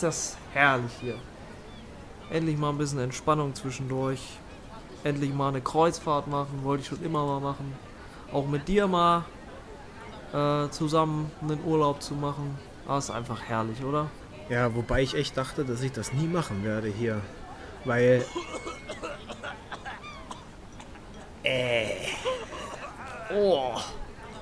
ist das herrlich hier. Endlich mal ein bisschen Entspannung zwischendurch. Endlich mal eine Kreuzfahrt machen, wollte ich schon immer mal machen. Auch mit dir mal äh, zusammen einen Urlaub zu machen. Ah, ist einfach herrlich, oder? Ja, wobei ich echt dachte, dass ich das nie machen werde hier. Weil. Äh. Oh.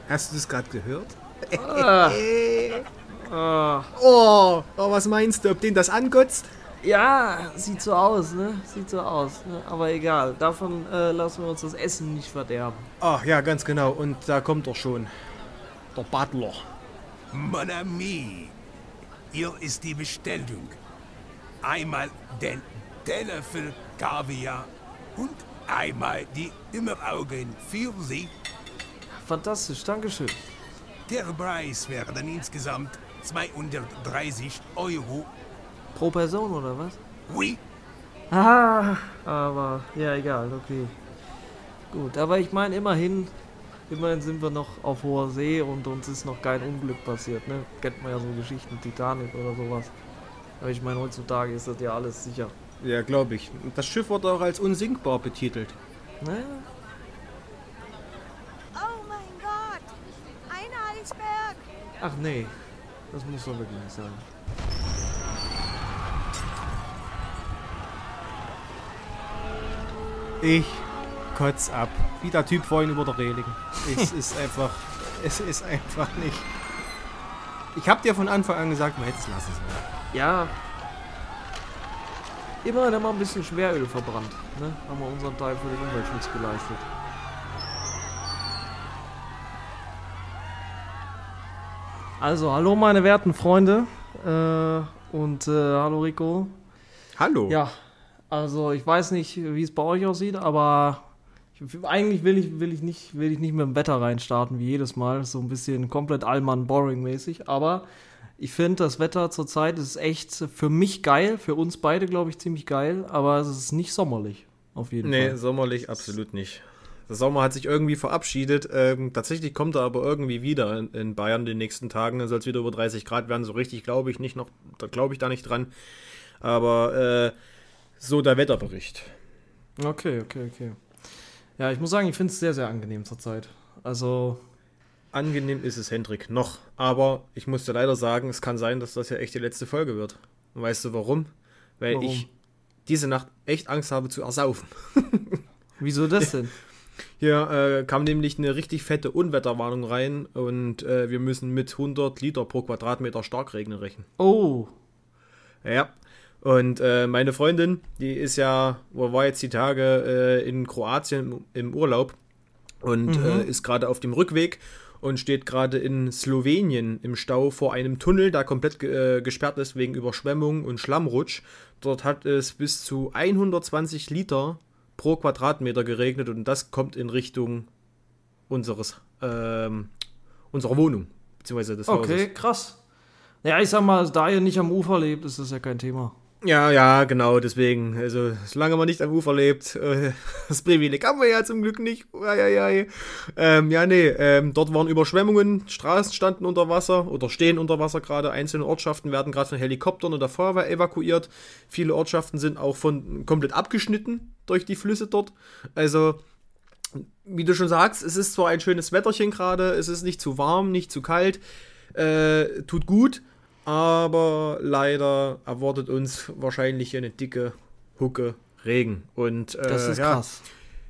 Hast du das gerade gehört? Ah. Ah. Oh, oh, was meinst du, ob den das angotzt? Ja, sieht so aus, ne? Sieht so aus. Ne? Aber egal, davon äh, lassen wir uns das Essen nicht verderben. Ach ja, ganz genau. Und da kommt doch schon der Butler. Mon ami, hier ist die Bestellung. Einmal den Teller für Kaviar und einmal die Immeraugen für Sie. Fantastisch, Dankeschön. Der Preis wäre dann insgesamt 230 Euro. Pro Person oder was? Oui, Ah, aber ja, egal, okay. Gut, aber ich meine, immerhin, immerhin sind wir noch auf hoher See und uns ist noch kein Unglück passiert, ne? Kennt man ja so Geschichten, Titanic oder sowas. Aber ich meine, heutzutage ist das ja alles sicher. Ja, glaube ich. Das Schiff wird auch als unsinkbar betitelt. Ne? Oh mein Gott! Ein Eisberg! Ach nee, das muss doch wirklich nicht sein. Ich kotz ab. Wie der Typ vorhin über der Reling. Es ist einfach. Es ist einfach nicht. Ich hab dir von Anfang an gesagt, man hätte es lassen sollen. Ja. Immerhin haben wir ein bisschen Schweröl verbrannt, ne? Haben wir unseren Teil für den Umweltschutz geleistet. Also, hallo meine werten Freunde. Äh, und äh, hallo Rico. Hallo. Ja, also ich weiß nicht, wie es bei euch aussieht, aber ich, eigentlich will ich, will, ich nicht, will ich nicht mit dem Wetter reinstarten wie jedes Mal. So ein bisschen komplett allmann boring mäßig. Aber ich finde, das Wetter zurzeit ist echt für mich geil, für uns beide, glaube ich, ziemlich geil, aber es ist nicht sommerlich. Auf jeden Nee, Fall. sommerlich absolut nicht. Der Sommer hat sich irgendwie verabschiedet. Ähm, tatsächlich kommt er aber irgendwie wieder in, in Bayern in den nächsten Tagen. Dann soll es wieder über 30 Grad werden. So richtig glaube ich nicht noch, da glaube ich da nicht dran. Aber äh, so der Wetterbericht. Okay, okay, okay. Ja, ich muss sagen, ich finde es sehr, sehr angenehm zurzeit. Also, Angenehm ist es, Hendrik, noch. Aber ich muss dir leider sagen, es kann sein, dass das ja echt die letzte Folge wird. Und weißt du warum? Weil Warum? ich diese Nacht echt Angst habe zu ersaufen. wieso das denn? Hier äh, kam nämlich eine richtig fette Unwetterwarnung rein und äh, wir müssen mit 100 Liter pro Quadratmeter Starkregen rechnen. Oh, Ja. Und äh, meine Freundin, die ist ja, wo war jetzt die Tage äh, in Kroatien im, Urlaub und äh, ist gerade auf dem Rückweg und steht gerade in Slowenien im Stau vor einem Tunnel, der komplett äh, gesperrt ist wegen Überschwemmung und Schlammrutsch. Dort hat es bis zu 120 Liter pro Quadratmeter geregnet und das kommt in Richtung unseres, ähm, unserer Wohnung, beziehungsweise des okay, Hauses. krass. Ja, ich sag mal, da ihr nicht am Ufer lebt, ist das ja kein Thema. Ja, ja, genau, deswegen. Also, solange man nicht am Ufer lebt, äh, das Privileg haben wir ja zum Glück nicht. Eieiei. Ähm, ja, nee, ähm, dort waren Überschwemmungen, Straßen standen unter Wasser oder stehen unter Wasser gerade. Einzelne Ortschaften werden gerade von Helikoptern oder Feuerwehr evakuiert. Viele Ortschaften sind auch von komplett abgeschnitten durch die Flüsse dort. Also, wie du schon sagst, es ist zwar ein schönes Wetterchen gerade, es ist nicht zu warm, nicht zu kalt, äh, tut gut, aber leider erwartet uns wahrscheinlich hier eine dicke Hucke Regen. Und äh, Das ist ja, krass.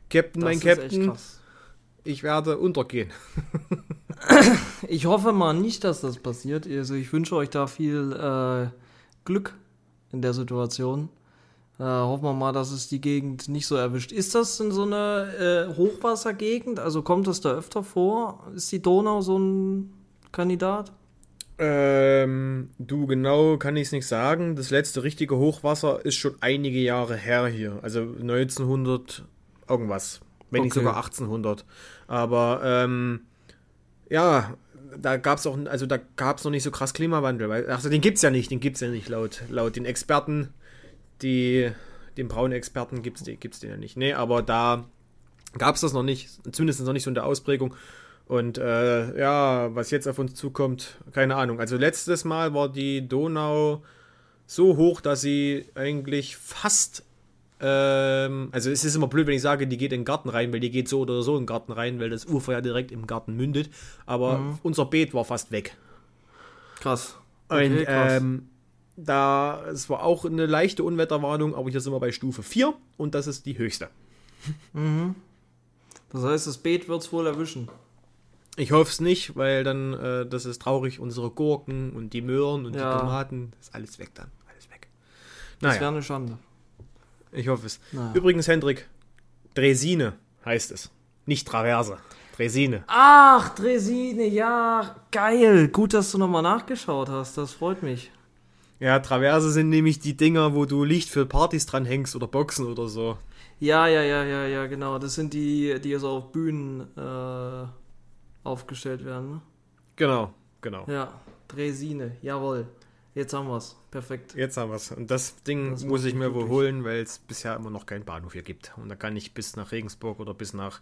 Captain, Das mein Captain, ich werde untergehen. Ich hoffe mal nicht, dass das passiert. Also ich wünsche euch da viel äh, Glück in der Situation. Äh, hoffen wir mal, dass es die Gegend nicht so erwischt. Ist das in so einer äh, Hochwassergegend? Also kommt das da öfter vor? Ist die Donau so ein Kandidat? Ähm, du, genau kann ich es nicht sagen. Das letzte richtige Hochwasser ist schon einige Jahre her hier. Also 1900 irgendwas. Wenn nicht Okay. sogar 1800. Aber, ähm, ja, da gab es auch, also da gab es noch nicht so krass Klimawandel. Weil, also den gibt's ja nicht, den gibt's ja nicht laut, laut den Experten, die, den braunen Experten gibt's, den- gibt's den ja nicht. Nee, aber da gab es das noch nicht, zumindest noch nicht so in der Ausprägung. Und äh, ja, was jetzt auf uns zukommt, keine Ahnung. Also letztes Mal war die Donau so hoch, dass sie eigentlich fast. Ähm, also es ist immer blöd, wenn ich sage, die geht in den Garten rein, weil die geht so oder so in den Garten rein, weil das Ufer ja direkt im Garten mündet. Aber Mhm. unser Beet war fast weg. Krass. Und krass. ähm, da, es war auch eine leichte Unwetterwarnung, aber hier sind wir bei Stufe 4 und das ist die höchste. das heißt, das Beet wird es wohl erwischen. Ich hoffe es nicht, weil dann, äh, das ist traurig, unsere Gurken und die Möhren und Ja. die Tomaten, ist alles weg dann. Alles weg. Das wäre Naja, eine Schande. ich hoffe es. Naja. Übrigens, Hendrik, Dresine heißt es. Nicht Traverse. Dresine. Ach, Dresine, ja, geil. Gut, dass du nochmal nachgeschaut hast. Das freut mich. Ja, Traverse sind nämlich die Dinger, wo du Licht für Partys dran hängst oder Boxen oder so. Ja, ja, ja, ja, ja, genau. Das sind die, die so auf Bühnen äh, aufgestellt werden. Ne? Genau, genau. Ja, Dresine, jawohl. Jetzt haben wir's. Perfekt. Jetzt haben wir es. Und das Ding Das muss ich mir wohl holen, weil es bisher immer noch keinen Bahnhof hier gibt. Und da kann ich bis nach Regensburg oder bis nach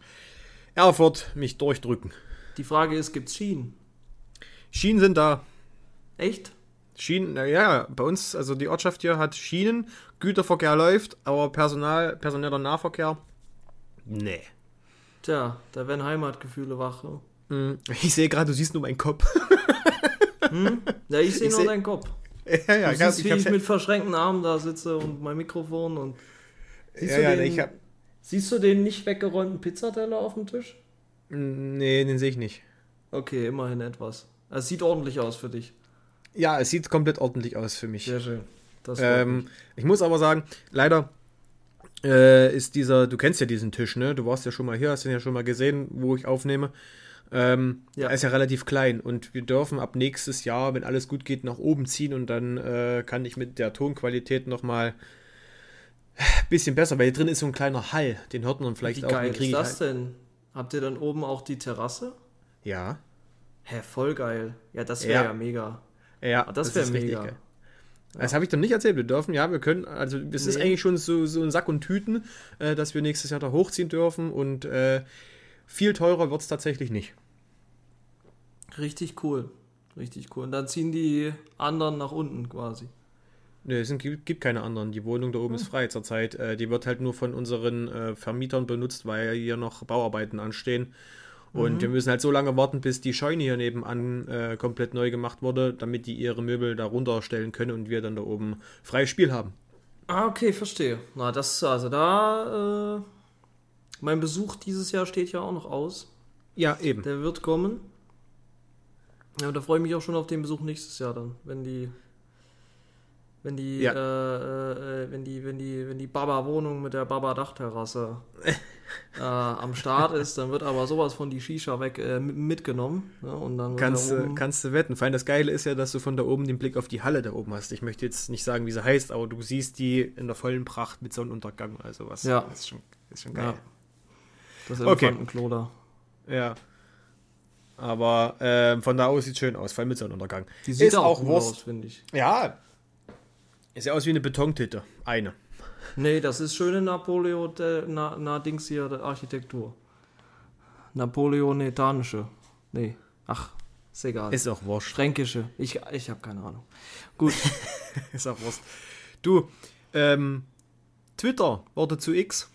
Erfurt mich durchdrücken. Die Frage ist, gibt's Schienen? Schienen sind da. Echt? Schienen, na ja, bei uns, also die Ortschaft hier hat Schienen, Güterverkehr läuft, aber Personal, personeller Nahverkehr, nee. Tja, da werden Heimatgefühle wach. Ne? Hm, Ich sehe gerade, du siehst nur meinen Kopf. Ja, ich sehe nur seh- deinen Kopf. ja, ja, Du siehst, ich wie ich mit verschränkten Armen da sitze und mein Mikrofon und. Siehst, ja, du, ja, den, ich hab, siehst du den nicht weggeräumten Pizzateller auf dem Tisch? nee, den sehe ich nicht. Okay, immerhin etwas. Es sieht ordentlich aus für dich. Ja, es sieht komplett ordentlich aus für mich. Sehr schön. Ähm, ich muss aber sagen, leider äh, ist dieser, du kennst ja diesen Tisch, ne? Du warst ja schon mal hier, hast den ja schon mal gesehen, wo ich aufnehme. Ähm, Ja. Er ist ja relativ klein und wir dürfen ab nächstes Jahr, wenn alles gut geht, nach oben ziehen und dann äh, kann ich mit der Tonqualität nochmal ein bisschen besser, weil hier drin ist so ein kleiner Hall, den hört man vielleicht Wie auch. geil den ist das halt- denn? Habt ihr dann oben auch die Terrasse? Ja, Hä, voll geil. Ja, das wäre Ja. ja. mega. ja, Ah, das wär ist richtig mega. geil. Das habe ich doch nicht erzählt. Wir dürfen, ja, wir können, also es ist Nee. eigentlich schon so, so ein Sack und Tüten, äh, dass wir nächstes Jahr da hochziehen dürfen und äh, viel teurer wird es tatsächlich nicht. Richtig cool. Richtig cool. Und dann ziehen die anderen nach unten quasi. Nee, es sind, gibt, keine anderen. Die Wohnung da oben ist frei zurzeit. Äh, die wird halt nur von unseren äh, Vermietern benutzt, weil hier noch Bauarbeiten anstehen. Und wir müssen halt so lange warten, bis die Scheune hier nebenan äh, komplett neu gemacht wurde, damit die ihre Möbel da runterstellen können und wir dann da oben freies Spiel haben. Ah, okay, verstehe. Na, das, also da, äh, mein Besuch dieses Jahr steht ja auch noch aus. Ja, eben. Der wird kommen. Ja, und da freue ich mich auch schon auf den Besuch nächstes Jahr dann, wenn die, wenn die, Ja. äh, äh, wenn die, wenn die, wenn die Baba-Wohnung mit der Baba-Dachterrasse äh, am Start ist, dann wird aber sowas von die Shisha weg äh, mit- mitgenommen. Ne? Und dann Kannst, da oben- kannst du wetten. Vor allem das Geile ist ja, dass du von da oben den Blick auf die Halle da oben hast. Ich möchte jetzt nicht sagen, wie sie heißt, aber du siehst die in der vollen Pracht mit Sonnenuntergang. Also was. Ja. Das ist schon, ist schon geil. ja, das Okay. Elefantenklo da. Ja. Aber ähm, von da aus sieht schön aus, vor allem mit Sonnenuntergang. Die sieht ist auch, auch Wurst. aus, finde ich. Ja. Ist ja aus wie eine Betontitte. Eine. Nee, das ist schöne Napoleon, äh, na, na Dings hier, der Architektur. Napoleonetanische. Nee, ach, ist egal. Ist auch Wurst. Fränkische. Ich, ich habe keine Ahnung. Gut, Ist auch Wurst. Du, ähm, Twitter wurde zu X.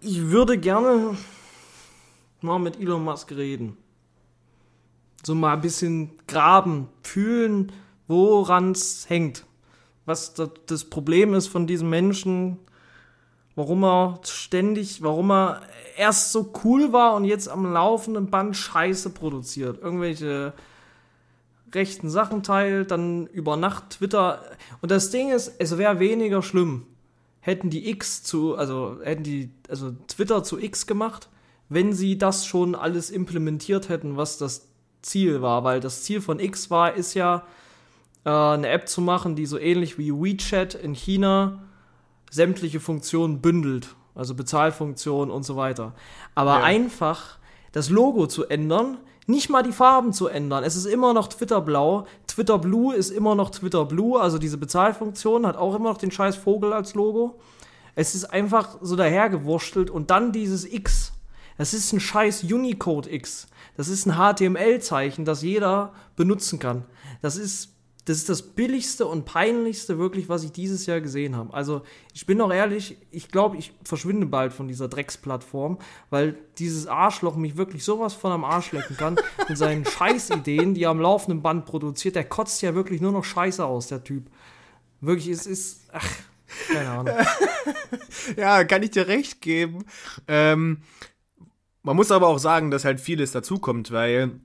ich würde gerne mal mit Elon Musk reden. So mal ein bisschen graben, fühlen, woran es hängt. Was das, Problem ist von diesem Menschen, warum er ständig, warum er erst so cool war und jetzt am laufenden Band Scheiße produziert. Irgendwelche rechten Sachen teilt, dann über Nacht Twitter. Und das Ding ist, es wäre weniger schlimm, hätten die X zu, also hätten die, also Twitter zu X gemacht, wenn sie das schon alles implementiert hätten, was das Ziel war. Weil das Ziel von X war, ist ja, äh, eine App zu machen, die so ähnlich wie WeChat in China sämtliche Funktionen bündelt. Also Bezahlfunktionen und so weiter. Aber Ja. einfach das Logo zu ändern, nicht mal die Farben zu ändern. Es ist immer noch Twitter Blau. Twitter Blue ist immer noch Twitter Blue. Also diese Bezahlfunktion hat auch immer noch den scheiß Vogel als Logo. Es ist einfach so dahergewurschtelt und dann dieses X. Das ist ein scheiß Unicode X. Das ist ein HTML-Zeichen, das jeder benutzen kann. Das ist, das ist das billigste und peinlichste wirklich, was ich dieses Jahr gesehen habe. Also, ich bin auch ehrlich, ich glaube, ich verschwinde bald von dieser Drecksplattform, weil dieses Arschloch mich wirklich sowas von am Arsch lecken kann mit seinen Scheißideen, die er am laufenden Band produziert. Der kotzt ja wirklich nur noch Scheiße aus, der Typ. Wirklich, es ist, ach, keine Ahnung. ja, kann ich dir recht geben. Ähm, man muss aber auch sagen, dass halt vieles dazukommt, weil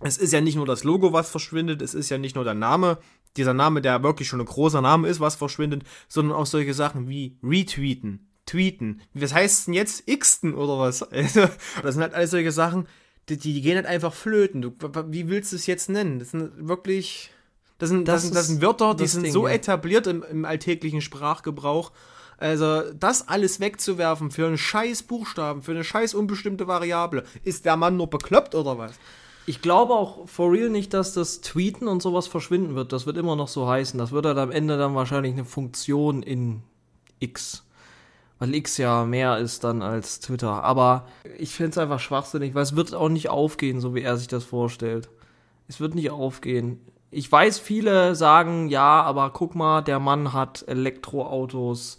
es ist ja nicht nur das Logo, was verschwindet, es ist ja nicht nur der Name, dieser Name, der wirklich schon ein großer Name ist, was verschwindet, sondern auch solche Sachen wie Retweeten, Tweeten. Was heißt denn jetzt Xten oder was? Also, das sind halt alles solche Sachen, die, die gehen halt einfach flöten. Du, wie willst du es jetzt nennen? Das sind wirklich. Das sind, das, das, sind, das sind Wörter, die sind Ding, so ja. etabliert im, im alltäglichen Sprachgebrauch. Also, das alles wegzuwerfen für einen scheiß Buchstaben, für eine scheiß unbestimmte Variable, ist der Mann nur bekloppt oder was? Ich glaube auch for real nicht, dass das Tweeten und sowas verschwinden wird. Das wird immer noch so heißen. Das wird halt am Ende dann wahrscheinlich eine Funktion in X. Weil X ja mehr ist dann als Twitter. Aber ich finde es einfach schwachsinnig, weil es wird auch nicht aufgehen, so wie er sich das vorstellt. Es wird nicht aufgehen. Ich weiß, viele sagen, ja, aber guck mal, der Mann hat Elektroautos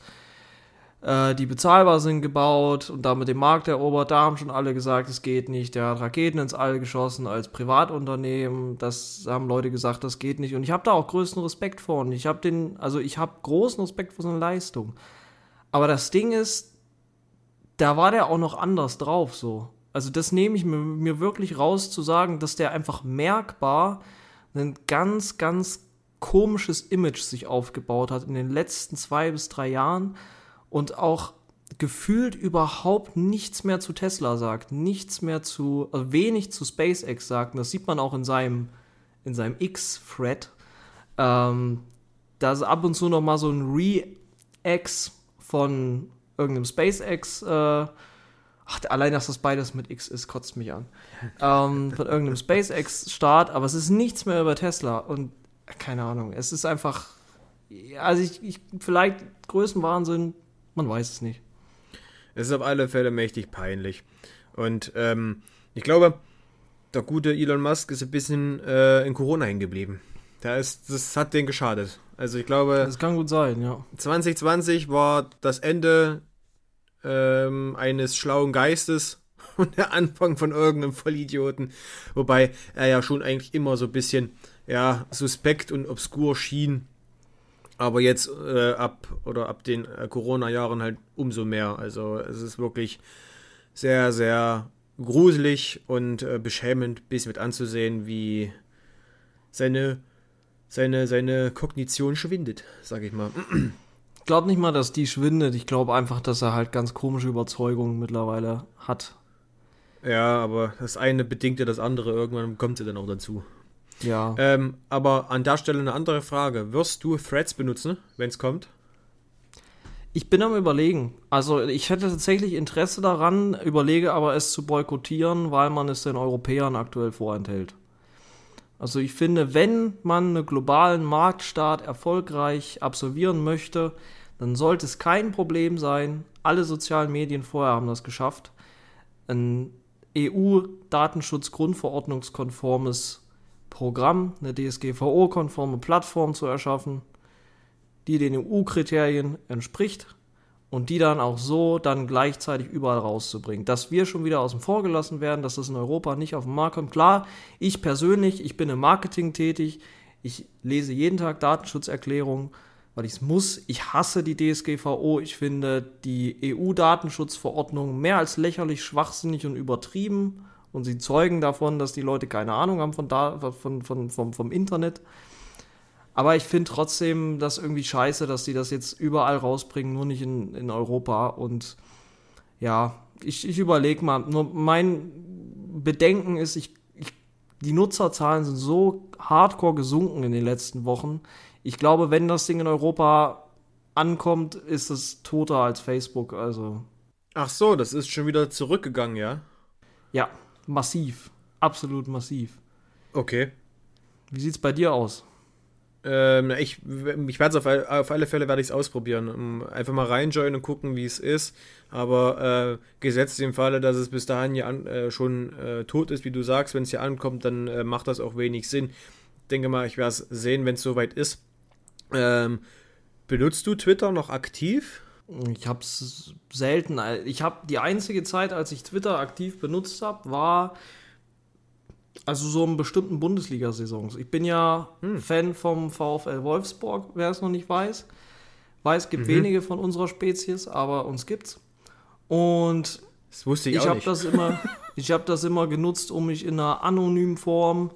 äh, die bezahlbar sind, gebaut und damit den Markt erobert. Da haben schon alle gesagt, es geht nicht. Der hat Raketen ins All geschossen als Privatunternehmen. Das haben Leute gesagt, das geht nicht. Und ich habe da auch größten Respekt vor. Und ich habe den, also ich habe großen Respekt vor seiner Leistung. Aber das Ding ist, da war der auch noch anders drauf so. Also das nehme ich mir, mir wirklich raus zu sagen, dass der einfach merkbar ein ganz, ganz komisches Image sich aufgebaut hat in den letzten zwei bis drei Jahren und auch gefühlt überhaupt nichts mehr zu Tesla sagt, nichts mehr zu, also wenig zu SpaceX sagt. Und das sieht man auch in seinem, in seinem X-Thread. Ähm, da ist ab und zu noch mal so ein Re-X von irgendeinem SpaceX. Äh, ach, allein, dass das beides mit X ist, kotzt mich an. Ähm, von irgendeinem SpaceX-Start, aber es ist nichts mehr über Tesla. Und keine Ahnung, es ist einfach. Also ich, ich vielleicht Größenwahnsinn, man weiß es nicht. Es ist auf alle Fälle mächtig peinlich. Und ähm, ich glaube, der gute Elon Musk ist ein bisschen äh, in Corona hängen geblieben. Da ist, das hat den geschadet. Also ich glaube. Das kann gut sein, ja. 2020 war das Ende ähm, eines schlauen Geistes und der Anfang von irgendeinem Vollidioten. Wobei er ja schon eigentlich immer so ein bisschen ja, suspekt und obskur schien. Aber jetzt äh, ab oder ab den äh, Corona-Jahren halt umso mehr. Also es ist wirklich sehr, sehr gruselig und äh, beschämend bis mit anzusehen, wie seine, seine, seine Kognition schwindet, sag ich mal. Ich glaube nicht mal, dass die schwindet. Ich glaube einfach, dass er halt ganz komische Überzeugungen mittlerweile hat. Ja, aber das eine bedingt ja das andere. Irgendwann kommt sie dann auch dazu. Ja. Ähm, aber an der Stelle eine andere Frage. Wirst du Threads benutzen, wenn es kommt? Ich bin am überlegen. Also ich hätte tatsächlich Interesse daran, überlege aber es zu boykottieren, weil man es den Europäern aktuell vorenthält. Also ich finde, wenn man einen globalen Marktstart erfolgreich absolvieren möchte, dann sollte es kein Problem sein, alle sozialen Medien vorher haben das geschafft, ein EU-Datenschutz-Grundverordnungskonformes Programm, eine DSGVO-konforme Plattform zu erschaffen, die den EU-Kriterien entspricht und die dann auch so dann gleichzeitig überall rauszubringen. Dass wir schon wieder außen vor gelassen werden, dass das in Europa nicht auf den Markt kommt. Klar, ich persönlich, ich bin im Marketing tätig, ich lese jeden Tag Datenschutzerklärungen, weil ich es muss. Ich hasse die DSGVO. Ich finde die EU-Datenschutzverordnung mehr als lächerlich, schwachsinnig und übertrieben und sie zeugen davon, dass die Leute keine Ahnung haben von da, von, von, vom, vom Internet. Aber ich finde trotzdem das irgendwie scheiße, dass die das jetzt überall rausbringen, nur nicht in, in Europa. Und ja, ich, ich überlege mal, nur mein Bedenken ist, ich, ich, die Nutzerzahlen sind so hardcore gesunken in den letzten Wochen. Ich glaube, wenn das Ding in Europa ankommt, ist es toter als Facebook. Also. Ach so, das ist schon wieder zurückgegangen, ja? Ja, massiv. Absolut massiv. Okay. Wie sieht's bei dir aus? Ähm, ich ich werde es auf, auf alle Fälle werde ich es ausprobieren. Einfach mal reinjoinen und gucken, wie es ist. Aber äh, gesetzt im Falle, dass es bis dahin ja an, äh, schon äh, tot ist, wie du sagst, wenn es hier ankommt, dann äh, macht das auch wenig Sinn. Ich denke mal, ich werde es sehen, wenn es soweit ist. Ähm, benutzt du Twitter noch aktiv? Ich habe es selten. Ich habe die einzige Zeit, als ich Twitter aktiv benutzt habe, war also so in bestimmten Bundesliga-Saisons. Ich bin ja hm. Fan vom VfL Wolfsburg, wer es noch nicht weiß. Weiß, es gibt mhm. wenige von unserer Spezies, aber uns gibt's. Und das wusste ich, ich habe das immer, ich habe das immer genutzt, um mich in einer anonymen Form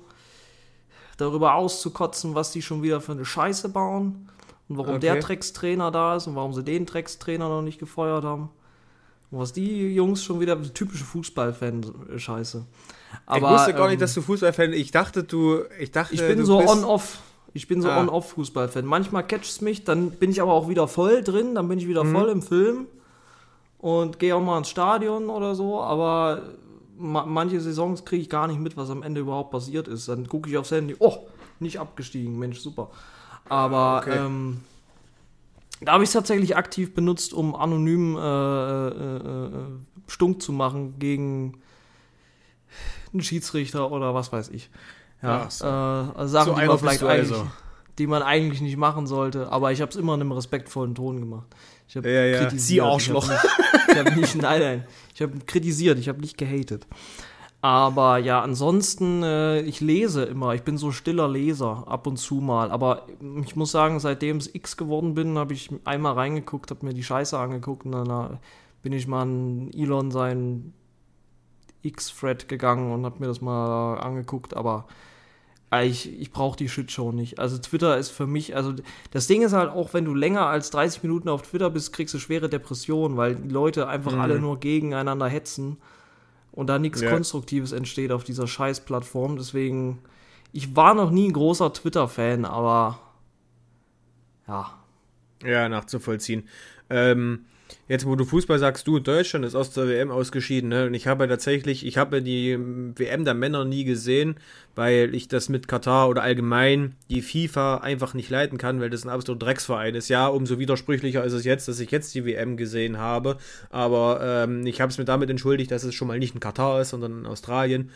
darüber auszukotzen, was die schon wieder für eine Scheiße bauen und warum okay. der Dreckstrainer da ist und warum sie den Dreckstrainer noch nicht gefeuert haben. Und was die Jungs schon wieder typische Fußballfan-Scheiße. Aber, ich wusste gar ähm, nicht, dass du Fußballfan Ich dachte, du. Ich dachte, ich bin so on-off. Ich bin so ah. on-off Fußballfan. Manchmal catcht es mich, dann bin ich aber auch wieder voll drin, dann bin ich wieder mhm. voll im Film und gehe auch mal ins Stadion oder so, aber ma manche Saisons kriege ich gar nicht mit, was am Ende überhaupt passiert ist. Dann gucke ich aufs Handy, oh, nicht abgestiegen, Mensch, super. Aber okay. ähm, da habe ich es tatsächlich aktiv benutzt, um anonym äh, äh, äh, Stunk zu machen gegen einen Schiedsrichter oder was weiß ich. Ja, so. äh, also Sachen, so die, man vielleicht eigentlich, also. die man eigentlich nicht machen sollte, aber ich habe es immer in einem respektvollen Ton gemacht. Ich habe ja, ja. kritisiert. Sie Arschloch. Ich habe nicht, hab nicht, nein, nein, ich habe kritisiert, ich habe nicht gehatet. Aber ja, ansonsten, äh, ich lese immer. Ich bin so stiller Leser, ab und zu mal. Aber ich muss sagen, seitdem es X geworden bin, habe ich einmal reingeguckt, habe mir die Scheiße angeguckt und dann äh, bin ich mal an Elon seinen X-Thread gegangen und habe mir das mal angeguckt. Aber äh, ich, ich brauche die Shitshow nicht. Also Twitter ist für mich, also das Ding ist halt auch, wenn du länger als 30 Minuten auf Twitter bist, kriegst du schwere Depressionen, weil die Leute einfach mhm. alle nur gegeneinander hetzen und da nichts ja. Konstruktives entsteht auf dieser Scheiß-Plattform. Deswegen, ich war noch nie ein großer Twitter-Fan, aber ja. Ja, nachzuvollziehen. Ähm, jetzt, wo du Fußball sagst, du, Deutschland ist aus der WM ausgeschieden, ne? Und ich habe tatsächlich, ich habe die WM der Männer nie gesehen, weil ich das mit Katar oder allgemein die FIFA einfach nicht leiten kann, weil das ein absoluter Drecksverein ist. Ja, umso widersprüchlicher ist es jetzt, dass ich jetzt die WM gesehen habe. Aber ähm, ich habe es mir damit entschuldigt, dass es schon mal nicht in Katar ist, sondern in Australien.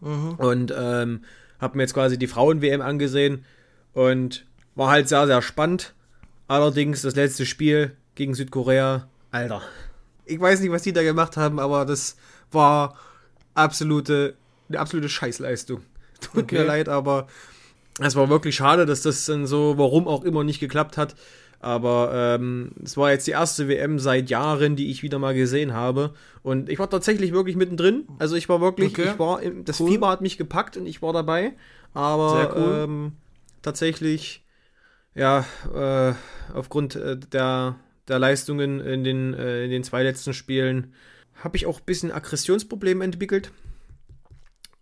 Mhm. Und ähm, habe mir jetzt quasi die Frauen-WM angesehen und war halt sehr, sehr spannend. Allerdings das letzte Spiel gegen Südkorea. Alter. Ich weiß nicht, was die da gemacht haben, aber das war absolute, eine absolute Scheißleistung. Tut okay. mir leid, aber es war wirklich schade, dass das dann so, warum auch immer, nicht geklappt hat. Aber ähm, es war jetzt die erste WM seit Jahren, die ich wieder mal gesehen habe. Und ich war tatsächlich wirklich mittendrin. Also ich war wirklich, okay. ich war, das cool. Fieber hat mich gepackt und ich war dabei. Aber cool. ähm, tatsächlich, ja, äh, aufgrund äh, der der Leistungen in den, äh, in den zwei letzten Spielen habe ich auch ein bisschen Aggressionsprobleme entwickelt.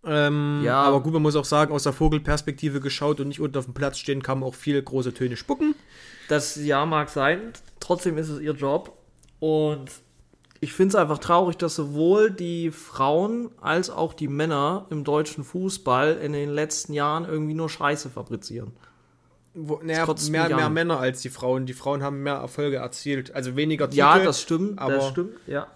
Ähm, ja. Aber gut, man muss auch sagen, aus der Vogelperspektive geschaut und nicht unten auf dem Platz stehen, kann man auch viele große Töne spucken. Das ja mag sein, trotzdem ist es ihr Job. Und ich finde es einfach traurig, dass sowohl die Frauen als auch die Männer im deutschen Fußball in den letzten Jahren irgendwie nur Scheiße fabrizieren. Wo, naja, mehr, mehr Männer als die Frauen. Die Frauen haben mehr Erfolge erzielt. Also weniger Titel. Ja, das stimmt. Aber das stimmt, ja.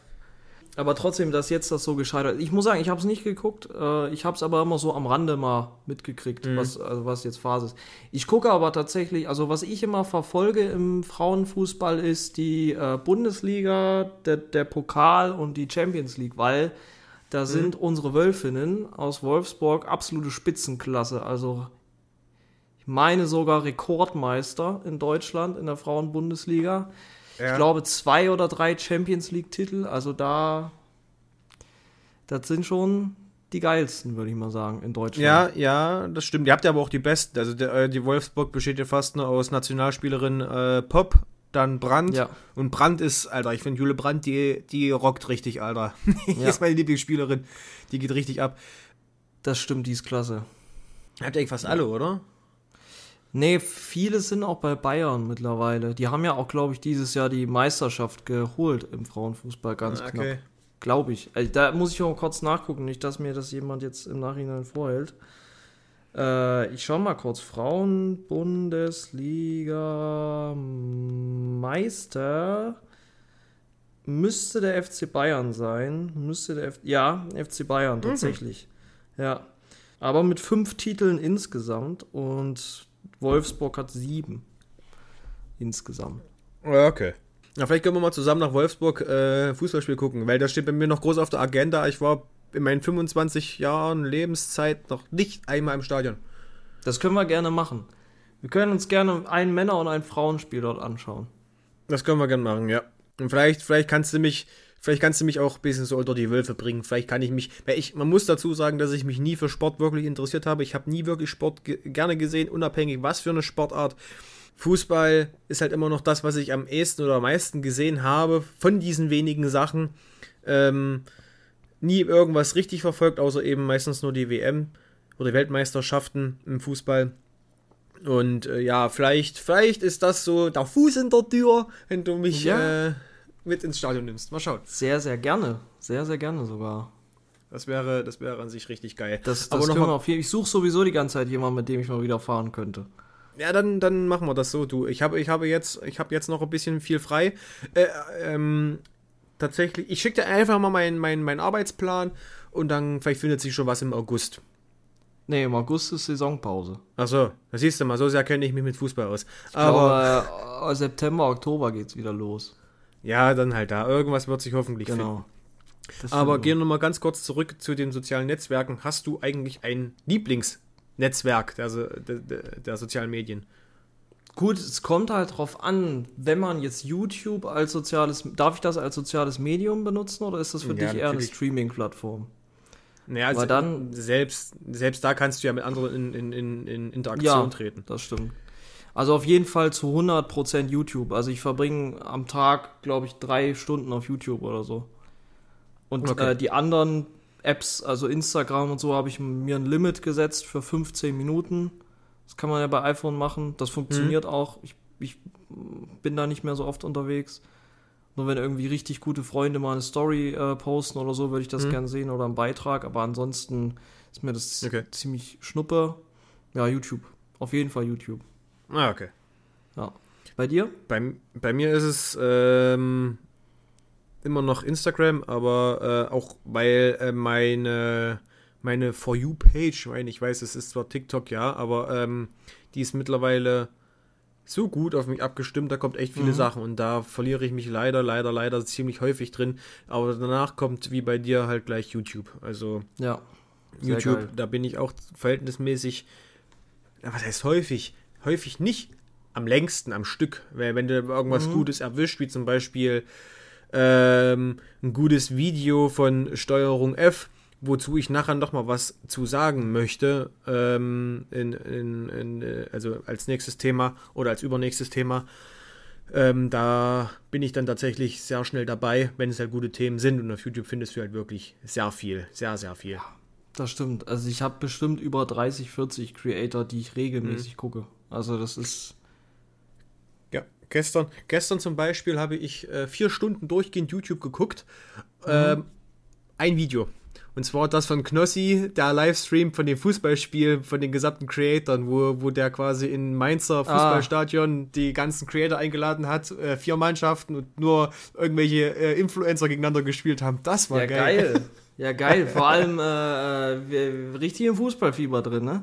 Aber trotzdem, dass jetzt das so gescheitert ist. Ich muss sagen, ich habe es nicht geguckt. Äh, ich habe es aber immer so am Rande mal mitgekriegt, mhm. was, also was jetzt Phase ist. Ich gucke aber tatsächlich, also was ich immer verfolge im Frauenfußball ist die äh, Bundesliga, der, der Pokal und die Champions League, weil da mhm. sind unsere Wölfinnen aus Wolfsburg absolute Spitzenklasse. Also meine sogar Rekordmeister in Deutschland in der Frauenbundesliga. Ja. Ich glaube zwei oder drei Champions League-Titel. Also da, das sind schon die geilsten, würde ich mal sagen, in Deutschland. Ja, ja, das stimmt. Ihr habt ja aber auch die besten. Also der, äh, die Wolfsburg besteht ja fast nur aus Nationalspielerin äh, Pop, dann Brandt. Ja. Und Brandt ist, Alter, ich finde Jule Brandt, die, die rockt richtig, Alter. die ja. ist meine Lieblingsspielerin. Die geht richtig ab. Das stimmt, die ist klasse. Habt ihr eigentlich fast alle, oder? Nee, viele sind auch bei Bayern mittlerweile. Die haben ja auch, glaube ich, dieses Jahr die Meisterschaft geholt im Frauenfußball ganz okay. knapp. Glaube ich. Also, da muss ich auch kurz nachgucken, nicht, dass mir das jemand jetzt im Nachhinein vorhält. Äh, ich schau mal kurz. Frauen-Bundesliga Meister müsste der FC Bayern sein. Müsste der F ja, FC Bayern tatsächlich. Ja. Aber mit fünf Titeln insgesamt und Wolfsburg hat sieben insgesamt. Okay. Na, vielleicht können wir mal zusammen nach Wolfsburg äh, Fußballspiel gucken, weil das steht bei mir noch groß auf der Agenda. Ich war in meinen 25 Jahren Lebenszeit noch nicht einmal im Stadion. Das können wir gerne machen. Wir können uns gerne ein Männer- und ein Frauenspiel dort anschauen. Das können wir gerne machen, ja. Und vielleicht, vielleicht kannst du mich, vielleicht kannst du mich auch ein bisschen so unter die Wölfe bringen. Vielleicht kann ich mich, weil ich, man muss dazu sagen, dass ich mich nie für Sport wirklich interessiert habe. Ich habe nie wirklich Sport ge gerne gesehen, unabhängig was für eine Sportart. Fußball ist halt immer noch das, was ich am ehesten oder am meisten gesehen habe von diesen wenigen Sachen. Ähm, nie irgendwas richtig verfolgt, außer eben meistens nur die WM oder Weltmeisterschaften im Fußball. Und äh, ja, vielleicht, vielleicht ist das so der Fuß in der Tür, wenn du mich Ja. äh, mit ins Stadion nimmst. Mal schauen. Sehr, sehr gerne. Sehr, sehr gerne sogar. Das wäre, das wäre an sich richtig geil. Das, das Aber noch mal, auf jeden Ich suche sowieso die ganze Zeit jemanden, mit dem ich mal wieder fahren könnte. ja, dann, dann machen wir das so. Du, ich habe, ich habe jetzt, ich habe jetzt noch ein bisschen viel frei. Äh, ähm, tatsächlich, ich schicke dir einfach mal meinen, meinen, meinen Arbeitsplan und dann vielleicht findet sich schon was im August. Nee, im August ist Saisonpause. Achso, da siehst du mal, so sehr kenne ich mich mit Fußball aus. Ich Aber glaube, äh, September, Oktober geht's wieder los. Ja, dann halt da. Irgendwas wird sich hoffentlich finden. Genau. Das Aber finden gehen wir mal ganz kurz zurück zu den sozialen Netzwerken. Hast du eigentlich ein Lieblingsnetzwerk der, der, der, sozialen Medien? Gut, es kommt halt drauf an, wenn man jetzt YouTube als soziales, darf ich das als soziales Medium benutzen oder ist das für Ja, dich eher eine natürlich. Streaming-Plattform? Naja, also dann- selbst, selbst da kannst du ja mit anderen in, in, in, in Interaktion Ja, treten. das stimmt. Also auf jeden Fall zu 100% YouTube. Also ich verbringe am Tag, glaube ich, drei Stunden auf YouTube oder so. Und Okay. äh, die anderen Apps, also Instagram und so, habe ich mir ein Limit gesetzt für 15 Minuten. Das kann man ja bei iPhone machen. Das funktioniert Mhm. auch. Ich, ich bin da nicht mehr so oft unterwegs. Nur wenn irgendwie richtig gute Freunde mal eine Story äh, posten oder so, würde ich das Mhm. gern sehen oder einen Beitrag. Aber ansonsten ist mir das Okay. ziemlich schnuppe. Ja, YouTube. Auf jeden Fall YouTube. Ah, okay. Ja. Bei dir? Bei, bei mir ist es ähm, immer noch Instagram, aber äh, auch weil äh, meine, meine For You-Page, ich meine, ich weiß, es ist zwar TikTok, ja, aber ähm, die ist mittlerweile so gut auf mich abgestimmt, da kommt echt viele Mhm. Sachen und da verliere ich mich leider, leider, leider ziemlich häufig drin. Aber danach kommt wie bei dir halt gleich YouTube. Also Ja. YouTube, geil. da bin ich auch verhältnismäßig, was heißt häufig? Häufig nicht am längsten am Stück. Weil wenn du irgendwas Mhm. Gutes erwischt, wie zum Beispiel ähm, ein gutes Video von Steuerung F, wozu ich nachher noch mal was zu sagen möchte, ähm, in, in, in, äh, also als nächstes Thema oder als übernächstes Thema, ähm, da bin ich dann tatsächlich sehr schnell dabei, wenn es halt gute Themen sind und auf YouTube findest du halt wirklich sehr viel, sehr, sehr viel. Das stimmt. Also ich habe bestimmt über 30, 40 Creator, die ich Mhm. regelmäßig gucke. Also das ist. Ja, gestern, gestern zum Beispiel habe ich äh, vier Stunden durchgehend YouTube geguckt. Ähm, ein Video. Und zwar das von Knossi, der Livestream von dem Fußballspiel von den gesamten Creatoren, wo, wo der quasi in Mainzer Fußballstadion die ganzen Creator eingeladen hat, äh, vier Mannschaften und nur irgendwelche äh, Influencer gegeneinander gespielt haben. Das war Ja, geil. geil. Ja, geil. Vor allem äh, äh, richtig im Fußballfieber drin, ne?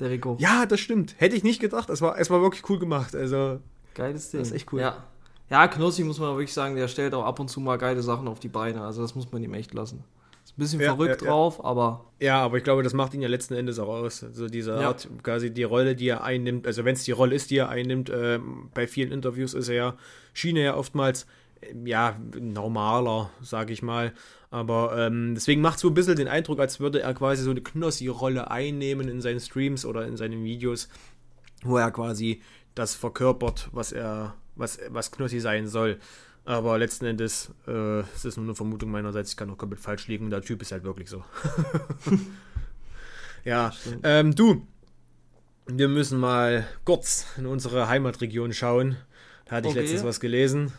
Der Rico. Ja, das stimmt. Hätte ich nicht gedacht. Es war, es war wirklich cool gemacht. Also, Geiles Ding. Das ist echt cool. Ja. Ja, Knossi muss man wirklich sagen, der stellt auch ab und zu mal geile Sachen auf die Beine. Also das muss man ihm echt lassen. Ist ein bisschen Ja, verrückt ja, ja. drauf, aber Ja, aber ich glaube, das macht ihn ja letzten Endes auch aus. Also diese. Art, quasi die Rolle, die er einnimmt, also wenn es die Rolle ist, die er einnimmt, ähm, bei vielen Interviews ist er ja, schien er ja oftmals, ja, normaler, sage ich mal. Aber ähm, deswegen macht so ein bisschen den Eindruck, als würde er quasi so eine Knossi-Rolle einnehmen in seinen Streams oder in seinen Videos, wo er quasi das verkörpert, was er, was, was Knossi sein soll. Aber letzten Endes äh, es ist nur eine Vermutung meinerseits, ich kann auch komplett falsch liegen. Der Typ ist halt wirklich so. ja, ähm, du, wir müssen mal kurz in unsere Heimatregion schauen. Da hatte ich Okay. letztens was gelesen.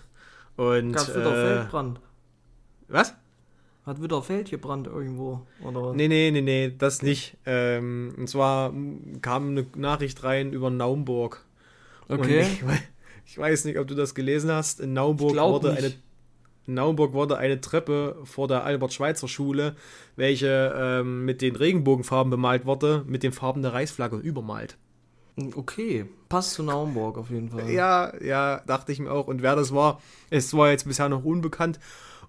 Und gab es wieder äh, Feldbrand. was? Hat wieder Feld gebrannt irgendwo, oder? Nee, nee, nee, nee, das nicht. Ähm, und zwar kam eine Nachricht rein über Naumburg. Okay. Ich, ich, weiß nicht, ob du das gelesen hast. In Naumburg wurde nicht. eine in Naumburg wurde eine Treppe vor der Albert-Schweitzer-Schule, welche ähm, mit den Regenbogenfarben bemalt wurde, mit den Farben der Reichsflagge übermalt. Okay, passt zu Naumburg auf jeden Fall. Ja, ja, dachte ich mir auch. Und wer das war, es war jetzt bisher noch unbekannt.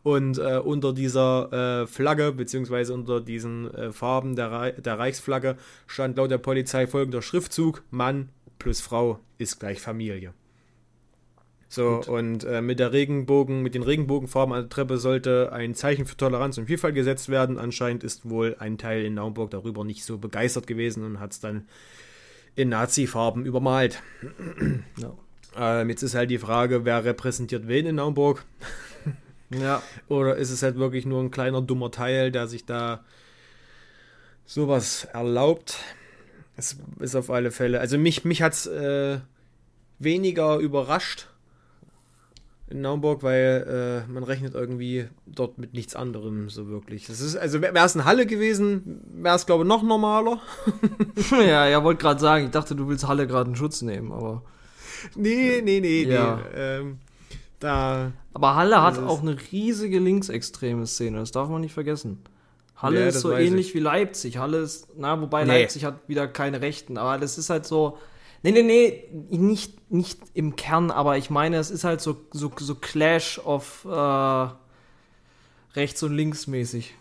Und äh, unter dieser äh, Flagge, beziehungsweise unter diesen äh, Farben der, Re der Reichsflagge, stand laut der Polizei folgender Schriftzug: Mann plus Frau ist gleich Familie. So, Gut. und äh, mit der Regenbogen, mit den Regenbogenfarben an der Treppe sollte ein Zeichen für Toleranz und Vielfalt gesetzt werden. Anscheinend ist wohl ein Teil in Naumburg darüber nicht so begeistert gewesen und hat es dann in Nazi-Farben übermalt. Ja. Ähm, jetzt ist halt die Frage, wer repräsentiert wen in Naumburg? ja. Oder ist es halt wirklich nur ein kleiner dummer Teil, der sich da sowas erlaubt? Es ist auf alle Fälle. Also mich, mich hat es äh, weniger überrascht in Naumburg, weil äh, man rechnet irgendwie dort mit nichts anderem so wirklich. Das ist, also wäre es eine Halle gewesen, wäre es glaube ich noch normaler. ja, ja, wollte gerade sagen, ich dachte, du willst Halle gerade in Schutz nehmen, aber. Nee, nee, nee, ja. nee. Ähm, da. Aber Halle hat auch eine riesige linksextreme Szene, das darf man nicht vergessen. Halle ja, ist so ähnlich ich. wie Leipzig. Halle ist, na, wobei nee. Leipzig hat wieder keine Rechten, aber das ist halt so Nee, nee, nee, nicht, nicht im Kern, aber ich meine, es ist halt so, so, so Clash of äh, rechts und links mäßig.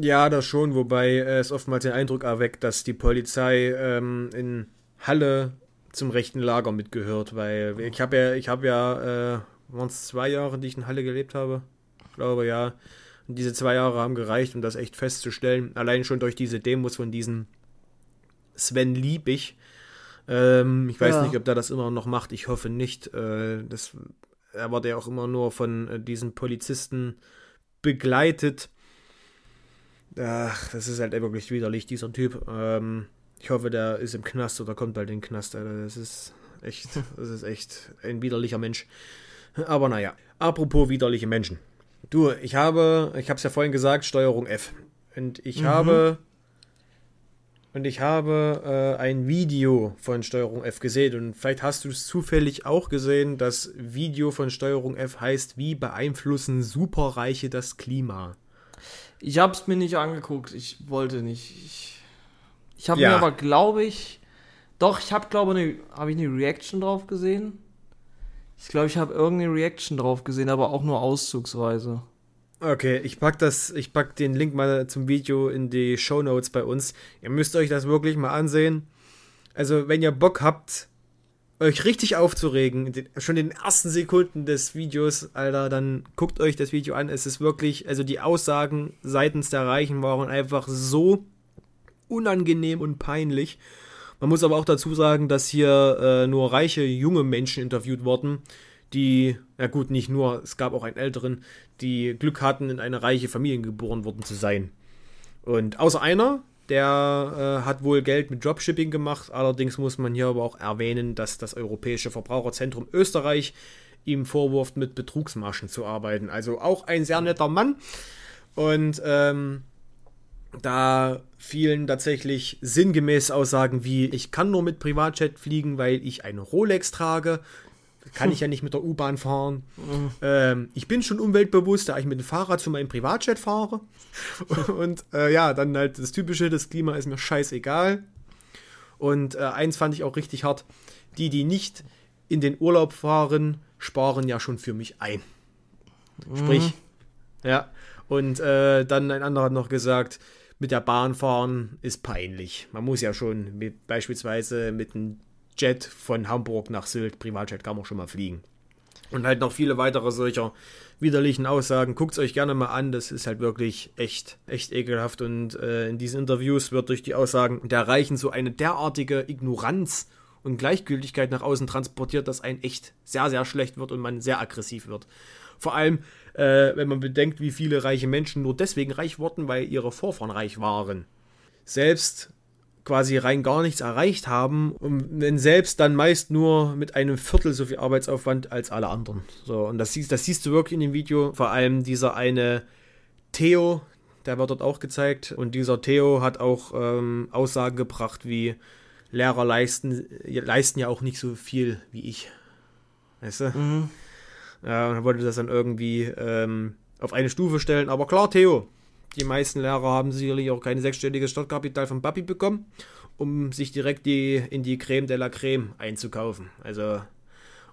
Ja, das schon, wobei es oftmals den Eindruck erweckt, dass die Polizei ähm, in Halle zum rechten Lager mitgehört, weil ich habe ja, ich habe ja, äh, waren es zwei Jahre, die ich in Halle gelebt habe? Ich glaube ja. Und diese zwei Jahre haben gereicht, um das echt festzustellen. Allein schon durch diese Demos von diesem Sven Liebig, ähm, ich weiß ja. nicht, ob der das immer noch macht. Ich hoffe nicht. Äh, das, er wurde ja auch immer nur von äh, diesen Polizisten begleitet. Ach, das ist halt wirklich widerlich, dieser Typ. Ähm, ich hoffe, der ist im Knast oder kommt bald in den Knast. Alter. Das ist echt, das ist echt ein widerlicher Mensch. Aber naja, apropos widerliche Menschen. Du, ich habe, ich habe es ja vorhin gesagt, Steuerung F. Und ich mhm. habe und ich habe äh, ein Video von Steuerung F gesehen und vielleicht hast du es zufällig auch gesehen. Das Video von Steuerung F heißt, wie beeinflussen Superreiche das Klima? Ich habe es mir nicht angeguckt, ich wollte nicht. Ich, ich habe ja. mir aber, glaube ich, doch, ich habe, glaube ich, habe ich eine Reaction drauf gesehen. Ich glaube, ich habe irgendeine Reaction drauf gesehen, aber auch nur auszugsweise. Okay, ich pack das, ich pack den Link mal zum Video in die Show Notes bei uns. Ihr müsst euch das wirklich mal ansehen. Also, wenn ihr Bock habt, euch richtig aufzuregen, schon in den ersten Sekunden des Videos, Alter, dann guckt euch das Video an. Es ist wirklich, also die Aussagen seitens der Reichen waren einfach so unangenehm und peinlich. Man muss aber auch dazu sagen, dass hier äh, nur reiche junge Menschen interviewt wurden die, ja gut, nicht nur, es gab auch einen älteren, die Glück hatten, in eine reiche Familie geboren worden zu sein. Und außer einer, der äh, hat wohl Geld mit Dropshipping gemacht. Allerdings muss man hier aber auch erwähnen, dass das Europäische Verbraucherzentrum Österreich ihm vorwurft, mit Betrugsmaschen zu arbeiten. Also auch ein sehr netter Mann. Und ähm, da fielen tatsächlich sinngemäß Aussagen wie, ich kann nur mit Privatjet fliegen, weil ich eine Rolex trage kann ich ja nicht mit der U-Bahn fahren. Mhm. Ähm, ich bin schon umweltbewusst, da ich mit dem Fahrrad zu meinem Privatjet fahre. Und äh, ja, dann halt das Typische, das Klima ist mir scheißegal. Und äh, eins fand ich auch richtig hart. Die, die nicht in den Urlaub fahren, sparen ja schon für mich ein. Mhm. Sprich, ja. Und äh, dann ein anderer hat noch gesagt, mit der Bahn fahren ist peinlich. Man muss ja schon mit, beispielsweise mit einem Jet von Hamburg nach Sylt, Privatjet kann man schon mal fliegen. Und halt noch viele weitere solcher widerlichen Aussagen. Guckt es euch gerne mal an, das ist halt wirklich echt, echt ekelhaft. Und äh, in diesen Interviews wird durch die Aussagen der Reichen so eine derartige Ignoranz und Gleichgültigkeit nach außen transportiert, dass ein echt sehr, sehr schlecht wird und man sehr aggressiv wird. Vor allem, äh, wenn man bedenkt, wie viele reiche Menschen nur deswegen reich wurden, weil ihre Vorfahren reich waren. Selbst quasi rein gar nichts erreicht haben und wenn selbst dann meist nur mit einem Viertel so viel Arbeitsaufwand als alle anderen. So, und das siehst, das siehst du wirklich in dem Video, vor allem dieser eine Theo, der wird dort auch gezeigt. Und dieser Theo hat auch ähm, Aussagen gebracht, wie Lehrer leisten, leisten ja auch nicht so viel wie ich. Weißt du? Mhm. Ja, und wollte das dann irgendwie ähm, auf eine Stufe stellen. Aber klar, Theo, die meisten Lehrer haben sicherlich auch kein sechsstelliges Startkapital von Papi bekommen, um sich direkt die, in die Creme de la Creme einzukaufen. Also,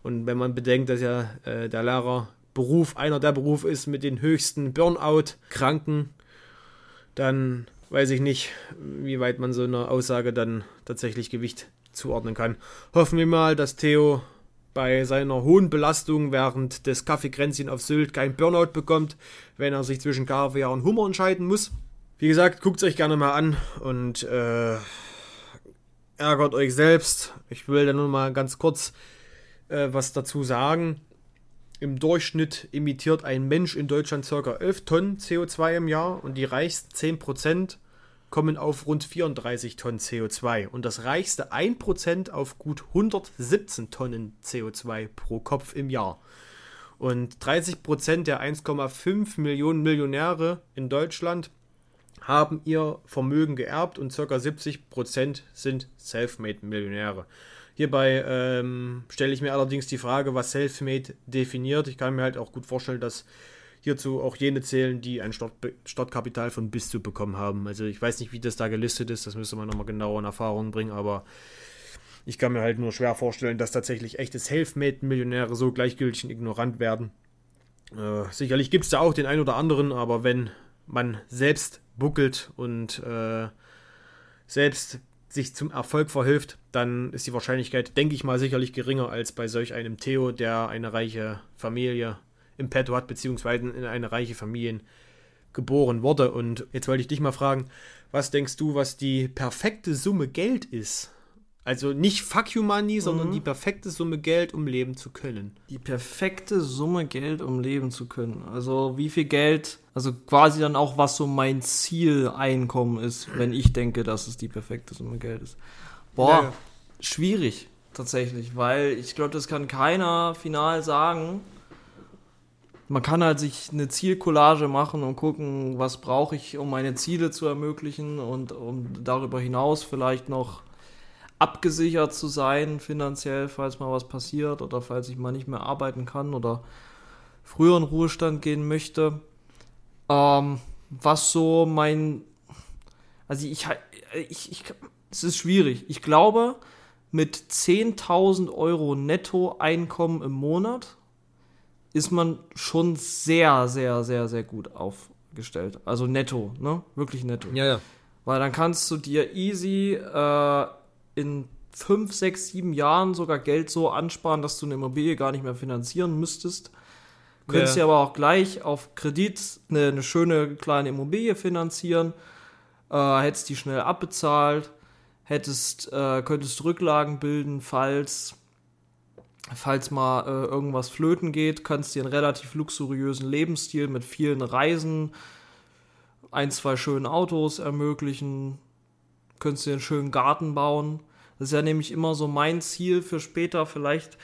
und wenn man bedenkt, dass ja äh, der Lehrerberuf einer der Berufe ist mit den höchsten Burnout-Kranken, dann weiß ich nicht, wie weit man so einer Aussage dann tatsächlich Gewicht zuordnen kann. Hoffen wir mal, dass Theo bei seiner hohen Belastung während des Kaffeekränzchen auf Sylt kein Burnout bekommt, wenn er sich zwischen Kaviar und Hummer entscheiden muss. Wie gesagt, guckt es euch gerne mal an und äh, ärgert euch selbst. Ich will da nur mal ganz kurz äh, was dazu sagen. Im Durchschnitt emittiert ein Mensch in Deutschland ca. 11 Tonnen CO2 im Jahr und die reichsten 10% kommen auf rund 34 Tonnen CO2 und das reichste 1% auf gut 117 Tonnen CO2 pro Kopf im Jahr. Und 30% der 1,5 Millionen Millionäre in Deutschland haben ihr Vermögen geerbt und ca. 70% sind Selfmade-Millionäre. Hierbei ähm, stelle ich mir allerdings die Frage, was Selfmade definiert. Ich kann mir halt auch gut vorstellen, dass hierzu auch jene zählen, die ein Startkapital von bis zu bekommen haben. Also ich weiß nicht, wie das da gelistet ist, das müsste man nochmal genauer in Erfahrung bringen, aber ich kann mir halt nur schwer vorstellen, dass tatsächlich echte Selfmade-Millionäre so gleichgültig und ignorant werden. Äh, sicherlich gibt es da auch den einen oder anderen, aber wenn man selbst buckelt und äh, selbst sich zum Erfolg verhilft, dann ist die Wahrscheinlichkeit, denke ich mal, sicherlich geringer als bei solch einem Theo, der eine reiche Familie im Petto hat, beziehungsweise in eine reiche Familie geboren wurde. Und jetzt wollte ich dich mal fragen, was denkst du, was die perfekte Summe Geld ist? Also nicht Fuck You Money, sondern mhm. die perfekte Summe Geld, um leben zu können. Die perfekte Summe Geld, um leben zu können. Also wie viel Geld, also quasi dann auch, was so mein Zieleinkommen ist, wenn ich denke, dass es die perfekte Summe Geld ist. Boah, ja, schwierig tatsächlich, weil ich glaube, das kann keiner final sagen man kann halt sich eine Zielcollage machen und gucken, was brauche ich, um meine Ziele zu ermöglichen und um darüber hinaus vielleicht noch abgesichert zu sein finanziell, falls mal was passiert oder falls ich mal nicht mehr arbeiten kann oder früher in Ruhestand gehen möchte. Ähm, was so mein, also ich, ich, ich, es ist schwierig. Ich glaube, mit 10.000 Euro Nettoeinkommen im Monat ist man schon sehr, sehr, sehr, sehr gut aufgestellt. Also netto, ne? Wirklich netto. Ja, ja. Weil dann kannst du dir easy äh, in fünf, sechs, sieben Jahren sogar Geld so ansparen, dass du eine Immobilie gar nicht mehr finanzieren müsstest. Könntest ja. dir aber auch gleich auf Kredit eine, eine schöne kleine Immobilie finanzieren, äh, hättest die schnell abbezahlt, hättest, äh, könntest Rücklagen bilden, falls falls mal äh, irgendwas flöten geht, kannst du dir einen relativ luxuriösen Lebensstil mit vielen Reisen, ein, zwei schönen Autos ermöglichen, könntest dir einen schönen Garten bauen. Das ist ja nämlich immer so mein Ziel für später, vielleicht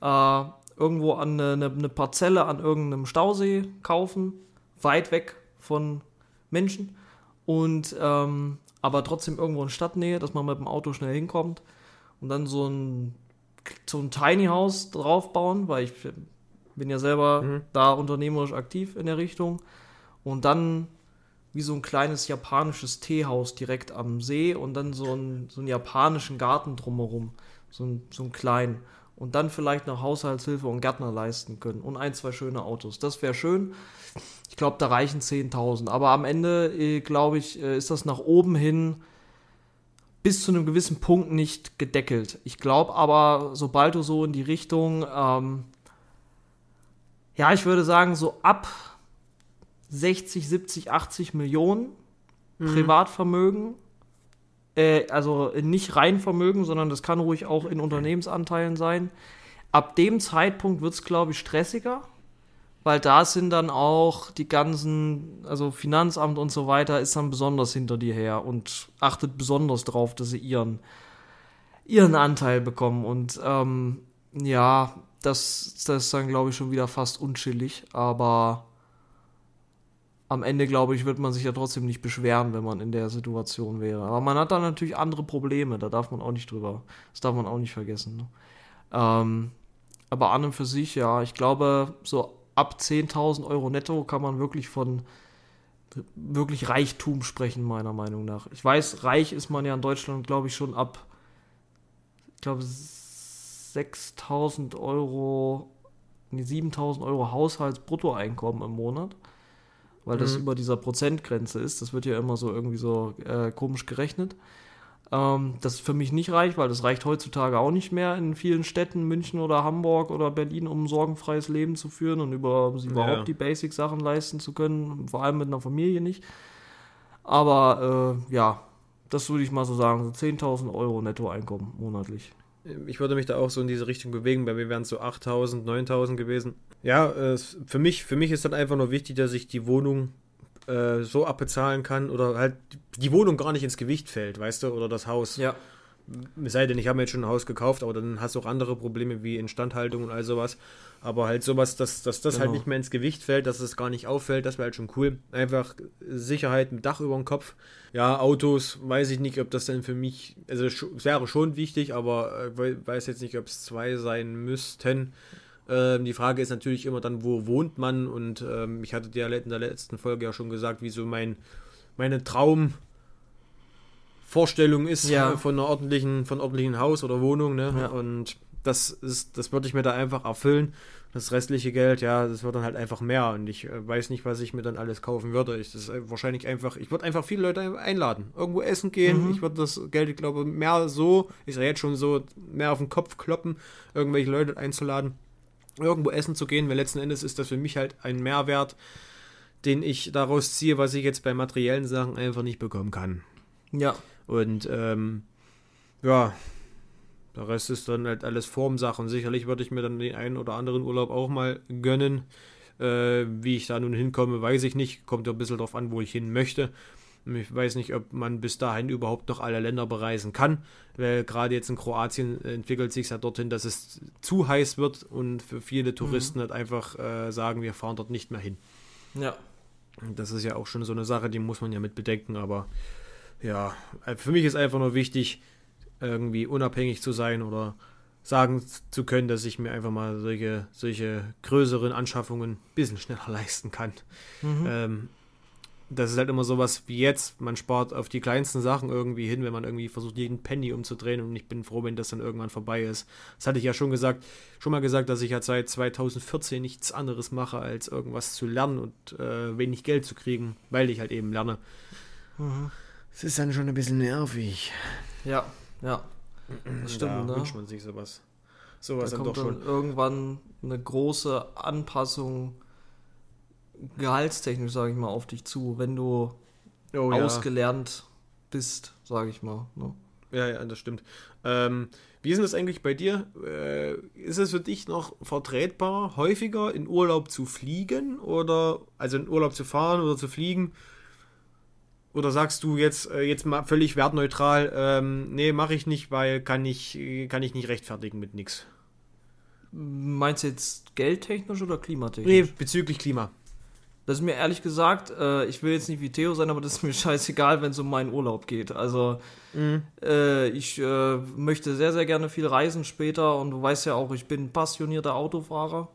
äh, irgendwo an eine, eine, Parzelle an irgendeinem Stausee kaufen, weit weg von Menschen und ähm, aber trotzdem irgendwo in Stadtnähe, dass man mit dem Auto schnell hinkommt und dann so ein so ein Tiny House draufbauen, weil ich bin ja selber mhm. da unternehmerisch aktiv in der Richtung. Und dann wie so ein kleines japanisches Teehaus direkt am See und dann so, ein, so einen japanischen Garten drumherum. So, ein, so einen kleinen. Und dann vielleicht noch Haushaltshilfe und Gärtner leisten können. Und ein, zwei schöne Autos. Das wäre schön. Ich glaube, da reichen 10.000. Aber am Ende, äh, glaube ich, äh, ist das nach oben hin bis zu einem gewissen Punkt nicht gedeckelt. Ich glaube aber, sobald du so in die Richtung, ähm, ja, ich würde sagen, so ab 60, 70, 80 Millionen mhm. Privatvermögen, äh, also nicht Reinvermögen, sondern das kann ruhig auch in Unternehmensanteilen sein. Ab dem Zeitpunkt wird es, glaube ich, stressiger weil da sind dann auch die ganzen, also Finanzamt und so weiter, ist dann besonders hinter dir her und achtet besonders drauf, dass sie ihren, ihren Anteil bekommen. Und ähm, ja, das, das ist dann, glaube ich, schon wieder fast unschillig, aber am Ende, glaube ich, wird man sich ja trotzdem nicht beschweren, wenn man in der Situation wäre. Aber man hat dann natürlich andere Probleme, da darf man auch nicht drüber, das darf man auch nicht vergessen. Ne? Ähm, aber an und für sich, ja, ich glaube, so ab 10.000 Euro netto kann man wirklich von wirklich Reichtum sprechen, meiner Meinung nach. Ich weiß, reich ist man ja in Deutschland, glaube ich, schon ab, ich glaube, 6.000 Euro, nee, 7.000 Euro Haushaltsbruttoeinkommen im Monat, weil das Mhm. über dieser Prozentgrenze ist. Das wird ja immer so irgendwie so äh, komisch gerechnet. Ähm, das ist für mich nicht reich, weil das reicht heutzutage auch nicht mehr in vielen Städten, München oder Hamburg oder Berlin, um ein sorgenfreies Leben zu führen und über, sie überhaupt Ja. die Basic-Sachen leisten zu können, vor allem mit einer Familie nicht. Aber äh, ja, das würde ich mal so sagen, so 10.000 Euro Nettoeinkommen monatlich. Ich würde mich da auch so in diese Richtung bewegen, bei mir wären es so 8000, 9000 gewesen. Ja, äh, für mich, für mich ist dann einfach nur wichtig, dass ich die Wohnung äh, so abbezahlen kann oder halt die Wohnung gar nicht ins Gewicht fällt, weißt du, oder das Haus. Ja. Es sei denn, ich habe mir jetzt schon ein Haus gekauft, aber dann hast du auch andere Probleme wie Instandhaltung und all sowas. Aber halt sowas, dass, dass das halt Genau. nicht mehr ins Gewicht fällt, dass es gar nicht auffällt, das wäre halt schon cool. Einfach Sicherheit mit Dach über dem Kopf. Ja, Autos, weiß ich nicht, ob das dann für mich, also es wäre schon wichtig, aber äh, wei- weiß jetzt nicht, ob es zwei sein müssten. Ähm, die Frage ist natürlich immer dann, wo wohnt man? Und ähm, ich hatte dir ja in der letzten Folge ja schon gesagt, wie so mein, meine Traum. Vorstellung ist Ja. äh, von einer ordentlichen, von ordentlichen Haus oder Wohnung, ne? Ja. Und das ist, das würde ich mir da einfach erfüllen. Das restliche Geld, ja, das wird dann halt einfach mehr. Und ich äh, weiß nicht, was ich mir dann alles kaufen würde. Ich, das ist wahrscheinlich einfach, ich würde einfach viele Leute einladen. Irgendwo essen gehen. Ich würde das Geld, ich glaube, mehr so, ist ja jetzt schon so, mehr auf den Kopf kloppen, irgendwelche Leute einzuladen, irgendwo essen zu gehen, weil letzten Endes ist das für mich halt ein Mehrwert, den ich daraus ziehe, was ich jetzt bei materiellen Sachen einfach nicht bekommen kann. Ja. Und ähm, ja, der Rest ist dann halt alles Formsache. Und sicherlich würde ich mir dann den einen oder anderen Urlaub auch mal gönnen. Äh, wie ich da nun hinkomme, weiß ich nicht. Kommt ja ein bisschen drauf an, wo ich hin möchte. Ich weiß nicht, ob man bis dahin überhaupt noch alle Länder bereisen kann, weil gerade jetzt in Kroatien entwickelt sich ja dorthin, dass es zu heiß wird und für viele Touristen halt einfach äh, sagen, wir fahren dort nicht mehr hin. Ja. Das ist ja auch schon so eine Sache, die muss man ja mit bedenken, aber ja, äh, für mich ist einfach nur wichtig, irgendwie unabhängig zu sein oder sagen zu können, dass ich mir einfach mal solche, solche größeren Anschaffungen ein bisschen schneller leisten kann. Ähm, das ist halt immer sowas wie jetzt, man spart auf die kleinsten Sachen irgendwie hin, wenn man irgendwie versucht, jeden Penny umzudrehen und ich bin froh, wenn das dann irgendwann vorbei ist. Das hatte ich ja schon gesagt, schon mal gesagt, dass ich ja seit 2014 nichts anderes mache, als irgendwas zu lernen und äh, wenig Geld zu kriegen, weil ich halt eben lerne. Es ist dann schon ein bisschen nervig. Ja. Ja. Das stimmt, da ne? wünscht man sich sowas. Sowas Da dann kommt doch dann schon. irgendwann eine große Anpassung gehaltstechnisch, sage ich mal, auf dich zu, wenn du Oh, ja. ausgelernt bist, sage ich mal. Ne? Ja, ja, das stimmt. Ähm, wie ist denn das eigentlich bei dir? Äh, ist es für dich noch vertretbar, häufiger in Urlaub zu fliegen oder also in Urlaub zu fahren oder zu fliegen? Oder sagst du jetzt, äh, jetzt mal völlig wertneutral, ähm, nee, mache ich nicht, weil kann ich, kann ich nicht rechtfertigen mit nix. Meinst du jetzt geldtechnisch oder klimatechnisch? Nee, bezüglich Klima. Das ist mir ehrlich gesagt, äh, ich will jetzt nicht wie Theo sein, aber das ist mir scheißegal, wenn es um meinen Urlaub geht. Also äh, ich äh, möchte sehr, sehr gerne viel reisen später und du weißt ja auch, ich bin passionierter Autofahrer.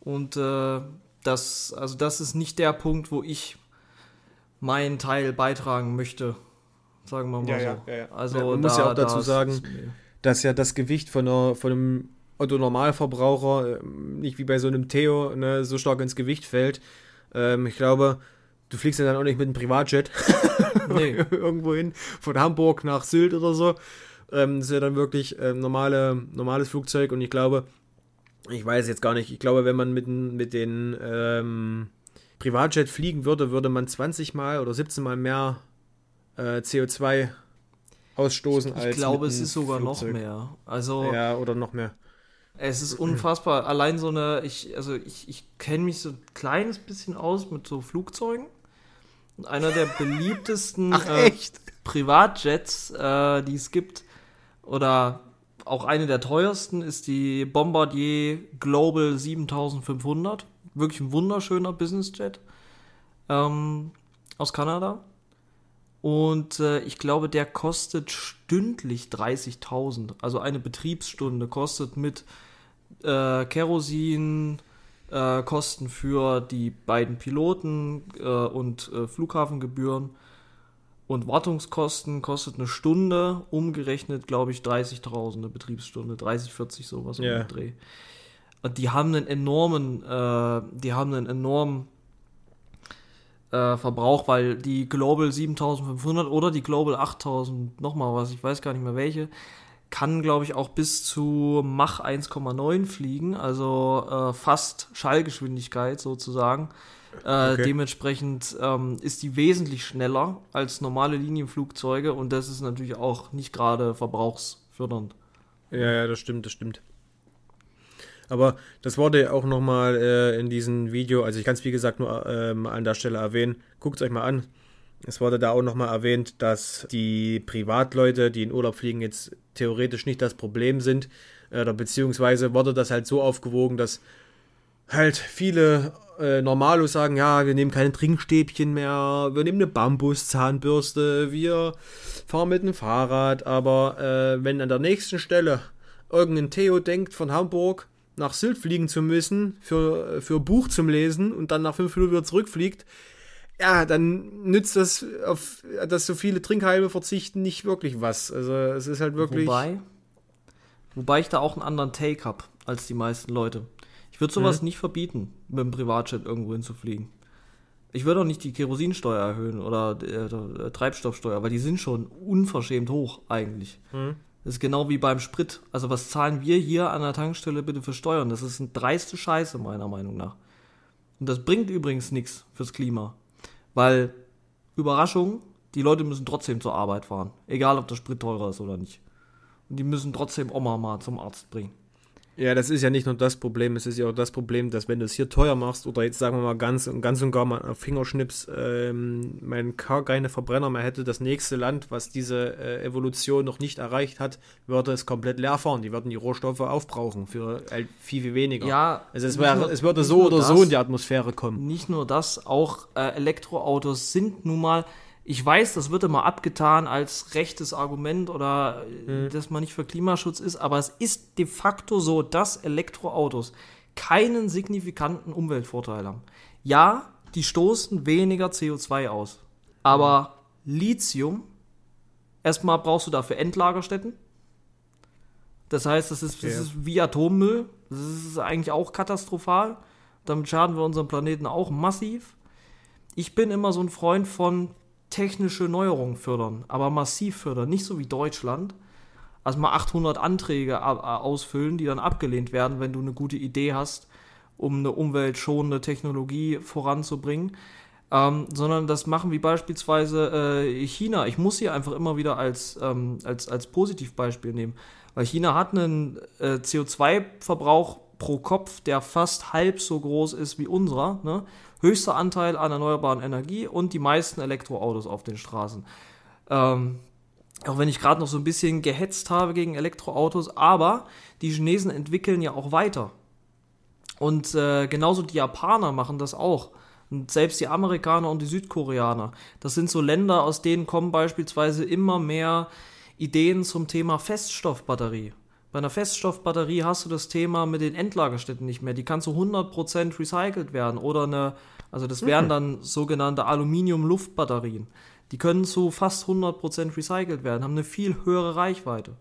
Und äh, das, also das ist nicht der Punkt, wo ich meinen Teil beitragen möchte. Sagen wir mal Ja, so. ja, ja, ja. Also Ja, man muss ja auch dazu ist- sagen, dass ja das Gewicht von, einer, von einem Otto-Normalverbraucher ähm, nicht wie bei so einem Theo ne, so stark ins Gewicht fällt. Ähm, ich glaube, du fliegst ja dann auch nicht mit einem Privatjet nee. irgendwo hin, von Hamburg nach Sylt oder so. Ähm, das ist ja dann wirklich ähm, normale, normales Flugzeug und ich glaube, ich weiß jetzt gar nicht, ich glaube, wenn man mit, mit den ähm, Privatjet fliegen würde, würde man 20 Mal oder 17 Mal mehr äh, CO2 ausstoßen als Ich glaube, es ist sogar noch Flugzeug. mehr. Also Ja, oder noch mehr. Es ist unfassbar. Allein so eine, ich, also ich, ich kenne mich so ein kleines bisschen aus mit so Flugzeugen. Und einer der beliebtesten äh, Privatjets, äh, die es gibt, oder auch eine der teuersten, ist die Bombardier Global 7500. Wirklich ein wunderschöner Businessjet. ähm, aus Kanada. Und äh, ich glaube, der kostet stündlich 30.000. Also eine Betriebsstunde kostet mit äh, Kerosin, äh, Kosten für die beiden Piloten äh, und äh, Flughafengebühren und Wartungskosten kostet eine Stunde, umgerechnet, glaube ich, 30.000 eine Betriebsstunde, 30, 40 sowas um Ja. den Dreh. Und die haben einen enormen, äh, die haben einen enormen äh, Verbrauch, weil die Global 7500 oder die Global 8000, nochmal was, ich weiß gar nicht mehr welche, kann, glaube ich, auch bis zu Mach 1,9 fliegen, also äh, fast Schallgeschwindigkeit sozusagen. Äh, Okay. Dementsprechend ähm, ist die wesentlich schneller als normale Linienflugzeuge und das ist natürlich auch nicht gerade verbrauchsfördernd. Ja, ja, das stimmt, das stimmt. Aber das wurde auch nochmal äh, in diesem Video, also ich kann es wie gesagt nur ähm, an der Stelle erwähnen, guckt es euch mal an. Es wurde da auch nochmal erwähnt, dass die Privatleute, die in Urlaub fliegen, jetzt theoretisch nicht das Problem sind. Äh, Oder beziehungsweise wurde das halt so aufgewogen, dass halt viele äh, Normalos sagen, ja, wir nehmen keine Trinkstäbchen mehr, wir nehmen eine Bambuszahnbürste, wir fahren mit dem Fahrrad, aber äh, wenn an der nächsten Stelle irgendein Theo denkt von Hamburg nach Sylt fliegen zu müssen für, für Buch zum Lesen und dann nach fünf Minuten wieder zurückfliegt, ja, dann nützt das, auf, dass so viele Trinkhalme verzichten, nicht wirklich was. Also es ist halt wirklich. Wobei, wobei ich da auch einen anderen Take habe als die meisten Leute. Ich würde sowas nicht verbieten, mit dem Privatjet irgendwo hinzufliegen. Ich würde auch nicht die Kerosinsteuer erhöhen oder äh, der Treibstoffsteuer, weil die sind schon unverschämt hoch eigentlich. Das ist genau wie beim Sprit. Also was zahlen wir hier an der Tankstelle bitte für Steuern? Das ist eine dreiste Scheiße meiner Meinung nach. Und das bringt übrigens nichts fürs Klima. Weil, Überraschung, die Leute müssen trotzdem zur Arbeit fahren. Egal, ob der Sprit teurer ist oder nicht. Und die müssen trotzdem Oma mal zum Arzt bringen. Ja, das ist ja nicht nur das Problem, es ist ja auch das Problem, dass wenn du es hier teuer machst oder jetzt sagen wir mal ganz und ganz und gar mal auf Fingerschnips ähm, mein Car keine Verbrenner mehr hätte, das nächste Land, was diese äh, Evolution noch nicht erreicht hat, würde es komplett leer fahren. Die würden die Rohstoffe aufbrauchen für äh, viel, viel weniger. Ja, also es, wäre, nur- es würde so oder das. so in die Atmosphäre kommen. Nicht nur das, auch äh, Elektroautos sind nun mal, ich weiß, das wird immer abgetan als rechtes Argument oder äh, dass man nicht für Klimaschutz ist, aber es ist de facto so, dass Elektroautos keinen signifikanten Umweltvorteil haben. Ja, die stoßen weniger CO2 aus, aber Lithium, erstmal brauchst du dafür Endlagerstätten. Das heißt, das ist, das Ja. ist wie Atommüll. Das ist eigentlich auch katastrophal. Damit schaden wir unserem Planeten auch massiv. Ich bin immer so ein Freund von technische Neuerungen fördern, aber massiv fördern, nicht so wie Deutschland. Also mal 800 Anträge ausfüllen, die dann abgelehnt werden, wenn du eine gute Idee hast, um eine umweltschonende Technologie voranzubringen. Ähm, sondern das machen wie beispielsweise äh, China. Ich muss hier einfach immer wieder als, ähm, als, als Positivbeispiel nehmen. Weil China hat einen äh, CO2-Verbrauch pro Kopf, der fast halb so groß ist wie unserer. Ne? Höchster Anteil an erneuerbaren Energie und die meisten Elektroautos auf den Straßen. Ähm, auch wenn ich gerade noch so ein bisschen gehetzt habe gegen Elektroautos, aber die Chinesen entwickeln ja auch weiter. Und äh, genauso die Japaner machen das auch. Und selbst die Amerikaner und die Südkoreaner. Das sind so Länder, aus denen kommen beispielsweise immer mehr Ideen zum Thema Feststoffbatterie. Bei einer Feststoffbatterie hast du das Thema mit den Endlagerstätten nicht mehr. Die kann zu 100% recycelt werden. Oder eine, also das wären dann sogenannte Aluminium-Luftbatterien. Die können zu fast 100% recycelt werden, haben eine viel höhere Reichweite.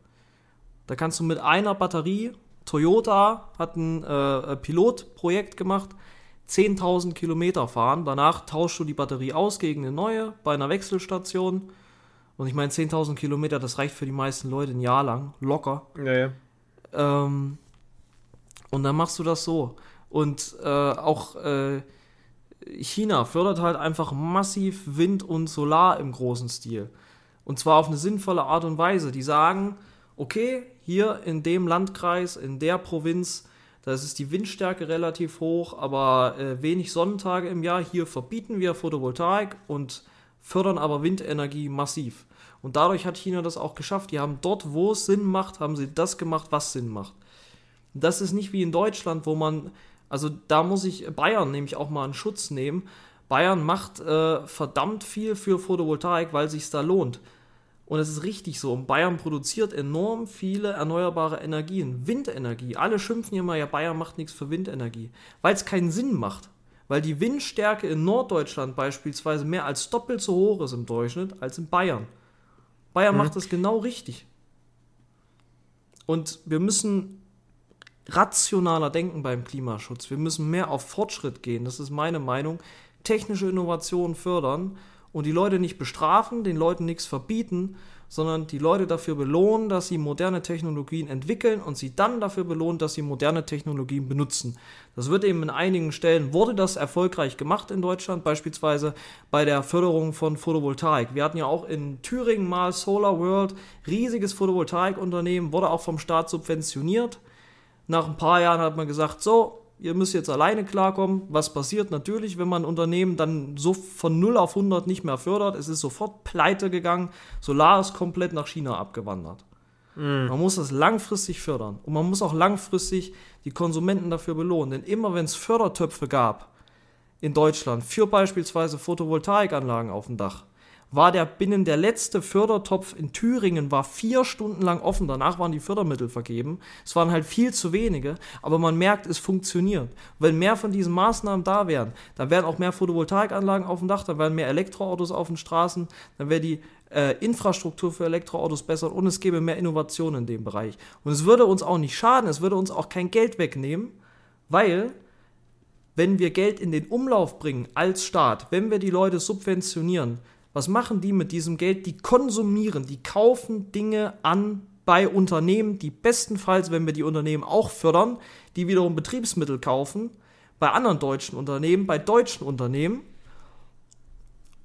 Da kannst du mit einer Batterie, Toyota hat ein äh, Pilotprojekt gemacht, 10.000 Kilometer fahren. Danach tauschst du die Batterie aus gegen eine neue bei einer Wechselstation. Und ich meine, 10.000 Kilometer, das reicht für die meisten Leute ein Jahr lang, locker. Ja, ja. Ähm, und dann machst du das so. Und äh, auch äh, China fördert halt einfach massiv Wind und Solar im großen Stil. Und zwar auf eine sinnvolle Art und Weise. Die sagen, okay, hier in dem Landkreis, in der Provinz, da ist die Windstärke relativ hoch, aber äh, wenig Sonnentage im Jahr. Hier verbieten wir Photovoltaik und fördern aber Windenergie massiv. Und dadurch hat China das auch geschafft. Die haben dort, wo es Sinn macht, haben sie das gemacht, was Sinn macht. Das ist nicht wie in Deutschland, wo man, also da muss ich Bayern nämlich auch mal in Schutz nehmen. Bayern macht äh, verdammt viel für Photovoltaik, weil sich da lohnt. Und es ist richtig so. Und Bayern produziert enorm viele erneuerbare Energien. Windenergie. Alle schimpfen immer, ja, Bayern macht nichts für Windenergie. Weil es keinen Sinn macht. Weil die Windstärke in Norddeutschland beispielsweise mehr als doppelt so hoch ist im Durchschnitt als in Bayern. Bayern mhm. macht das genau richtig. Und wir müssen rationaler denken beim Klimaschutz. Wir müssen mehr auf Fortschritt gehen. Das ist meine Meinung. Technische Innovationen fördern und die Leute nicht bestrafen, den Leuten nichts verbieten, sondern die Leute dafür belohnen, dass sie moderne Technologien entwickeln und sie dann dafür belohnen, dass sie moderne Technologien benutzen. Das wird eben in einigen Stellen, wurde das erfolgreich gemacht in Deutschland, beispielsweise bei der Förderung von Photovoltaik. Wir hatten ja auch in Thüringen mal Solar World, riesiges Photovoltaikunternehmen, wurde auch vom Staat subventioniert. Nach ein paar Jahren hat man gesagt, so, ihr müsst jetzt alleine klarkommen. Was passiert natürlich, wenn man ein Unternehmen dann so von 0 auf 100 nicht mehr fördert? Es ist sofort pleite gegangen. Solar ist komplett nach China abgewandert. Mm. Man muss das langfristig fördern. Und man muss auch langfristig die Konsumenten dafür belohnen. Denn immer wenn es Fördertöpfe gab in Deutschland für beispielsweise Photovoltaikanlagen auf dem Dach, war der binnen der letzte Fördertopf in Thüringen war vier Stunden lang offen. Danach waren die Fördermittel vergeben. Es waren halt viel zu wenige, aber man merkt, es funktioniert. Wenn mehr von diesen Maßnahmen da wären, dann wären auch mehr Photovoltaikanlagen auf dem Dach, dann wären mehr Elektroautos auf den Straßen, dann wäre die äh, Infrastruktur für Elektroautos besser und es gäbe mehr Innovation in dem Bereich. Und es würde uns auch nicht schaden, es würde uns auch kein Geld wegnehmen, weil wenn wir Geld in den Umlauf bringen als Staat, wenn wir die Leute subventionieren, was machen die mit diesem Geld? Die konsumieren, die kaufen Dinge an bei Unternehmen, die bestenfalls, wenn wir die Unternehmen auch fördern, die wiederum Betriebsmittel kaufen, bei anderen deutschen Unternehmen, bei deutschen Unternehmen.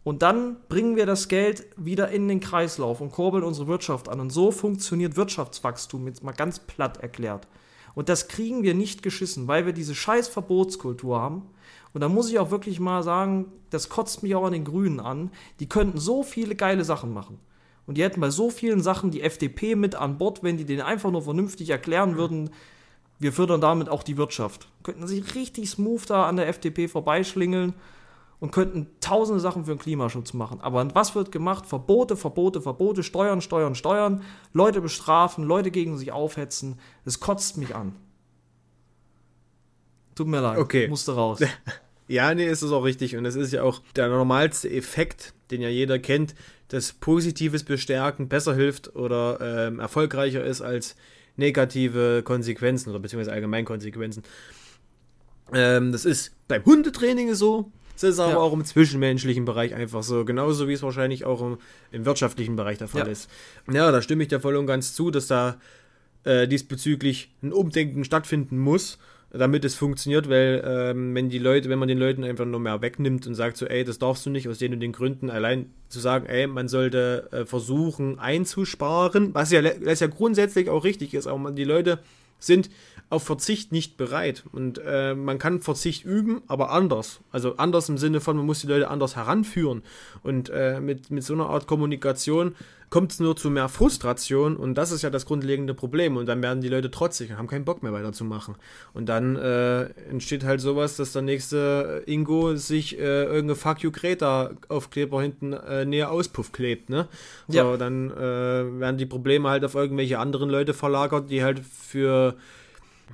Und dann bringen wir das Geld wieder in den Kreislauf und kurbeln unsere Wirtschaft an. Und so funktioniert Wirtschaftswachstum, jetzt mal ganz platt erklärt. Und das kriegen wir nicht geschissen, weil wir diese scheiß Verbotskultur haben und da muss ich auch wirklich mal sagen, das kotzt mich auch an den Grünen an. Die könnten so viele geile Sachen machen. Und die hätten bei so vielen Sachen die FDP mit an Bord, wenn die denen einfach nur vernünftig erklären würden, wir fördern damit auch die Wirtschaft. Könnten sich richtig smooth da an der FDP vorbeischlingeln und könnten tausende Sachen für den Klimaschutz machen. Aber was wird gemacht? Verbote, Verbote, Verbote, Steuern, Steuern, Steuern, Leute bestrafen, Leute gegen sich aufhetzen. Das kotzt mich an. Tut mir leid, okay. musste raus. Ja, nee, ist es auch richtig. Und es ist ja auch der normalste Effekt, den ja jeder kennt, dass positives Bestärken besser hilft oder ähm, erfolgreicher ist als negative Konsequenzen oder beziehungsweise Allgemeinkonsequenzen. Ähm, das ist beim Hundetraining so, das ist aber ja. auch im zwischenmenschlichen Bereich einfach so. Genauso wie es wahrscheinlich auch im, im wirtschaftlichen Bereich der Fall ja. ist. Ja, da stimme ich dir voll und ganz zu, dass da äh, diesbezüglich ein Umdenken stattfinden muss damit es funktioniert, weil ähm, wenn die Leute, wenn man den Leuten einfach nur mehr wegnimmt und sagt so, ey, das darfst du nicht aus den und den Gründen, allein zu sagen, ey, man sollte äh, versuchen einzusparen, was ja, was ja grundsätzlich auch richtig ist, aber man, die Leute sind auf Verzicht nicht bereit. Und äh, man kann Verzicht üben, aber anders. Also anders im Sinne von, man muss die Leute anders heranführen. Und äh, mit, mit so einer Art Kommunikation kommt es nur zu mehr Frustration und das ist ja das grundlegende Problem. Und dann werden die Leute trotzig und haben keinen Bock mehr weiterzumachen. Und dann äh, entsteht halt sowas, dass der nächste Ingo sich äh, irgendeine Fuck you Greta Aufkleber hinten äh, näher Auspuff klebt. Ne? So, ja. dann äh, werden die Probleme halt auf irgendwelche anderen Leute verlagert, die halt für,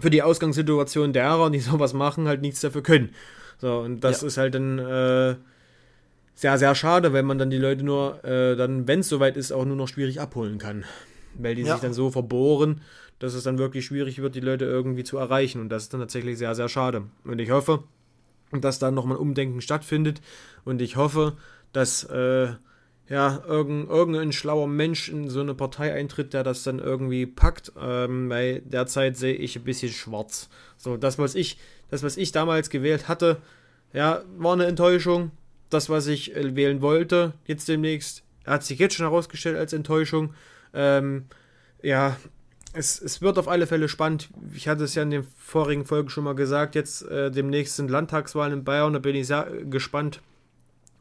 für die Ausgangssituation derer, die sowas machen, halt nichts dafür können. So, und das ja. ist halt dann äh, sehr, sehr schade, wenn man dann die Leute nur, äh, dann, wenn es soweit ist, auch nur noch schwierig abholen kann. Weil die ja. sich dann so verbohren, dass es dann wirklich schwierig wird, die Leute irgendwie zu erreichen. Und das ist dann tatsächlich sehr, sehr schade. Und ich hoffe, dass da nochmal ein Umdenken stattfindet. Und ich hoffe, dass äh, ja, irgendein, irgendein schlauer Mensch in so eine Partei eintritt, der das dann irgendwie packt. Ähm, weil derzeit sehe ich ein bisschen schwarz. So, das, was ich, das, was ich damals gewählt hatte, ja, war eine Enttäuschung das, was ich äh, wählen wollte, jetzt demnächst, hat sich jetzt schon herausgestellt als Enttäuschung. Ähm, ja, es, es wird auf alle Fälle spannend. Ich hatte es ja in den vorigen Folgen schon mal gesagt. Jetzt äh, demnächst sind Landtagswahlen in Bayern. Da bin ich sehr gespannt,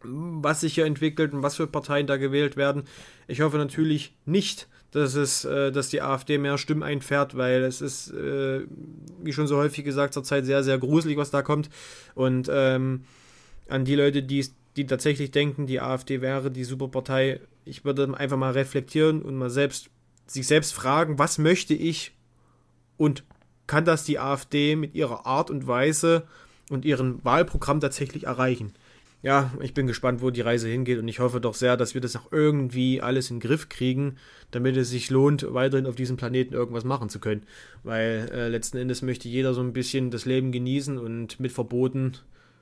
was sich hier entwickelt und was für Parteien da gewählt werden. Ich hoffe natürlich nicht, dass es, äh, dass die AfD mehr Stimmen einfährt, weil es ist, äh, wie schon so häufig gesagt, zurzeit sehr, sehr gruselig, was da kommt. Und ähm, an die Leute, die, die tatsächlich denken, die AfD wäre die Superpartei, ich würde einfach mal reflektieren und mal selbst sich selbst fragen, was möchte ich und kann das die AfD mit ihrer Art und Weise und ihrem Wahlprogramm tatsächlich erreichen? Ja, ich bin gespannt, wo die Reise hingeht und ich hoffe doch sehr, dass wir das auch irgendwie alles in den Griff kriegen, damit es sich lohnt, weiterhin auf diesem Planeten irgendwas machen zu können. Weil äh, letzten Endes möchte jeder so ein bisschen das Leben genießen und mit Verboten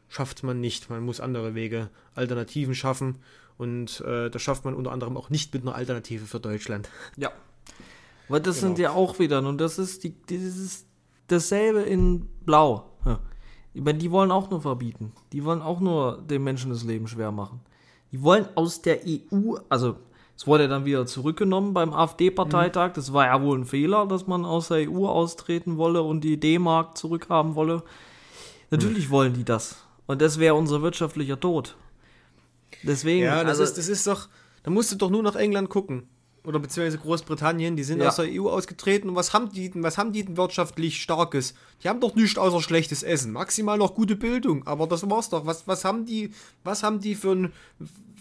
schafft man nicht. Man muss andere Wege, Alternativen schaffen und äh, das schafft man unter anderem auch nicht mit einer Alternative für Deutschland. Ja. Weil das Genau. sind ja auch wieder, und das ist die, dieses dasselbe in Blau. Ja. Ich meine, die wollen auch nur verbieten. Die wollen auch nur den Menschen das Leben schwer machen. Die wollen aus der EU, also es wurde dann wieder zurückgenommen beim AfD-Parteitag. Das war ja wohl ein Fehler, dass man aus der EU austreten wolle und die D-Mark zurückhaben wolle. Natürlich wollen die das. Und das wäre unser wirtschaftlicher Tod. Deswegen, Ja, das, also, ist, das ist doch, da musst du doch nur nach England gucken. Oder beziehungsweise Großbritannien, die sind Ja. aus der EU ausgetreten und was haben die denn, was haben die denn wirtschaftlich Starkes? Die haben doch nichts außer schlechtes Essen, maximal noch gute Bildung, aber das war's doch. Was, was haben die, was haben die für eine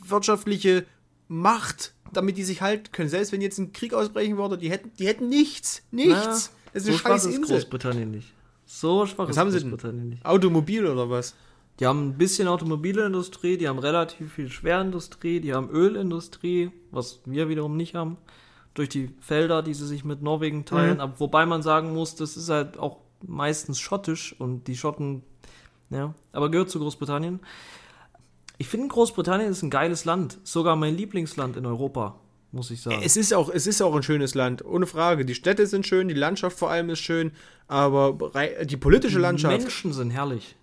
wirtschaftliche Macht, damit die sich halten können? Selbst wenn jetzt ein Krieg ausbrechen würde, die hätten, die hätten nichts, nichts. na, das ist so eine scheiß Insel. Großbritannien nicht. So schwach Was ist haben sie denn? Großbritannien nicht. Automobil oder was? Die haben ein bisschen Automobilindustrie, die haben relativ viel Schwerindustrie, die haben Ölindustrie, was wir wiederum nicht haben, durch die Felder, die sie sich mit Norwegen teilen. Mhm. Aber wobei man sagen muss, das ist halt auch meistens schottisch und die Schotten, ja, aber gehört zu Großbritannien. Ich finde, Großbritannien ist ein geiles Land, sogar mein Lieblingsland in Europa, muss ich sagen. Es ist auch, es ist auch ein schönes Land, ohne Frage. Die Städte sind schön, die Landschaft vor allem ist schön, aber die politische Landschaft, Menschen sind herrlich.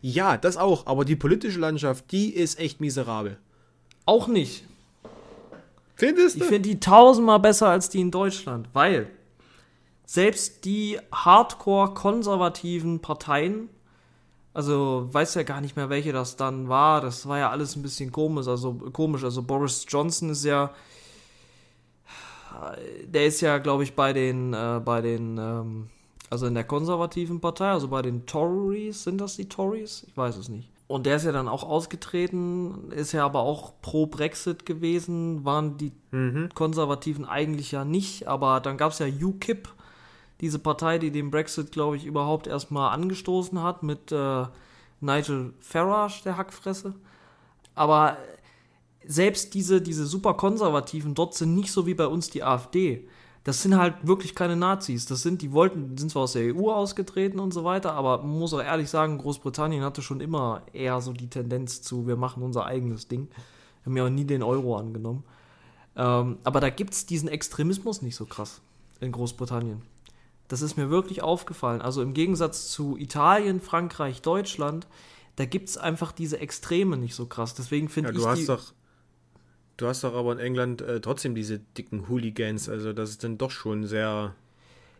Ja, das auch, aber die politische Landschaft, die ist echt miserabel. Auch nicht. Findest Ich du? finde die tausendmal besser als die in Deutschland, weil selbst die hardcore-konservativen Parteien, also weiß ja gar nicht mehr, welche das dann war, das war ja alles ein bisschen komisch, also komisch, also Boris Johnson ist ja, der ist ja, glaube ich, bei den, äh, bei den, ähm, also in der konservativen Partei, also bei den Tories, sind das die Tories? Ich weiß es nicht. Und der ist ja dann auch ausgetreten, ist ja aber auch pro Brexit gewesen, waren die Konservativen eigentlich ja nicht, aber dann gab es ja UKIP, diese Partei, die den Brexit, glaube ich, überhaupt erstmal angestoßen hat mit äh, Nigel Farage, der Hackfresse. Aber selbst diese, diese super Konservativen dort sind nicht so wie bei uns die AfD. Das sind halt wirklich keine Nazis. Das sind, die wollten, die sind zwar aus der EU ausgetreten und so weiter, aber man muss auch ehrlich sagen, Großbritannien hatte schon immer eher so die Tendenz zu, wir machen unser eigenes Ding. Haben ja auch nie den Euro angenommen. Ähm, aber da gibt es diesen Extremismus nicht so krass in Großbritannien. Das ist mir wirklich aufgefallen. Also im Gegensatz zu Italien, Frankreich, Deutschland, da gibt es einfach diese Extreme nicht so krass. Deswegen finde Ja, ich du die, hast doch, du hast doch aber in England äh, trotzdem diese dicken Hooligans, also das ist dann doch schon sehr.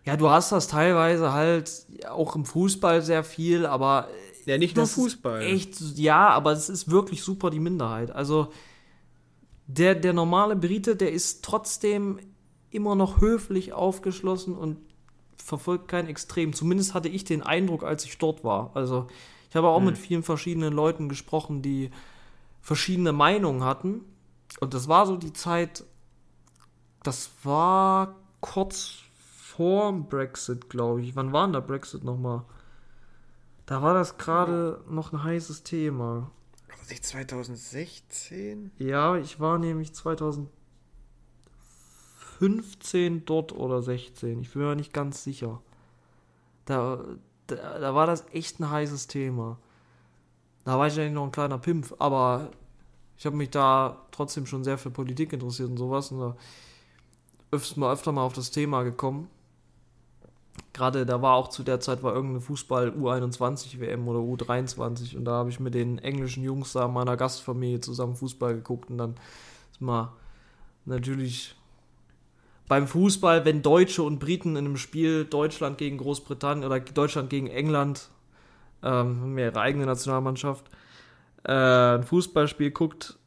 Ja, du hast das teilweise halt auch im Fußball sehr viel, aber Ja, nicht nur Fußball. Echt, ja, aber es ist wirklich super die Minderheit. Also der, der normale Brite, der ist trotzdem immer noch höflich aufgeschlossen und verfolgt kein Extrem. Zumindest hatte ich den Eindruck, als ich dort war. Also ich habe auch mit vielen verschiedenen Leuten gesprochen, die verschiedene Meinungen hatten. Und das war so die Zeit, das war kurz vor Brexit, glaube ich. Wann war denn der Brexit nochmal? Da war das gerade noch ein heißes Thema. Was nicht 2016? Ja, ich war nämlich 2015 dort oder 16. Ich bin mir nicht ganz sicher. Da, da, da war das echt ein heißes Thema. Da war ich eigentlich noch ein kleiner Pimp, aber ich habe mich da trotzdem schon sehr für Politik interessiert und sowas. Und da öfter mal, öfter mal auf das Thema gekommen. Gerade da war auch zu der Zeit war irgendeine Fußball U21 WM oder U23 und da habe ich mit den englischen Jungs da meiner Gastfamilie zusammen Fußball geguckt und dann ist mal natürlich beim Fußball, wenn Deutsche und Briten in einem Spiel Deutschland gegen Großbritannien oder Deutschland gegen England, ähm, haben ja ihre eigene Nationalmannschaft, äh, ein Fußballspiel guckt,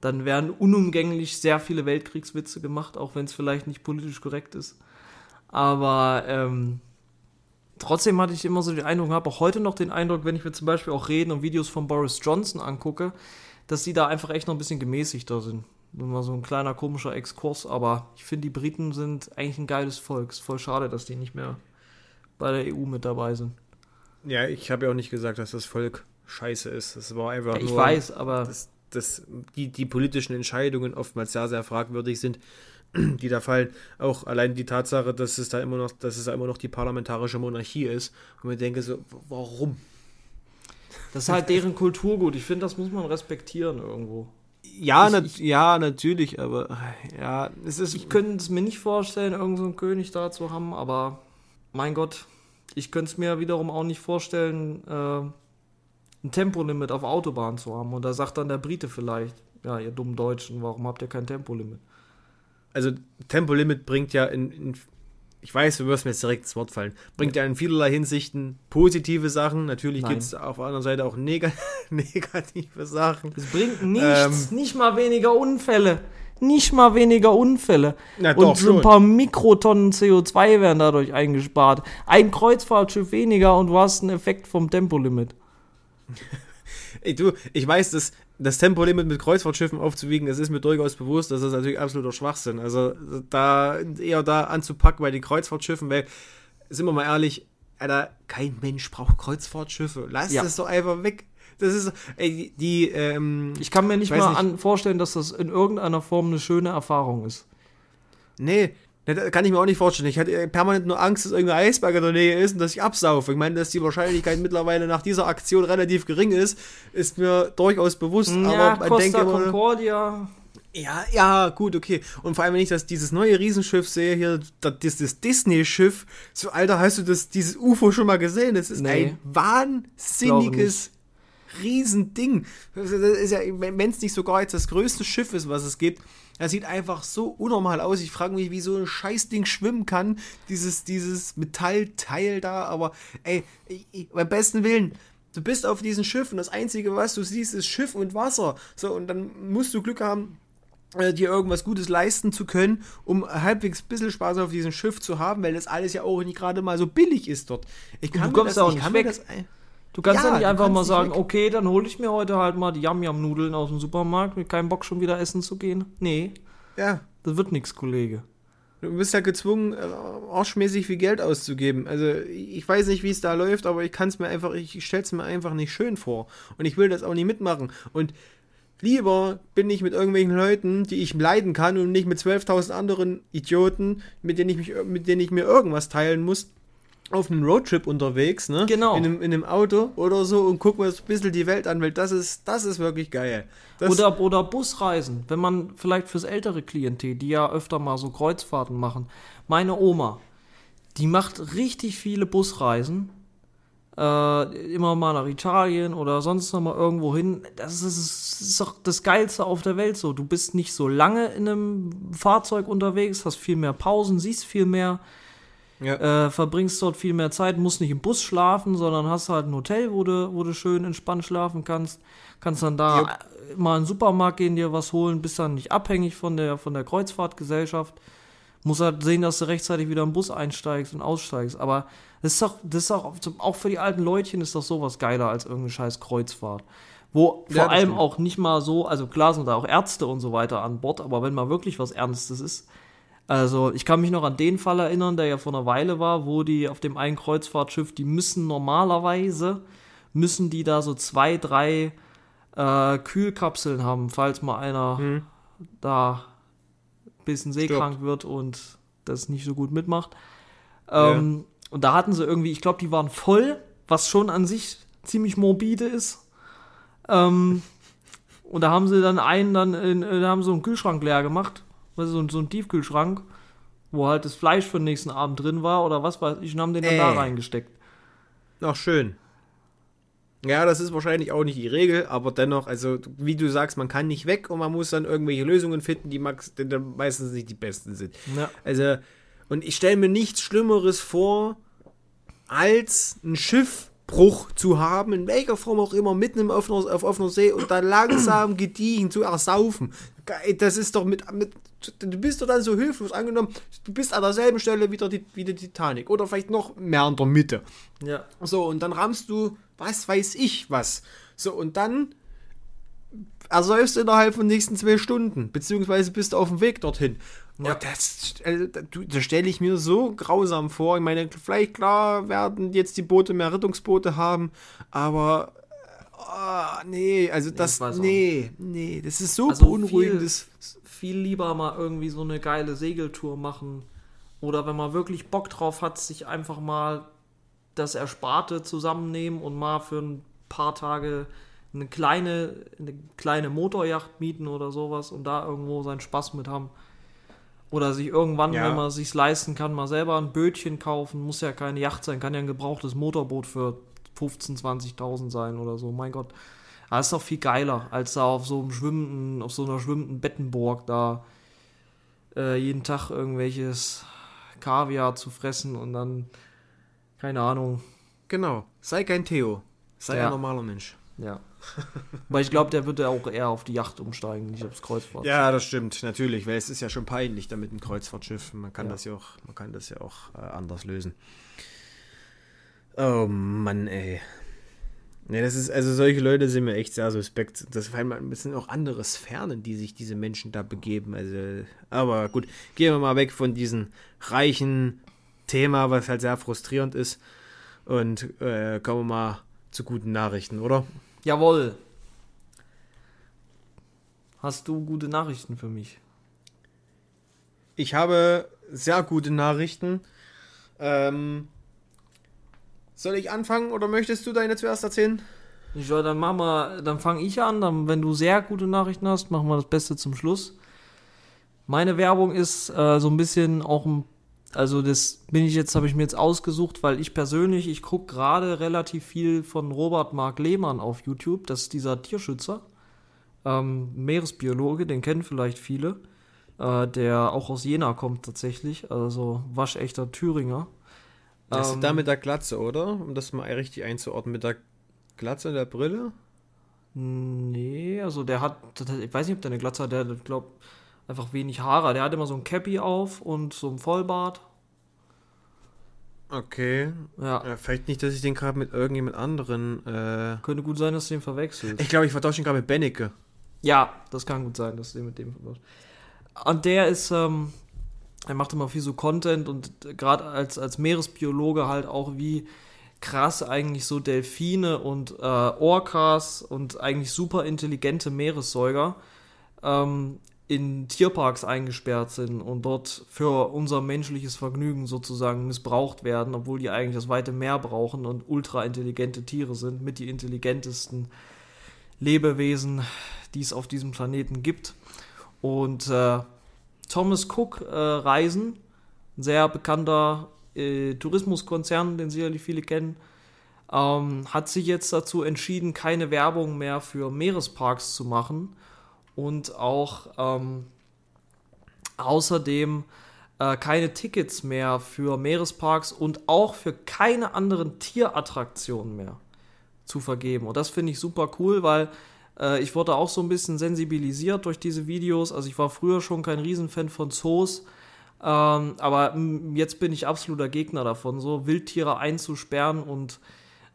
dann werden unumgänglich sehr viele Weltkriegswitze gemacht, auch wenn es vielleicht nicht politisch korrekt ist. Aber ähm, trotzdem hatte ich immer so den Eindruck, habe auch heute noch den Eindruck, wenn ich mir zum Beispiel auch Reden und Videos von Boris Johnson angucke, dass die da einfach echt noch ein bisschen gemäßigter sind. Nur mal so ein kleiner komischer Exkurs, aber ich finde, die Briten sind eigentlich ein geiles Volk. Ist voll schade, dass die nicht mehr bei der EU mit dabei sind. Ja, ich habe ja auch nicht gesagt, dass das Volk scheiße ist. Das war einfach Ja, ich nur, weiß, aber dass, dass die, die politischen Entscheidungen oftmals sehr, sehr fragwürdig sind, die da fallen. Auch allein die Tatsache, dass es da immer noch, dass es da immer noch die parlamentarische Monarchie ist. Und ich denke so, warum? das ist halt deren Kulturgut. Ich finde, das muss man respektieren irgendwo. Ja, Ich- nat ich- ja, natürlich, aber ja, es ist. Ich könnte es mir nicht vorstellen, irgendeinen so einen König da zu haben, aber mein Gott, ich könnte es mir wiederum auch nicht vorstellen, äh, ein Tempolimit auf Autobahn zu haben. Und da sagt dann der Brite vielleicht, ja, ihr dummen Deutschen, warum habt ihr kein Tempolimit? also Tempolimit bringt ja in, in ich weiß, du wirst mir jetzt direkt ins Wort fallen, bringt ja in vielerlei Hinsichten positive Sachen. Natürlich gibt es auf der anderen Seite auch neg negative Sachen. Es bringt nichts, nicht mal weniger Unfälle. Nicht mal weniger Unfälle. Na Und doch, so ein schon. paar Mikrotonnen CO2 werden dadurch eingespart. Ein Kreuzfahrtschiff weniger und du hast einen Effekt vom Tempolimit. Ey, du, ich weiß, dass das Tempolimit mit Kreuzfahrtschiffen aufzuwiegen, das ist mir durchaus bewusst, das ist natürlich absoluter Schwachsinn. Also da eher da anzupacken bei den Kreuzfahrtschiffen, weil, sind wir mal ehrlich, Alter, kein Mensch braucht Kreuzfahrtschiffe. Lass Ja. das doch einfach weg. Das ist, ey, die, ähm, Ich kann mir nicht mal nicht. An vorstellen, dass das in irgendeiner Form eine schöne Erfahrung ist. Nee, ne, das kann ich mir auch nicht vorstellen. Ich hatte permanent nur Angst, dass irgendein Eisberg in der Nähe ist und dass ich absaufe. Ich meine, dass die Wahrscheinlichkeit mittlerweile nach dieser Aktion relativ gering ist, ist mir durchaus bewusst. ja, aber man denkt Costa immer, Concordia. ja, ja, gut, okay. Und vor allem, wenn ich das, dieses neue Riesenschiff sehe, hier, das, das Disney-Schiff, so, Alter, hast du das, dieses UFO schon mal gesehen? Das ist Nee. ein wahnsinniges Riesending. Das ist ja, wenn es nicht sogar jetzt das größte Schiff ist, was es gibt, das sieht einfach so unnormal aus. Ich frage mich, wie so ein Scheißding schwimmen kann. Dieses, dieses Metallteil da, aber ey, ich, beim besten Willen, du bist auf diesem Schiff und das Einzige, was du siehst, ist Schiff und Wasser. So, und dann musst du Glück haben, äh, dir irgendwas Gutes leisten zu können, um halbwegs ein bisschen Spaß auf diesem Schiff zu haben, weil das alles ja auch nicht gerade mal so billig ist dort. Ich du mir kommst das, auch ich nicht kann weg. Das, Du kannst Ja, ja, nicht einfach mal sagen, weg. okay, dann hole ich mir heute halt mal die Yam-Yam-Nudeln aus dem Supermarkt, mit keinem Bock schon wieder essen zu gehen. Nee, ja, das wird nix, Kollege. du bist ja gezwungen, äh, arschmäßig viel Geld auszugeben. Also ich weiß nicht, wie es da läuft, aber ich kann es mir einfach, ich stelle es mir einfach nicht schön vor. Und ich will das auch nicht mitmachen. Und lieber bin ich mit irgendwelchen Leuten, die ich leiden kann und nicht mit 12.000 anderen Idioten, mit denen ich mich, mit denen ich mir irgendwas teilen muss, auf einem Roadtrip unterwegs, ne? Genau. In einem, in einem Auto oder so und gucken wir uns ein bisschen die Welt an, weil das ist, das ist wirklich geil. Das, Oder, oder Busreisen, wenn man vielleicht fürs ältere Klientel, die ja öfter mal so Kreuzfahrten machen. Meine Oma, die macht richtig viele Busreisen. Äh, immer mal nach Italien oder sonst noch mal irgendwo hin. Das ist, das ist doch das Geilste auf der Welt so. Du bist nicht so lange in einem Fahrzeug unterwegs, hast viel mehr Pausen, siehst viel mehr. Ja. äh, verbringst dort viel mehr Zeit, musst nicht im Bus schlafen, sondern hast halt ein Hotel, wo du, wo du schön entspannt schlafen kannst. Kannst dann da äh, mal in den Supermarkt gehen, dir was holen, bist dann nicht abhängig von der, von der Kreuzfahrtgesellschaft. Musst halt sehen, dass du rechtzeitig wieder im Bus einsteigst und aussteigst. Aber das ist doch, das ist doch auch für die alten Leutchen ist doch sowas geiler als irgendeine scheiß Kreuzfahrt. Wo Ja, vor allem stimmt. auch nicht mal so, also klar sind da auch Ärzte und so weiter an Bord, aber wenn mal wirklich was Ernstes ist, also ich kann mich noch an den Fall erinnern, der ja vor einer Weile war, wo die auf dem einen Kreuzfahrtschiff, die müssen normalerweise, müssen die da so zwei, drei äh, Kühlkapseln haben, falls mal einer Mhm. da ein bisschen seekrank wird und das nicht so gut mitmacht. Ähm, Und da hatten sie irgendwie, ich glaube, die waren voll, was schon an sich ziemlich morbide ist. Ähm, und da haben sie dann einen dann, in, da haben sie so einen Kühlschrank leer gemacht, also so, ein- so einen Tiefkühlschrank, wo halt das Fleisch für den nächsten Abend drin war oder was weiß ich, und haben den dann da Äh. reingesteckt. Ach, schön. Ja, das ist wahrscheinlich auch nicht die Regel, aber dennoch, also wie du sagst, man kann nicht weg und man muss dann irgendwelche Lösungen finden, die max die dann meistens nicht die besten sind. Ja. Also, und ich stelle mir nichts Schlimmeres vor, als ein Schiffbruch zu haben, in welcher Form auch immer, mitten im offener, auf offener See und dann langsam gediegen zu ersaufen. Das ist doch mit, mit du bist doch dann so hilflos angenommen, du bist an derselben Stelle wieder die, wie die Titanic oder vielleicht noch mehr in der Mitte. Ja. So, und dann rammst du, was weiß ich was. So, und dann ersäufst du innerhalb von nächsten zwei Stunden, beziehungsweise bist du auf dem Weg dorthin. Ja. Und das, also, das stelle ich mir so grausam vor. Ich meine, vielleicht klar werden jetzt die Boote mehr Rettungsboote haben, aber oh, nee, also das, nee, nee, das ist so Also beunruhigend. viel- Viel lieber mal irgendwie so eine geile Segeltour machen. Oder wenn man wirklich Bock drauf hat, sich einfach mal das Ersparte zusammennehmen und mal für ein paar Tage eine kleine, eine kleine Motorjacht mieten oder sowas und da irgendwo seinen Spaß mit haben. Oder sich irgendwann, Ja. wenn man es sich leisten kann, mal selber ein Bötchen kaufen. Muss ja keine Yacht sein, kann ja ein gebrauchtes Motorboot für 15.000, 20.000 sein oder so. Mein Gott. Aber ist doch viel geiler, als da auf so einem schwimmenden, auf so einer schwimmenden Bettenburg da äh, jeden Tag irgendwelches Kaviar zu fressen und dann, keine Ahnung, Genau, sei kein Theo, sei Ja. ein normaler Mensch. ja. Weil ich glaube, der wird ja auch eher auf die Yacht umsteigen, nicht aufs Kreuzfahrt. Ja, das stimmt, natürlich, weil es ist ja schon peinlich da mit einem Kreuzfahrtschiff. Man kann Ja. das ja auch, man kann das ja auch äh, anders lösen. Oh Mann, ey. Ne, das ist, also solche Leute sind mir echt sehr suspekt. Das mal ein bisschen auch andere Sphären, die sich diese Menschen da begeben. Also, aber gut, gehen wir mal weg von diesem reichen Thema, was halt sehr frustrierend ist. Und äh, kommen wir mal zu guten Nachrichten, oder? Jawohl. Hast du gute Nachrichten für mich? Ich habe sehr gute Nachrichten. Ähm, soll ich anfangen oder möchtest du deine zuerst erzählen? Soll, dann machen wir, dann fange ich an. Dann, wenn du sehr gute Nachrichten hast, machen wir das Beste zum Schluss. Meine Werbung ist äh, so ein bisschen auch ein, also das bin ich jetzt, habe ich mir jetzt ausgesucht, weil ich persönlich, ich gucke gerade relativ viel von Robert Mark Lehmann auf YouTube. Das ist dieser Tierschützer, ähm, Meeresbiologe, den kennen vielleicht viele, äh, der auch aus Jena kommt tatsächlich, also waschechter Thüringer. Das ist Ähm, da mit der Glatze, oder? Um das mal richtig einzuordnen. Mit der Glatze und der Brille? Nee, also der hat, ich weiß nicht, ob der eine Glatze hat, der hat, glaub, einfach wenig Haare. Der hat immer so ein Cappy auf und so ein Vollbart. Okay. Ja, Ja, vielleicht nicht, dass ich den gerade mit irgendjemand anderen. Äh könnte gut sein, dass du den verwechselst. ich glaube, ich vertausche ihn gerade mit Bennecke. Ja, das kann gut sein, dass du den mit dem verwechselst. Und der ist, ähm, er macht immer viel so Content und gerade als, als Meeresbiologe halt auch wie krass eigentlich so Delfine und äh, Orcas und eigentlich super intelligente Meeressäuger ähm, in Tierparks eingesperrt sind und dort für unser menschliches Vergnügen sozusagen missbraucht werden, obwohl die eigentlich das weite Meer brauchen und ultra intelligente Tiere sind, mit die intelligentesten Lebewesen, die es auf diesem Planeten gibt. Und äh, Thomas Cook äh, Reisen, ein sehr bekannter äh, Tourismuskonzern, den sicherlich viele kennen, ähm, hat sich jetzt dazu entschieden, keine Werbung mehr für Meeresparks zu machen. Und auch ähm, außerdem äh, keine Tickets mehr für Meeresparks und auch für keine anderen Tierattraktionen mehr zu vergeben. Und das finde ich super cool, weil äh, ich wurde auch so ein bisschen sensibilisiert durch diese Videos. Also ich war früher schon kein Riesenfan von Zoos, ähm, aber jetzt bin ich absoluter Gegner davon, so Wildtiere einzusperren und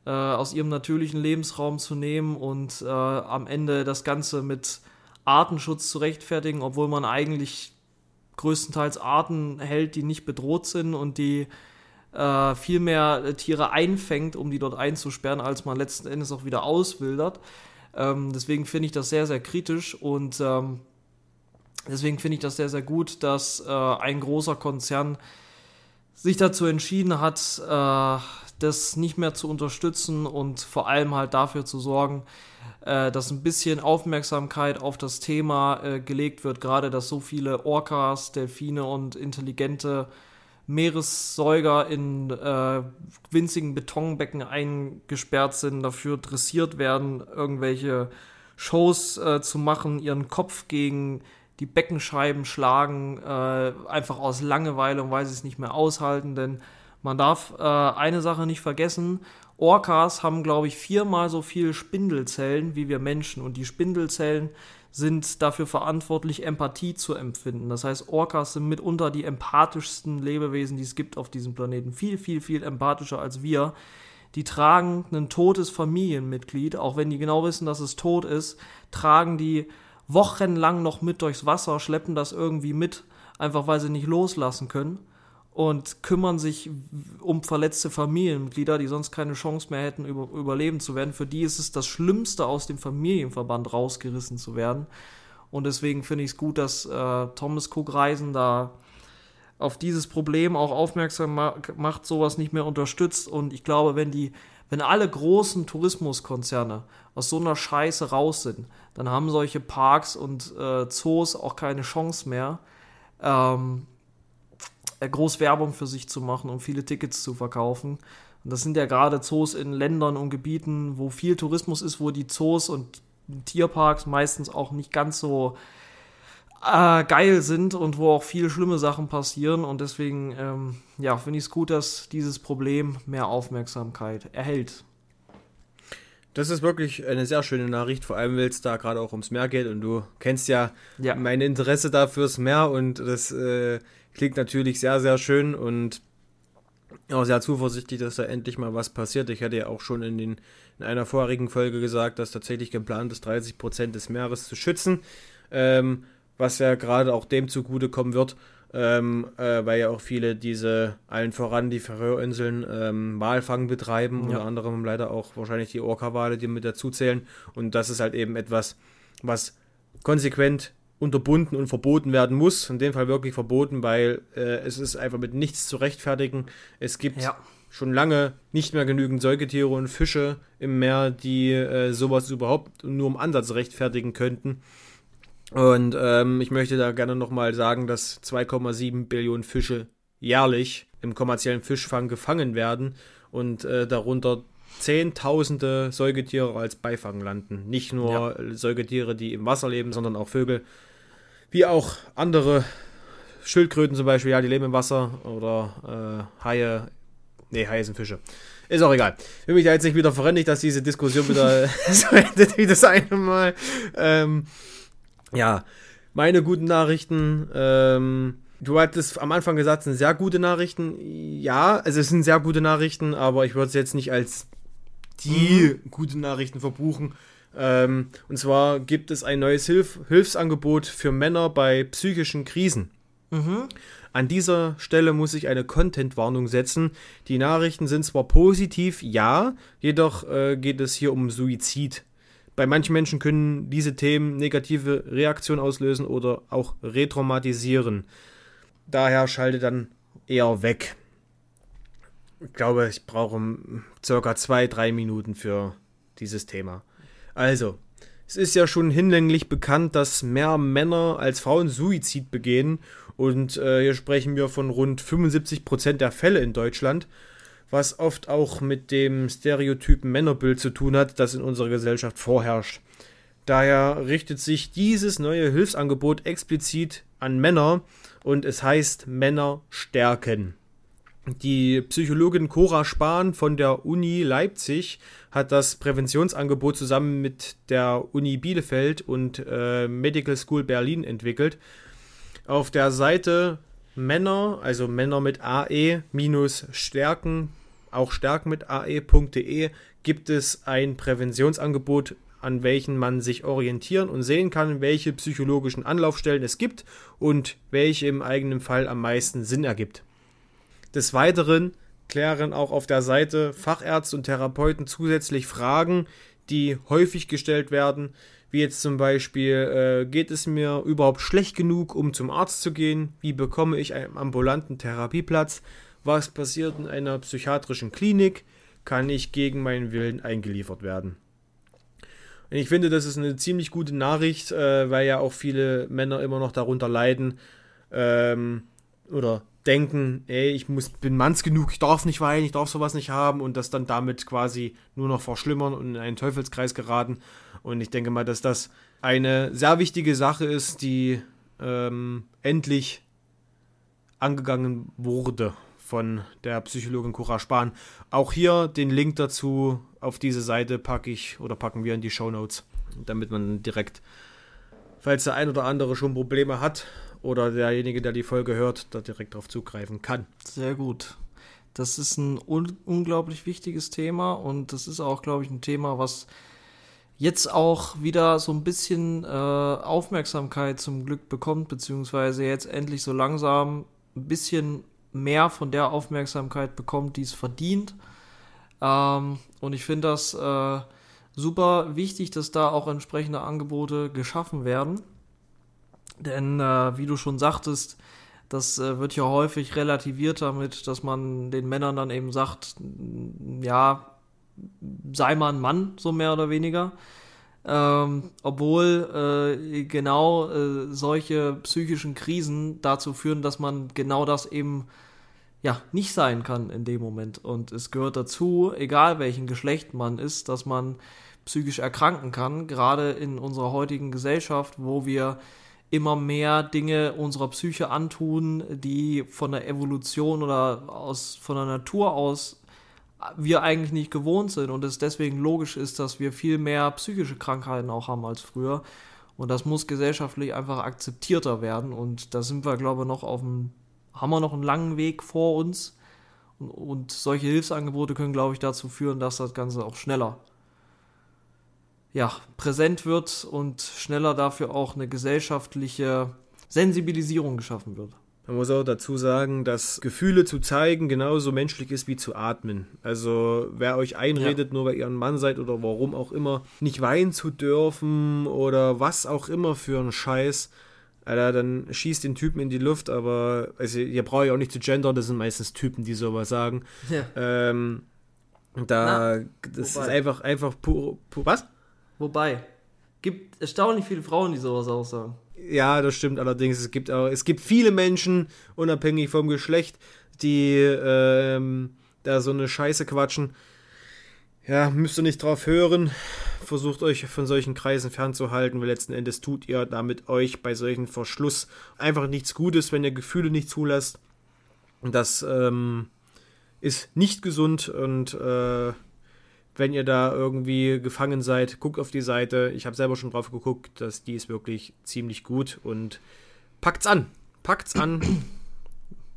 äh, aus ihrem natürlichen Lebensraum zu nehmen und äh, am Ende das Ganze mit Artenschutz zu rechtfertigen, obwohl man eigentlich größtenteils Arten hält, die nicht bedroht sind und die äh, viel mehr Tiere einfängt, um die dort einzusperren, als man letzten Endes auch wieder auswildert. Ähm, deswegen finde ich das sehr, sehr kritisch und ähm, deswegen finde ich das sehr, sehr gut, dass äh, ein großer Konzern sich dazu entschieden hat, äh, das nicht mehr zu unterstützen und vor allem halt dafür zu sorgen, äh, dass ein bisschen Aufmerksamkeit auf das Thema äh, gelegt wird, gerade dass so viele Orcas, Delfine und intelligente Meeressäuger in äh, winzigen Betonbecken eingesperrt sind, dafür dressiert werden, irgendwelche Shows äh, zu machen, ihren Kopf gegen die Beckenscheiben schlagen, äh, einfach aus Langeweile und weil sie es nicht mehr aushalten, denn man darf äh, eine Sache nicht vergessen, Orcas haben, glaube ich, viermal so viele Spindelzellen wie wir Menschen. Und die Spindelzellen sind dafür verantwortlich, Empathie zu empfinden. Das heißt, Orcas sind mitunter die empathischsten Lebewesen, die es gibt auf diesem Planeten. Viel, viel, viel empathischer als wir. Die tragen ein totes Familienmitglied, auch wenn die genau wissen, dass es tot ist, tragen die wochenlang noch mit durchs Wasser, schleppen das irgendwie mit, einfach weil sie nicht loslassen können und kümmern sich um verletzte Familienmitglieder, die sonst keine Chance mehr hätten, über, überleben zu werden. Für die ist es das Schlimmste, aus dem Familienverband rausgerissen zu werden. Und deswegen finde ich es gut, dass äh, Thomas Cook Reisen da auf dieses Problem auch aufmerksam macht, sowas nicht mehr unterstützt. Und ich glaube, wenn die, wenn alle großen Tourismuskonzerne aus so einer Scheiße raus sind, dann haben solche Parks und äh, Zoos auch keine Chance mehr. Ähm, äh, groß Werbung für sich zu machen und viele Tickets zu verkaufen. Und das sind ja gerade Zoos in Ländern und Gebieten, wo viel Tourismus ist, wo die Zoos und Tierparks meistens auch nicht ganz so äh, geil sind und wo auch viele schlimme Sachen passieren. Und deswegen, ähm, ja, finde ich es gut, dass dieses Problem mehr Aufmerksamkeit erhält. Das ist wirklich eine sehr schöne Nachricht, vor allem, weil es da gerade auch ums Meer geht und du kennst ja, ja. mein Interesse da fürs Meer und das äh, klingt natürlich sehr, sehr schön und auch sehr zuversichtlich, dass da endlich mal was passiert. Ich hatte ja auch schon in, den, in einer vorherigen Folge gesagt, dass tatsächlich geplant ist, 30 Prozent des Meeres zu schützen, ähm, was ja gerade auch dem zugutekommen wird, ähm, äh, weil ja auch viele diese, allen voran die Färöerinseln, ähm, Walfang betreiben, ja. unter anderem leider auch wahrscheinlich die Orca-Wale, die mit dazu zählen. Und das ist halt eben etwas, was konsequent unterbunden und verboten werden muss. In dem Fall wirklich verboten, weil äh, es ist einfach mit nichts zu rechtfertigen. Es gibt ja. schon lange nicht mehr genügend Säugetiere und Fische im Meer, die äh, sowas überhaupt nur im Ansatz rechtfertigen könnten. Und ähm, ich möchte da gerne nochmal sagen, dass 2,7 Billionen Fische jährlich im kommerziellen Fischfang gefangen werden und äh, darunter Zehntausende Säugetiere als Beifang landen. Nicht nur ja. Säugetiere, die im Wasser leben, sondern auch Vögel, wie auch andere Schildkröten zum Beispiel, ja, die leben im Wasser oder äh, Haie, nee, Haie sind Fische. Ist auch egal. Ich will mich da jetzt nicht wieder verrennen, dass diese Diskussion wieder so endet wie das eine Mal. Ähm, ja, meine guten Nachrichten. Ähm, du hattest am Anfang gesagt, es sind sehr gute Nachrichten. Ja, also es sind sehr gute Nachrichten, aber ich würde es jetzt nicht als die mhm. guten Nachrichten verbuchen. Ähm, und zwar gibt es ein neues Hilf Hilfsangebot für Männer bei psychischen Krisen. Mhm. An dieser Stelle muss ich eine Content-Warnung setzen. Die Nachrichten sind zwar positiv, ja, jedoch äh, geht es hier um Suizid. Bei manchen Menschen können diese Themen negative Reaktionen auslösen oder auch retraumatisieren. Daher schalte dann eher weg. Ich glaube, ich brauche circa zwei, drei Minuten für dieses Thema. Also, es ist ja schon hinlänglich bekannt, dass mehr Männer als Frauen Suizid begehen. Und äh, hier sprechen wir von rund 75% der Fälle in Deutschland was oft auch mit dem stereotypen Männerbild zu tun hat, das in unserer Gesellschaft vorherrscht. Daher richtet sich dieses neue Hilfsangebot explizit an Männer und es heißt Männer stärken. Die Psychologin Cora Spahn von der Uni Leipzig hat das Präventionsangebot zusammen mit der Uni Bielefeld und äh, Medical School Berlin entwickelt. Auf der Seite Männer, also Männer mit AE minus Stärken auch stärken mit ae.de gibt es ein Präventionsangebot, an welchen man sich orientieren und sehen kann, welche psychologischen Anlaufstellen es gibt und welche im eigenen Fall am meisten Sinn ergibt. Des Weiteren klären auch auf der Seite Fachärzte und Therapeuten zusätzlich Fragen, die häufig gestellt werden, wie jetzt zum Beispiel, äh, geht es mir überhaupt schlecht genug, um zum Arzt zu gehen? Wie bekomme ich einen ambulanten Therapieplatz? Was passiert in einer psychiatrischen Klinik? Kann ich gegen meinen Willen eingeliefert werden? Und ich finde, das ist eine ziemlich gute Nachricht, äh, weil ja auch viele Männer immer noch darunter leiden ähm, oder denken, ey, ich muss, bin manns genug, ich darf nicht weinen, ich darf sowas nicht haben und das dann damit quasi nur noch verschlimmern und in einen Teufelskreis geraten. Und ich denke mal, dass das eine sehr wichtige Sache ist, die ähm, endlich angegangen wurde von der Psychologin Cora Spahn. Auch hier den Link dazu auf diese Seite packe ich oder packen wir in die Show Notes, damit man direkt falls der ein oder andere schon Probleme hat oder derjenige, der die Folge hört, da direkt drauf zugreifen kann. Sehr gut. Das ist ein un unglaublich wichtiges Thema und das ist auch, glaube ich, ein Thema, was jetzt auch wieder so ein bisschen äh, Aufmerksamkeit zum Glück bekommt, beziehungsweise jetzt endlich so langsam ein bisschen mehr von der Aufmerksamkeit bekommt, die es verdient. Ähm, und ich finde das äh, super wichtig, dass da auch entsprechende Angebote geschaffen werden. Denn äh, wie du schon sagtest, das äh, wird ja häufig relativiert damit, dass man den Männern dann eben sagt, ja, sei mal ein Mann, so mehr oder weniger. Ähm, obwohl äh, genau äh, solche psychischen Krisen dazu führen, dass man genau das eben ja nicht sein kann in dem Moment. Und es gehört dazu, egal welchen Geschlecht man ist, dass man psychisch erkranken kann, gerade in unserer heutigen Gesellschaft, wo wir immer mehr Dinge unserer Psyche antun, die von der Evolution oder aus, von der Natur aus wir eigentlich nicht gewohnt sind und es deswegen logisch ist, dass wir viel mehr psychische Krankheiten auch haben als früher. Und das muss gesellschaftlich einfach akzeptierter werden. Und da sind wir, glaube ich, noch auf dem, haben wir noch einen langen Weg vor uns. Und, und solche Hilfsangebote können, glaube ich, dazu führen, dass das Ganze auch schneller ja, präsent wird und schneller dafür auch eine gesellschaftliche Sensibilisierung geschaffen wird. Man muss auch dazu sagen, dass Gefühle zu zeigen genauso menschlich ist wie zu atmen. Also wer euch einredet, ja. nur weil ihr ein Mann seid oder warum auch immer, nicht weinen zu dürfen oder was auch immer für ein Scheiß, Alter, dann schießt den Typen in die Luft, aber also ihr braucht ja auch nicht zu gendern, das sind meistens Typen, die sowas sagen. Ja. Ähm, da, Na, das wobei. ist einfach, einfach pur, pur, was? Wobei, gibt erstaunlich viele Frauen, die sowas auch sagen. Ja, das stimmt allerdings. Es gibt auch, es gibt viele Menschen, unabhängig vom Geschlecht, die ähm, da so eine Scheiße quatschen. Ja, müsst ihr nicht drauf hören. Versucht euch von solchen Kreisen fernzuhalten, weil letzten Endes tut ihr damit euch bei solchen Verschluss einfach nichts Gutes, wenn ihr Gefühle nicht zulasst. Das ähm, ist nicht gesund und äh, wenn ihr da irgendwie gefangen seid, guckt auf die Seite. Ich habe selber schon drauf geguckt, dass die ist wirklich ziemlich gut und packt's an. Packt's an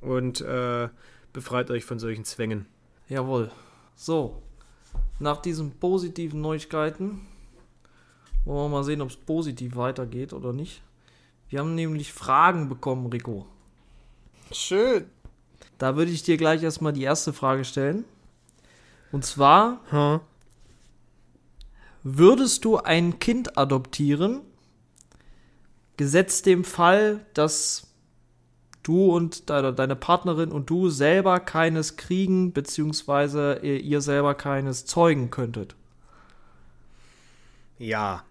und äh, befreit euch von solchen Zwängen. Jawohl. So, nach diesen positiven Neuigkeiten wollen wir mal sehen, ob es positiv weitergeht oder nicht. Wir haben nämlich Fragen bekommen, Rico. Schön. Da würde ich dir gleich erstmal die erste Frage stellen. Und zwar, hm. Würdest du ein Kind adoptieren, gesetzt dem Fall, dass du und deine, deine Partnerin und du selber keines kriegen, beziehungsweise ihr selber keines zeugen könntet? Ja.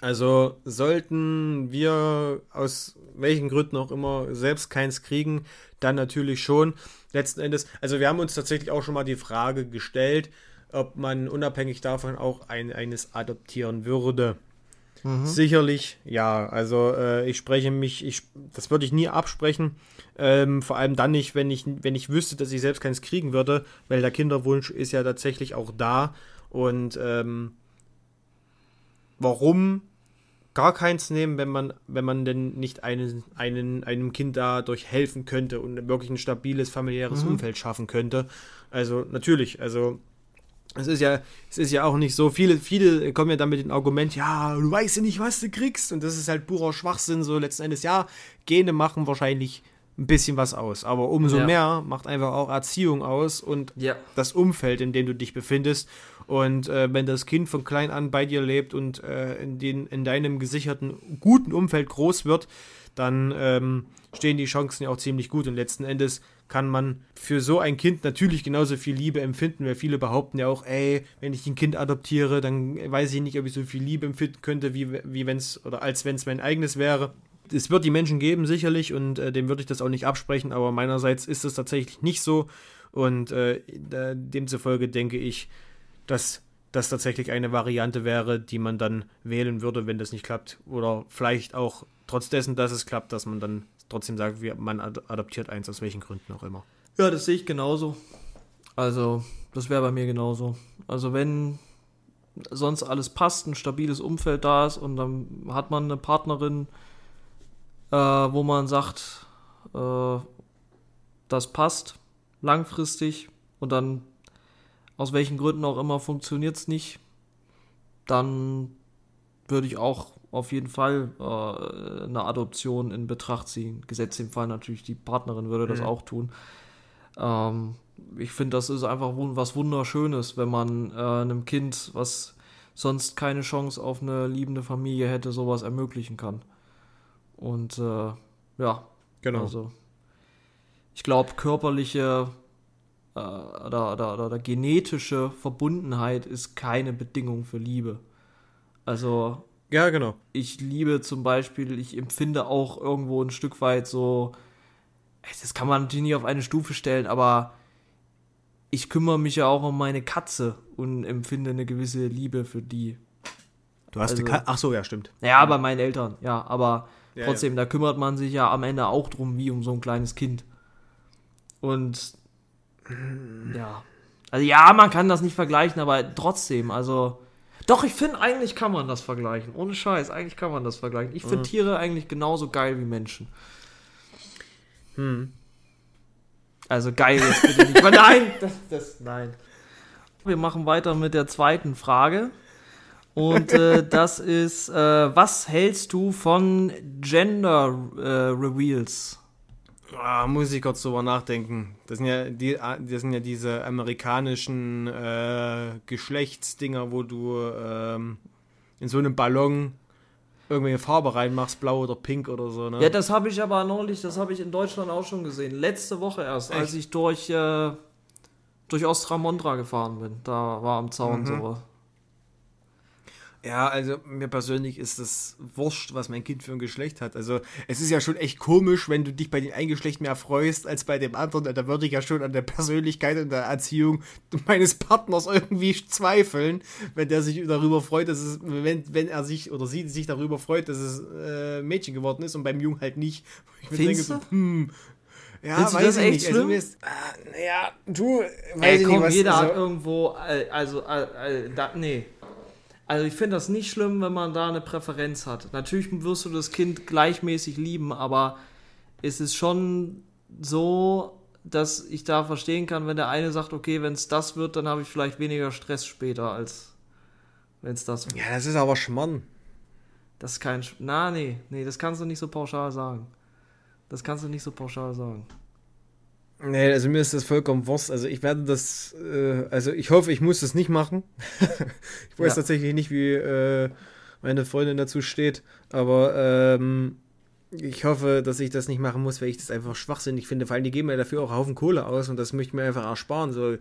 Also sollten wir aus welchen Gründen auch immer selbst keins kriegen, dann natürlich schon. Letzten Endes, also wir haben uns tatsächlich auch schon mal die Frage gestellt, ob man unabhängig davon auch ein, eines adoptieren würde. Mhm. Sicherlich, ja. Also äh, ich spreche mich, ich, das würde ich nie absprechen. Ähm, vor allem dann nicht, wenn ich, wenn ich wüsste, dass ich selbst keins kriegen würde, weil der Kinderwunsch ist ja tatsächlich auch da. Und ähm, warum gar keins nehmen, wenn man, wenn man denn nicht einen, einen, einem Kind dadurch helfen könnte und wirklich ein stabiles familiäres mhm. Umfeld schaffen könnte? Also natürlich, also es ist ja, es ist ja auch nicht so, viele, viele kommen ja dann mit dem Argument, ja, du weißt ja nicht, was du kriegst. Und das ist halt purer Schwachsinn, so letzten Endes, ja, Gene machen wahrscheinlich ein bisschen was aus. Aber umso ja. mehr macht einfach auch Erziehung aus und ja. das Umfeld, in dem du dich befindest. Und äh, wenn das Kind von klein an bei dir lebt und äh, in, den, in deinem gesicherten, guten Umfeld groß wird, dann ähm, stehen die Chancen ja auch ziemlich gut. Und letzten Endes kann man für so ein Kind natürlich genauso viel Liebe empfinden, weil viele behaupten ja auch, ey, wenn ich ein Kind adoptiere, dann weiß ich nicht, ob ich so viel Liebe empfinden könnte, wie, wie wenn oder als wenn es mein eigenes wäre. Es wird die Menschen geben, sicherlich, und äh, dem würde ich das auch nicht absprechen, aber meinerseits ist es tatsächlich nicht so. Und äh, demzufolge denke ich, dass das tatsächlich eine Variante wäre, die man dann wählen würde, wenn das nicht klappt. Oder vielleicht auch trotz dessen, dass es klappt, dass man dann trotzdem sagt, man adaptiert eins, aus welchen Gründen auch immer. Ja, das sehe ich genauso. Also, das wäre bei mir genauso. Also, wenn sonst alles passt, ein stabiles Umfeld da ist und dann hat man eine Partnerin, äh, wo man sagt, äh, das passt langfristig und dann aus welchen Gründen auch immer funktioniert es nicht, dann würde ich auch auf jeden Fall äh, eine Adoption in Betracht ziehen. Gesetzt im Fall natürlich, die Partnerin würde das Mhm. auch tun. Ähm, ich finde, das ist einfach was Wunderschönes, wenn man äh, einem Kind, was sonst keine Chance auf eine liebende Familie hätte, sowas ermöglichen kann. Und äh, ja, Genau. also ich glaube, körperliche äh, oder, oder, oder, oder genetische Verbundenheit ist keine Bedingung für Liebe. Also ja, genau. ich liebe zum Beispiel, ich empfinde auch irgendwo ein Stück weit so, das kann man natürlich nicht auf eine Stufe stellen, aber ich kümmere mich ja auch um meine Katze und empfinde eine gewisse Liebe für die. Du hast Also- eine Ka Ach so, ja, stimmt. Ja, bei meinen Eltern, ja, aber Ja, trotzdem, da kümmert man sich ja am Ende auch drum, wie um so ein kleines Kind. Und ja. Also ja, man kann das nicht vergleichen, aber trotzdem, also. Doch, ich finde, eigentlich kann man das vergleichen. Ohne Scheiß, eigentlich kann man das vergleichen. Ich finde Mhm. Tiere eigentlich genauso geil wie Menschen. Hm. Also geil jetzt bitte nicht. Aber nein, das, das, nein. Wir machen weiter mit der zweiten Frage. Und äh, das ist, äh, was hältst du von Gender äh, Reveals? Ah, muss ich kurz drüber nachdenken. Das sind ja, die, das sind ja diese amerikanischen äh, Geschlechtsdinger, wo du ähm, in so einem Ballon irgendwelche Farbe reinmachst, blau oder pink oder so, ne? Ja, das habe ich aber neulich, das habe ich in Deutschland auch schon gesehen. Letzte Woche erst, als Echt? ich durch, äh, durch Ostramondra gefahren bin. Da war am Zaun Mhm. sowas. Ja, also mir persönlich ist das wurscht, was mein Kind für ein Geschlecht hat. Also es ist ja schon echt komisch, wenn du dich bei dem einen Geschlecht mehr freust als bei dem anderen. Da würde ich ja schon an der Persönlichkeit und der Erziehung meines Partners irgendwie zweifeln, wenn der sich darüber freut, dass es, wenn, wenn er sich oder sie sich darüber freut, dass es äh, Mädchen geworden ist und beim Jungen halt nicht. Ich mir Findest so, hm, ja, Findest weiß das ich echt nicht. Also, schlimm? ist, ah, naja, du, weiß Ey, ich komm, nicht, was jeder also, hat irgendwo, äh, also, äh, äh, da, nee. Also ich finde das nicht schlimm, wenn man da eine Präferenz hat. Natürlich wirst du das Kind gleichmäßig lieben, aber es ist schon so, dass ich da verstehen kann, wenn der eine sagt, okay, wenn es das wird, dann habe ich vielleicht weniger Stress später, als wenn es das wird. Ja, das ist aber Schmarrn. Das ist kein. Sch Na, nee, nee, das kannst du nicht so pauschal sagen. Das kannst du nicht so pauschal sagen. Nee, also mir ist das vollkommen Wurst. Also ich werde das, äh, also ich hoffe, ich muss das nicht machen. ich weiß Ja. tatsächlich nicht, wie äh, meine Freundin dazu steht, aber ähm, ich hoffe, dass ich das nicht machen muss, weil ich das einfach schwachsinnig finde. Vor allem, die geben mir dafür auch einen Haufen Kohle aus und das möchte ich mir einfach ersparen. So,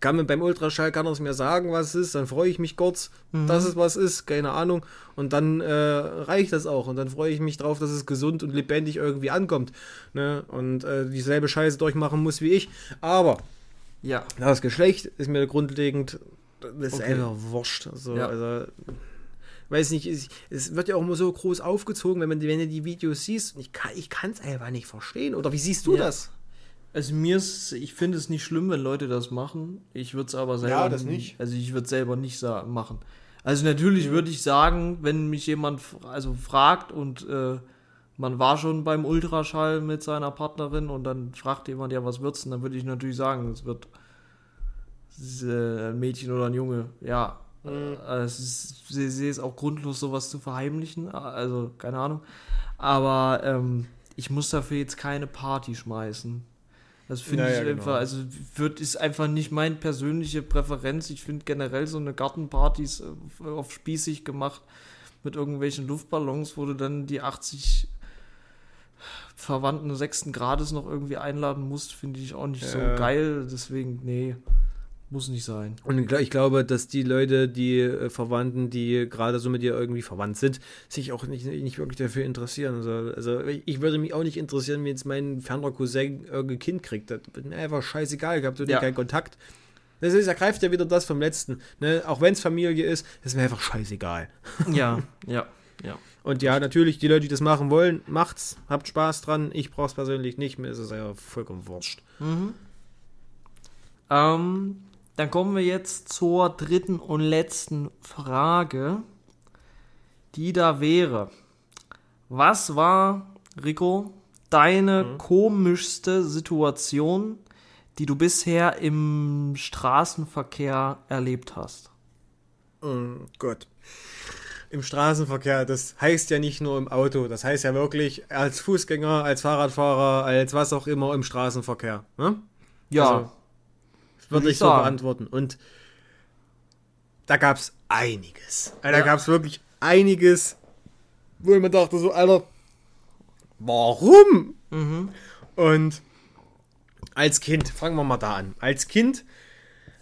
kann man beim Ultraschall, kann er es mir sagen, was es ist, dann freue ich mich kurz, dass es was ist, keine Ahnung. Und dann äh, reicht das auch. Und dann freue ich mich drauf, dass es gesund und lebendig irgendwie ankommt. Ne? Und äh, dieselbe Scheiße durchmachen muss wie ich. Aber Ja. das Geschlecht ist mir grundlegend, das ist Okay. einfach wurscht. So, Ja. also, weiß nicht, es, es wird ja auch immer so groß aufgezogen, wenn, man, wenn du die Videos siehst. Und ich kann es einfach nicht verstehen. Oder wie siehst du Ja. das? Also mir ist, ich finde es nicht schlimm, wenn Leute das machen. Ich würde es aber selber Ja, das nicht. Also ich würde es selber nicht machen. Also natürlich würde ich sagen, wenn mich jemand also fragt und äh, man war schon beim Ultraschall mit seiner Partnerin und dann fragt jemand, ja, was wird's denn? Dann würde ich natürlich sagen, es wird äh, ein Mädchen oder ein Junge. Ja. Äh, es ist, sie, sie ist auch grundlos, sowas zu verheimlichen. Also, keine Ahnung. Aber ähm, ich muss dafür jetzt keine Party schmeißen. Das finde Ja, ich genau. einfach, also wird ist einfach nicht meine persönliche Präferenz. Ich finde generell so eine Gartenpartys äh, auf spießig gemacht mit irgendwelchen Luftballons, wo du dann die 80 Verwandten sechsten Grades noch irgendwie einladen musst, finde ich auch nicht so Ja. geil. Deswegen, nee, muss nicht sein. Und ich gl- ich glaube, dass die Leute, die äh, Verwandten, die gerade so mit dir irgendwie verwandt sind, sich auch nicht, nicht wirklich dafür interessieren. Also, also ich würde mich auch nicht interessieren, wenn jetzt mein ferner Cousin irgendein Kind kriegt. Das wird mir einfach scheißegal, ich habe dir Ja. keinen Kontakt. Das ist, ergreift ja wieder das vom letzten. Ne? Auch wenn es Familie ist, ist mir einfach scheißegal. Ja, ja, ja. Und ja, natürlich, die Leute, die das machen wollen, macht's, habt Spaß dran. Ich brauch's persönlich nicht, mir ist es ja vollkommen wurscht. Mhm. Ähm, dann kommen wir jetzt zur dritten und letzten Frage, die da wäre. Was war, Rico, deine Mhm. komischste Situation, die du bisher im Straßenverkehr erlebt hast? Oh Gott. Im Straßenverkehr, das heißt ja nicht nur im Auto, das heißt ja wirklich als Fußgänger, als Fahrradfahrer, als was auch immer im Straßenverkehr. Ne? Ja, Also, würde ich ich so beantworten. Und da gab es einiges. Da Ja. gab es wirklich einiges, wo ich mir dachte, so, Alter, warum? Mhm. Und als Kind, fangen wir mal da an. Als Kind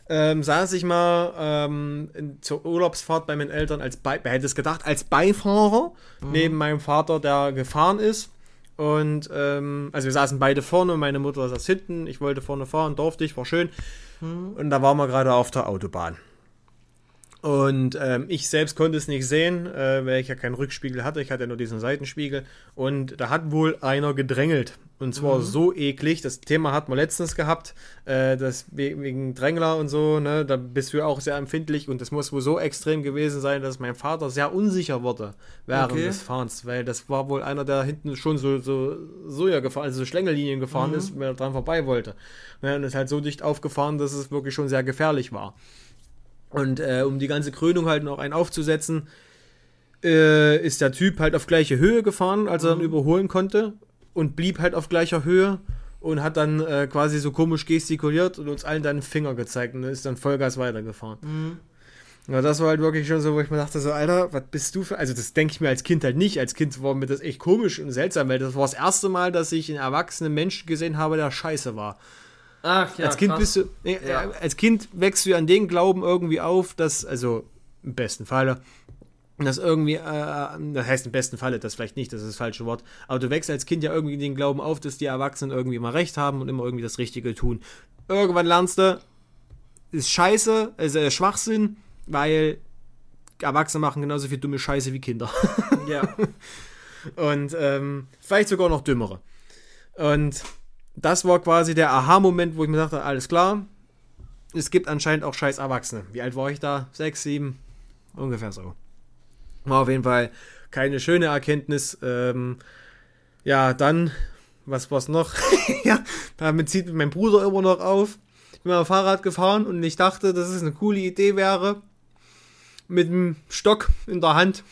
ähm, saß ich mal ähm, in, zur Urlaubsfahrt bei meinen Eltern als Be wer hätte es gedacht, als Beifahrer neben meinem Vater, der gefahren ist. Und ähm, also wir saßen beide vorne, meine Mutter saß hinten, ich wollte vorne fahren, durfte ich, war schön. Und da waren wir gerade auf der Autobahn. Und ähm, ich selbst konnte es nicht sehen, äh, weil ich ja keinen Rückspiegel hatte. Ich hatte nur diesen Seitenspiegel. Und da hat wohl einer gedrängelt. Und zwar so eklig. Das Thema hatten wir letztens gehabt. Äh, das we- wegen Drängler und so. Ne, da bist du ja auch sehr empfindlich. Und das muss wohl so extrem gewesen sein, dass mein Vater sehr unsicher wurde während Okay. des Fahrens. Weil das war wohl einer, der hinten schon so, so Soja gefahren, also so Schlängellinien gefahren ist, weil er dran vorbei wollte. Ne, und ist halt so dicht aufgefahren, dass es wirklich schon sehr gefährlich war. Und äh, um die ganze Krönung halt noch einen aufzusetzen, äh, ist der Typ halt auf gleiche Höhe gefahren, als er dann überholen konnte und blieb halt auf gleicher Höhe und hat dann äh, quasi so komisch gestikuliert und uns allen dann Finger gezeigt und ist dann Vollgas weitergefahren. Ja, das war halt wirklich schon so, wo ich mir dachte, so, Alter, was bist du für. Also, das denke ich mir als Kind halt nicht. Als Kind war mir das echt komisch und seltsam, weil das war das erste Mal, dass ich einen erwachsenen Menschen gesehen habe, der scheiße war. Ach ja, als Kind krass. bist du, äh, Ja. äh, als Kind wächst du an den Glauben irgendwie auf, dass, also im besten Falle, dass irgendwie, äh, das heißt im besten Falle, das vielleicht nicht, das ist das falsche Wort, aber du wächst als Kind ja irgendwie den Glauben auf, dass die Erwachsenen irgendwie immer recht haben und immer irgendwie das Richtige tun. Irgendwann lernst du, ist scheiße, ist äh, Schwachsinn, weil Erwachsene machen genauso viel dumme Scheiße wie Kinder. Ja. Und ähm, vielleicht sogar noch dümmere. Und das war quasi der Aha-Moment, wo ich mir dachte, alles klar, es gibt anscheinend auch scheiß Erwachsene. Wie alt war ich da? Sechs, sieben? Ungefähr so. War auf jeden Fall keine schöne Erkenntnis. Ähm, ja, dann, was war's noch? ja, damit zieht mein Bruder immer noch auf. Ich bin mal Fahrrad gefahren und ich dachte, dass es eine coole Idee wäre, mit dem Stock in der Hand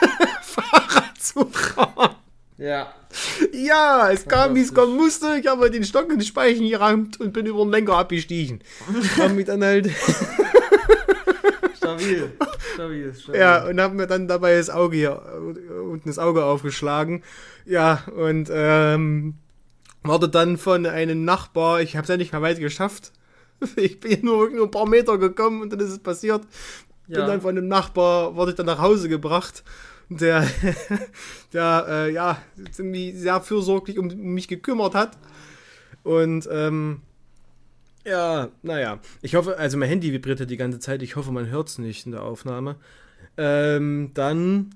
Fahrrad zu fahren. Ja. Ja, es kam, wie es kommen musste. Ich habe den Stock in den Speichen gerammt und bin über den Lenker abgestiegen. Hab mich dann halt, Stabil. Stabil, stabil. ja, und habe mir dann dabei das Auge hier, unten das Auge aufgeschlagen. Ja, und ähm, wurde dann von einem Nachbar, ich habe es ja nicht mehr weit geschafft. Ich bin nur nur ein paar Meter gekommen und dann ist es passiert. Bin Ja. dann von einem Nachbar, wurde ich dann nach Hause gebracht. Der, der äh, ja, ziemlich sehr fürsorglich um mich gekümmert hat. Und ähm, ja, naja. Ich hoffe, also mein Handy vibrierte die ganze Zeit. Ich hoffe, man hört es nicht in der Aufnahme. Ähm, dann,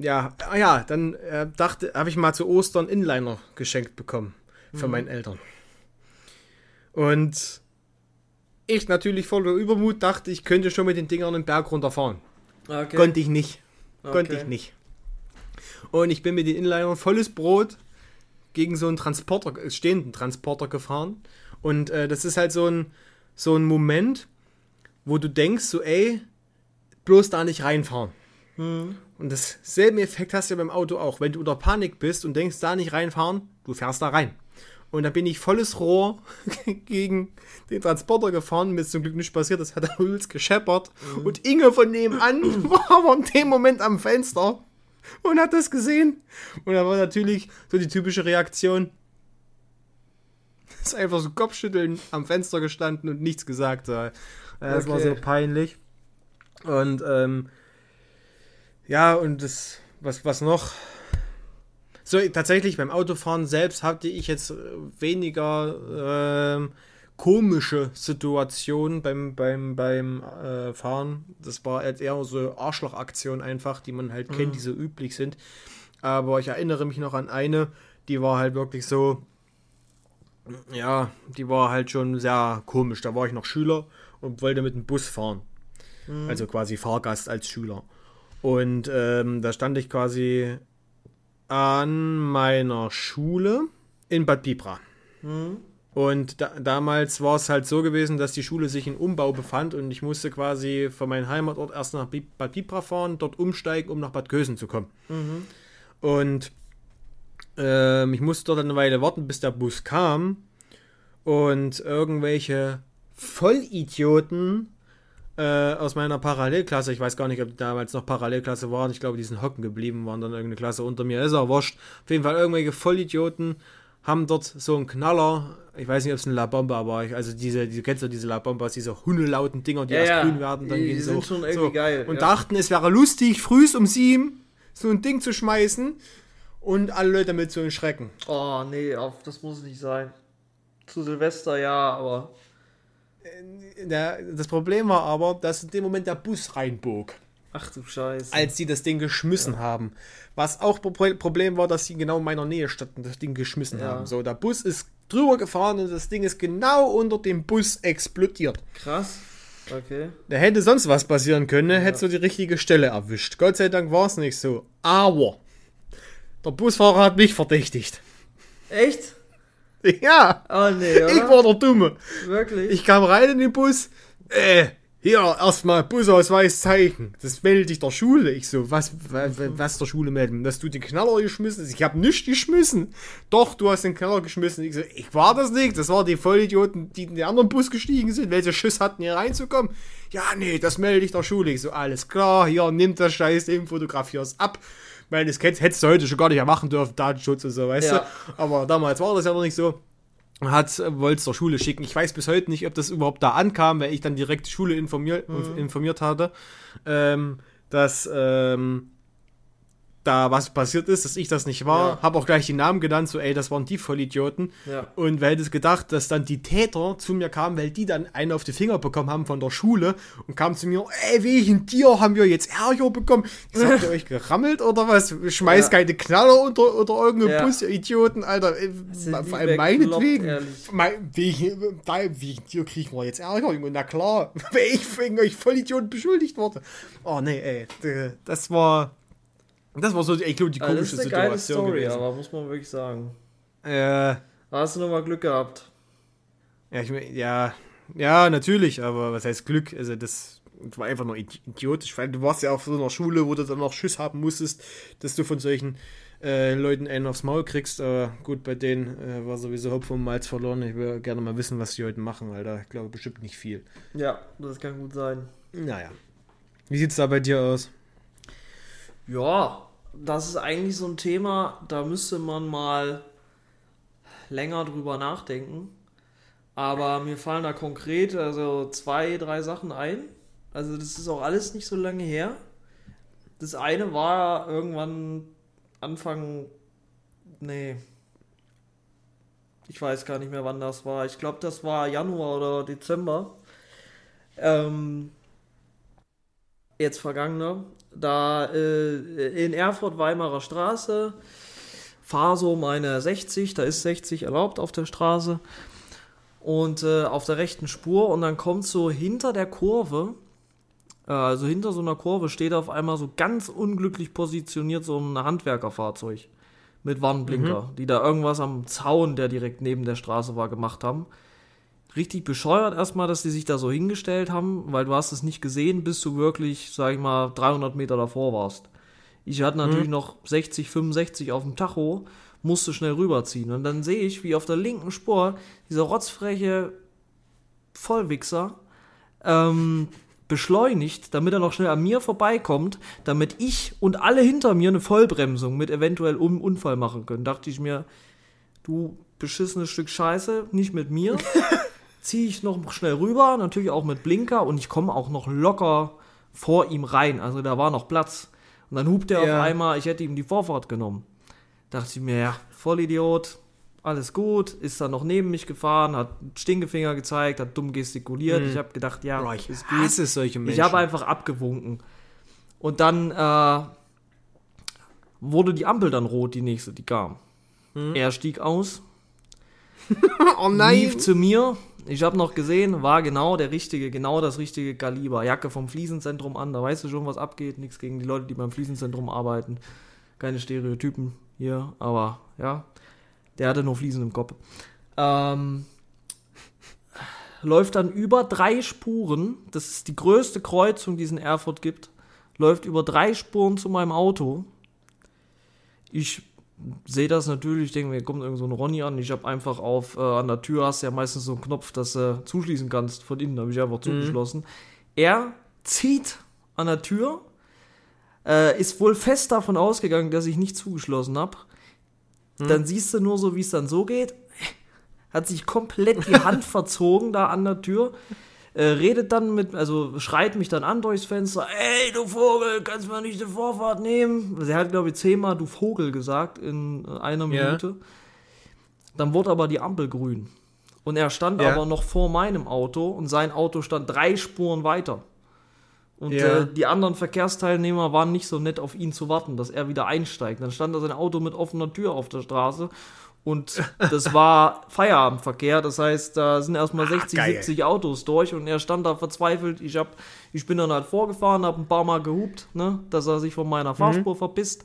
ja, ah ja, dann äh, dachte, habe ich mal zu Ostern Inliner geschenkt bekommen von meinen Eltern. Und ich natürlich voller Übermut dachte, ich könnte schon mit den Dingern den Berg runterfahren. Okay. Konnte ich nicht. Konnte Okay. ich nicht. Und ich bin mit den Inlinern volles Brot gegen so einen Transporter, äh, stehenden Transporter gefahren. Und äh, das ist halt so ein, so ein Moment, wo du denkst, so, ey, bloß da nicht reinfahren. Hm. Und dasselbe Effekt hast du ja beim Auto auch. Wenn du unter Panik bist und denkst, da nicht reinfahren, du fährst da rein. Und da bin ich volles Rohr gegen den Transporter gefahren. Mir ist zum Glück nicht passiert, das hat er übelst gescheppert. Und Inge von nebenan war aber in dem Moment am Fenster und hat das gesehen. Und da war natürlich so die typische Reaktion. Ist einfach so Kopfschütteln am Fenster gestanden und nichts gesagt. Das war so Okay. peinlich. Und ähm, ja, und das, was, was noch? So, tatsächlich beim Autofahren selbst hatte ich jetzt äh, weniger ähm, komische Situationen beim, beim, beim äh, Fahren. Das war halt eher so Arschlochaktionen einfach, die man halt kennt, die so üblich sind. Aber ich erinnere mich noch an eine, die war halt wirklich so, ja, die war halt schon sehr komisch. Da war ich noch Schüler und wollte mit dem Bus fahren. Also quasi Fahrgast als Schüler. Und ähm, da stand ich quasi an meiner Schule in Bad Bibra. Und da, damals war es halt so gewesen, dass die Schule sich in Umbau befand und ich musste quasi von meinem Heimatort erst nach Bad Bibra fahren, dort umsteigen, um nach Bad Kösen zu kommen. Und ähm, ich musste dort eine Weile warten, bis der Bus kam und irgendwelche Vollidioten äh, aus meiner Parallelklasse, ich weiß gar nicht, ob die damals noch Parallelklasse waren, ich glaube, die sind hocken geblieben, waren dann irgendeine Klasse unter mir, ist auch wurscht. Auf jeden Fall irgendwelche Vollidioten haben dort so einen Knaller, ich weiß nicht, ob es eine La Bomba war, ich- also diese, du kennst ja diese La Bombas, diese hundelauten Dinger, die Ja, erst ja. grün werden, dann Die- gehen die so. sind schon irgendwie so. geil, Und ja. dachten, es wäre lustig, frühs um sieben so ein Ding zu schmeißen und alle Leute damit zu erschrecken. Oh, nee, auf, das muss nicht sein. Zu Silvester ja, aber. Der, das Problem war aber, dass in dem Moment der Bus reinbog, Ach du Scheiße. als die das Ding geschmissen haben. Was auch Pro Problem war, dass sie genau in meiner Nähe standen das Ding geschmissen Ja. haben. So, der Bus ist drüber gefahren und das Ding ist genau unter dem Bus explodiert. Krass. Okay. Da hätte sonst was passieren können, hätte so die richtige Stelle erwischt. Gott sei Dank war es nicht so. Aber der Busfahrer hat mich verdächtigt. Echt? Ja, Oh nee, oder? ich war der Dumme. Wirklich? Ich kam rein in den Bus. Äh, hier, erstmal Busausweis zeigen. Das meldet dich der Schule. Ich so, was, was, was der Schule melden? Dass du den Knaller geschmissen hast? Ich habe nichts geschmissen. Doch, du hast den Knaller geschmissen. Ich so, ich war das nicht. Das waren die Vollidioten, die in den anderen Bus gestiegen sind, welche Schiss hatten, hier reinzukommen. Ja, nee, das melde ich der Schule. Ich so, alles klar, hier, nimm das Scheiß, Ding, fotografier's ab. Meine, das hätt- hättest du heute schon gar nicht mehr machen dürfen, Datenschutz und so, weißt Ja. du? Aber damals war das ja noch nicht so hat wollte es der Schule schicken. Ich weiß bis heute nicht, ob das überhaupt da ankam, weil ich dann direkt die Schule informiert, Mhm. informiert hatte, ähm, dass ähm, da was passiert ist, dass ich das nicht war. Ja. Habe auch gleich die Namen genannt, so ey, das waren die Vollidioten. Ja. Und wer hätte es gedacht, dass dann die Täter zu mir kamen, weil die dann einen auf die Finger bekommen haben von der Schule und kamen zu mir, ey, wegen dir haben wir jetzt Ärger bekommen. Ich sag, habt ihr euch gerammelt oder was? Schmeißt Ja. keine Knaller unter, unter irgendeinen Ja. Bus, ihr Idioten, Alter. Äh, sind Vor allem meinetwegen. Mein, wegen, da, wegen dir kriegen wir jetzt Ärger, Junge. Na klar, weil ich wegen euch Vollidioten beschuldigt wurde. Oh nee, ey. Das war. Das war so, ich glaube, die Also komische das ist eine geile Situation Story, gewesen. aber muss man wirklich sagen. Äh, hast du nochmal Glück gehabt. Ja, ich, ja, ja, natürlich, aber was heißt Glück? Also das war einfach nur idi- idiotisch, weil du warst ja auf so einer Schule, wo du dann noch Schiss haben musstest, dass du von solchen äh, Leuten einen aufs Maul kriegst. Aber gut, bei denen äh, war sowieso Hopfen und Malz verloren. Ich will gerne mal wissen, was die heute machen, weil da glaube ich bestimmt nicht viel. Ja, das kann gut sein. Naja. Wie sieht's da bei dir aus? Ja, das ist eigentlich so ein Thema, da müsste man mal länger drüber nachdenken. Aber mir fallen da konkret also zwei, drei Sachen ein. Also das ist auch alles nicht so lange her. Das eine war irgendwann Anfang, nee, ich weiß gar nicht mehr, wann das war. Ich glaube, das war Januar oder Dezember. Ähm, jetzt vergangener. Da äh, in Erfurt Weimarer Straße fahre so meine 60, da ist 60 erlaubt auf der Straße und äh, auf der rechten Spur und dann kommt so hinter der Kurve, äh, also hinter so einer Kurve steht auf einmal so ganz unglücklich positioniert so ein Handwerkerfahrzeug mit Warnblinker, die da irgendwas am Zaun, der direkt neben der Straße war, gemacht haben. Richtig bescheuert erstmal, dass die sich da so hingestellt haben, weil du hast es nicht gesehen, bis du wirklich, sag ich mal, 300 Meter davor warst. Ich hatte natürlich noch 60, 65 auf dem Tacho, musste schnell rüberziehen. Und dann sehe ich, wie auf der linken Spur dieser rotzfreche Vollwichser ähm, beschleunigt, damit er noch schnell an mir vorbeikommt, damit ich und alle hinter mir eine Vollbremsung mit eventuell um Unfall machen können. Dachte ich mir, du beschissenes Stück Scheiße, nicht mit mir. Ziehe ich noch schnell rüber, natürlich auch mit Blinker und ich komme auch noch locker vor ihm rein. Also da war noch Platz. Und dann hupt er Ja. auf einmal, ich hätte ihm die Vorfahrt genommen. Dachte ich mir, ja, Vollidiot, alles gut, ist dann noch neben mich gefahren, hat Stinkefinger gezeigt, hat dumm gestikuliert. Ich habe gedacht, ja, Boah, ich ist gut. hasse solche Menschen. Ich habe einfach abgewunken. Und dann äh, wurde die Ampel dann rot, die nächste, die kam. Er stieg aus. oh lief zu mir. Ich habe noch gesehen, war genau der richtige, genau das richtige Kaliber. Jacke vom Fliesenzentrum an, da weißt du schon, was abgeht. Nichts gegen die Leute, die beim Fliesenzentrum arbeiten. Keine Stereotypen hier, aber ja, der hatte nur Fliesen im Kopf. Ähm, läuft dann über drei Spuren. Das ist die größte Kreuzung, die es in Erfurt gibt. Läuft über drei Spuren zu meinem Auto. Ich sehe das natürlich, denke mir, kommt irgend so ein Ronny an. Ich habe einfach auf, äh, an der Tür hast du ja meistens so einen Knopf, dass du äh, zuschließen kannst von innen. Habe ich einfach zugeschlossen. Mhm. Er zieht an der Tür, äh, ist wohl fest davon ausgegangen, dass ich nicht zugeschlossen habe. Mhm. Dann siehst du nur so, wie es dann so geht. Hat sich komplett die Hand verzogen da an der Tür äh, redet dann mit, also schreit mich dann an durchs Fenster, ey, du Vogel, kannst du mal nicht die Vorfahrt nehmen? Also er hat, glaube ich, zehnmal du Vogel gesagt in äh, einer Minute. Ja. Dann wurde aber die Ampel grün. Und er stand ja. aber noch vor meinem Auto und sein Auto stand drei Spuren weiter. Und ja. äh, die anderen Verkehrsteilnehmer waren nicht so nett auf ihn zu warten, dass er wieder einsteigt. Dann stand da sein Auto mit offener Tür auf der Straße und das war Feierabendverkehr, das heißt, da sind erstmal 60, Ach, 70 Autos durch und er stand da verzweifelt. Ich, hab, ich bin dann halt vorgefahren, habe ein paar Mal gehupt, ne, dass er sich von meiner Fahrspur mhm. verpisst.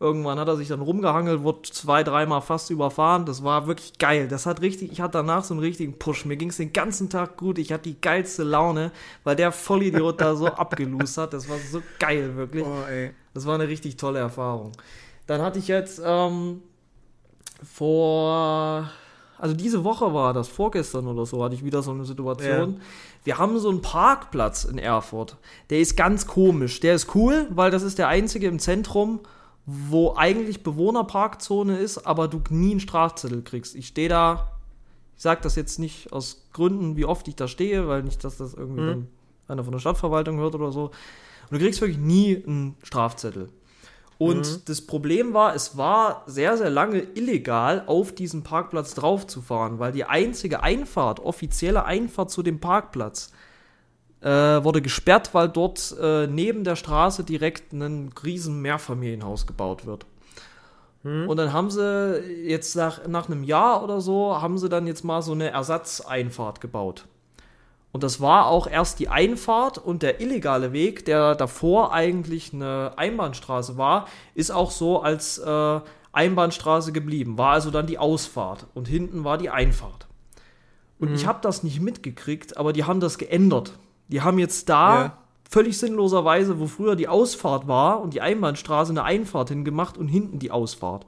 Irgendwann hat er sich dann rumgehangelt, wurde zwei, dreimal fast überfahren. Das war wirklich geil. Das hat richtig, ich hatte danach so einen richtigen Push. Mir ging es den ganzen Tag gut. Ich hatte die geilste Laune, weil der Vollidiot da so abgelust hat. Das war so geil, wirklich. Oh, das war eine richtig tolle Erfahrung. Dann hatte ich jetzt ähm, vor, also diese Woche war das, vorgestern oder so, hatte ich wieder so eine Situation. Ja. Wir haben so einen Parkplatz in Erfurt. Der ist ganz komisch. Der ist cool, weil das ist der einzige im Zentrum, wo eigentlich Bewohnerparkzone ist, aber du nie einen Strafzettel kriegst. Ich stehe da, ich sage das jetzt nicht aus Gründen, wie oft ich da stehe, weil nicht, dass das irgendwie mhm. einer von der Stadtverwaltung hört oder so. Und du kriegst wirklich nie einen Strafzettel. Und mhm. das Problem war, es war sehr, sehr lange illegal, auf diesen Parkplatz drauf zu fahren, weil die einzige Einfahrt, offizielle Einfahrt zu dem Parkplatz, äh, wurde gesperrt, weil dort äh, neben der Straße direkt ein riesen Mehrfamilienhaus gebaut wird. Mhm. Und dann haben sie jetzt nach, nach einem Jahr oder so, haben sie dann jetzt mal so eine Ersatzeinfahrt gebaut. Und das war auch erst die Einfahrt und der illegale Weg, der davor eigentlich eine Einbahnstraße war, ist auch so als äh, Einbahnstraße geblieben. War also dann die Ausfahrt und hinten war die Einfahrt. Und mhm. ich habe das nicht mitgekriegt, aber die haben das geändert. Die haben jetzt da ja. völlig sinnloserweise, wo früher die Ausfahrt war und die Einbahnstraße eine Einfahrt hingemacht und hinten die Ausfahrt.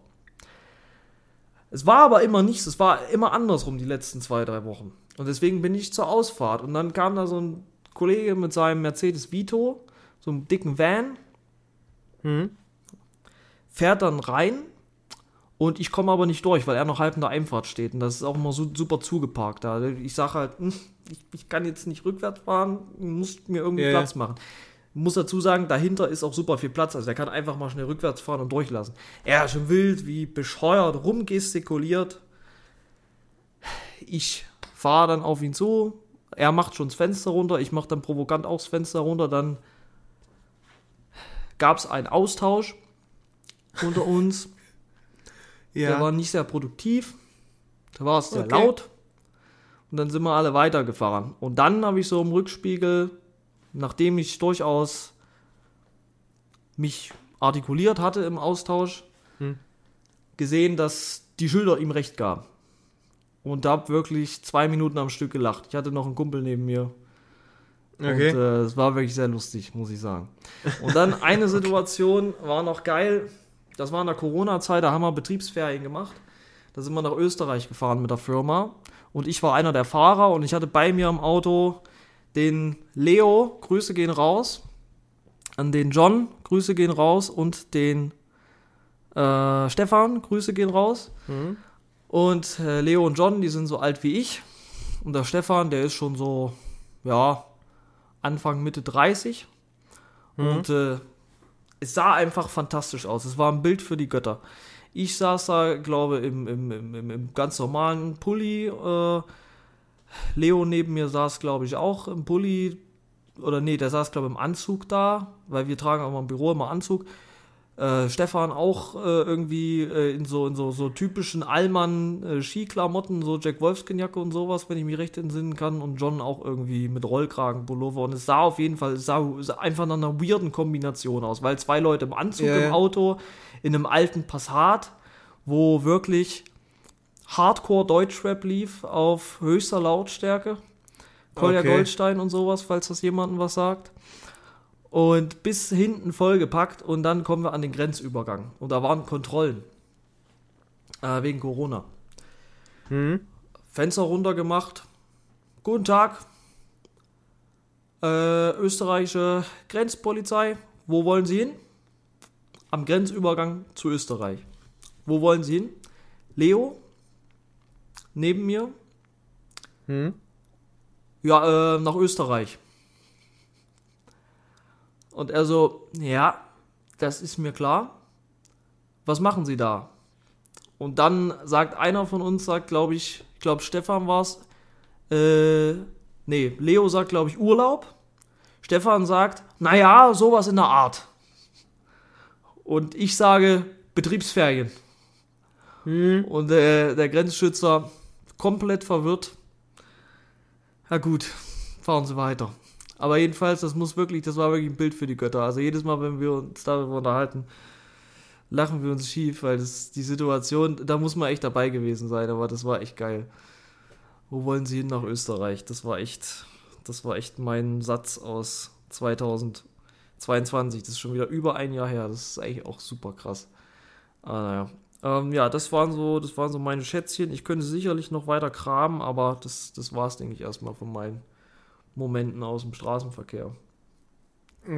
Es war aber immer nichts, es war immer andersrum die letzten zwei, drei Wochen. Und deswegen bin ich zur Ausfahrt. Und dann kam da so ein Kollege mit seinem Mercedes Vito, so einem dicken Van, mhm. fährt dann rein und ich komme aber nicht durch, weil er noch halb in der Einfahrt steht. Und das ist auch immer so super zugeparkt da. Ich sage halt, hm, ich, ich, kann jetzt nicht rückwärts fahren, muss mir irgendwie yeah. Platz machen. Muss dazu sagen, dahinter ist auch super viel Platz. Also er kann einfach mal schnell rückwärts fahren und durchlassen. Er ist schon wild, wie bescheuert, rumgestikuliert. Ich fahre dann auf ihn zu, er macht schon das Fenster runter, ich mache dann provokant auch das Fenster runter, dann gab es einen Austausch unter uns. ja. Der war nicht sehr produktiv, da war es sehr okay. laut und dann sind wir alle weitergefahren. Und dann habe ich so im Rückspiegel, nachdem ich durchaus mich artikuliert hatte im Austausch, hm. gesehen, dass die Schilder ihm recht gaben und habe wirklich zwei Minuten am Stück gelacht. Ich hatte noch einen Kumpel neben mir. Okay. Und äh, es war wirklich sehr lustig, muss ich sagen. Und dann eine Situation war noch geil. Das war in der Corona-Zeit, da haben wir Betriebsferien gemacht. Da sind wir nach Österreich gefahren mit der Firma. Und ich war einer der Fahrer und ich hatte bei mir im Auto den Leo, Grüße gehen raus. An den John, Grüße gehen raus. Und den äh, Stefan, Grüße gehen raus. Mhm. Und äh, Leo und John, die sind so alt wie ich. Und der Stefan, der ist schon so, ja, Anfang, Mitte 30. Mhm. Und äh, es sah einfach fantastisch aus. Es war ein Bild für die Götter. Ich saß da, glaube ich, im, im, im, im, ganz normalen Pulli. Leo neben mir saß, glaube ich, auch im Pulli. Oder nee, der saß, glaube ich, im Anzug da, weil wir tragen auch im Büro immer Anzug. Äh, Stefan auch äh, irgendwie äh, in so in so, so typischen Allmann äh, Skiklamotten, so Jack Wolfskin Jacke und sowas, wenn ich mich recht entsinnen kann und John auch irgendwie mit Rollkragen Pullover und es sah auf jeden Fall es sah, sah einfach nach einer weirden Kombination aus, weil zwei Leute im Anzug Ja, im. Auto in einem alten Passat, wo wirklich Hardcore Deutschrap lief auf höchster Lautstärke. Kolja Okay. Goldstein und sowas, falls das jemandem was sagt. Und bis hinten vollgepackt und dann kommen wir an den Grenzübergang. Und da waren Kontrollen. Äh, wegen Corona. Fenster runtergemacht. Guten Tag. Äh, österreichische Grenzpolizei. Wo wollen Sie hin? Am Grenzübergang zu Österreich. Wo wollen Sie hin? Leo? Neben mir? Ja, äh, nach Österreich. Und er so, ja, das ist mir klar. Was machen Sie da? Und dann sagt einer von uns, sagt, glaube ich, ich glaube Stefan war es, äh, nee, Leo sagt, glaube ich, Urlaub. Stefan sagt, naja, sowas in der Art. Und ich sage, Betriebsferien. Und äh, der Grenzschützer komplett verwirrt. Ja gut, fahren Sie weiter. Aber jedenfalls, das muss wirklich, das war wirklich ein Bild für die Götter. Also jedes Mal, wenn wir uns darüber unterhalten, lachen wir uns schief, weil das die Situation, da muss man echt dabei gewesen sein, aber das war echt geil. Wo wollen Sie hin nach Österreich? Das war echt, das war echt mein Satz aus 2022. Das ist schon wieder über ein Jahr her. Das ist eigentlich auch super krass. Aber naja. Ähm, ja, das waren so, das waren so meine Schätzchen. Ich könnte sicherlich noch weiter kramen, aber das, das war es, denke ich, erstmal von meinen Momenten aus dem Straßenverkehr.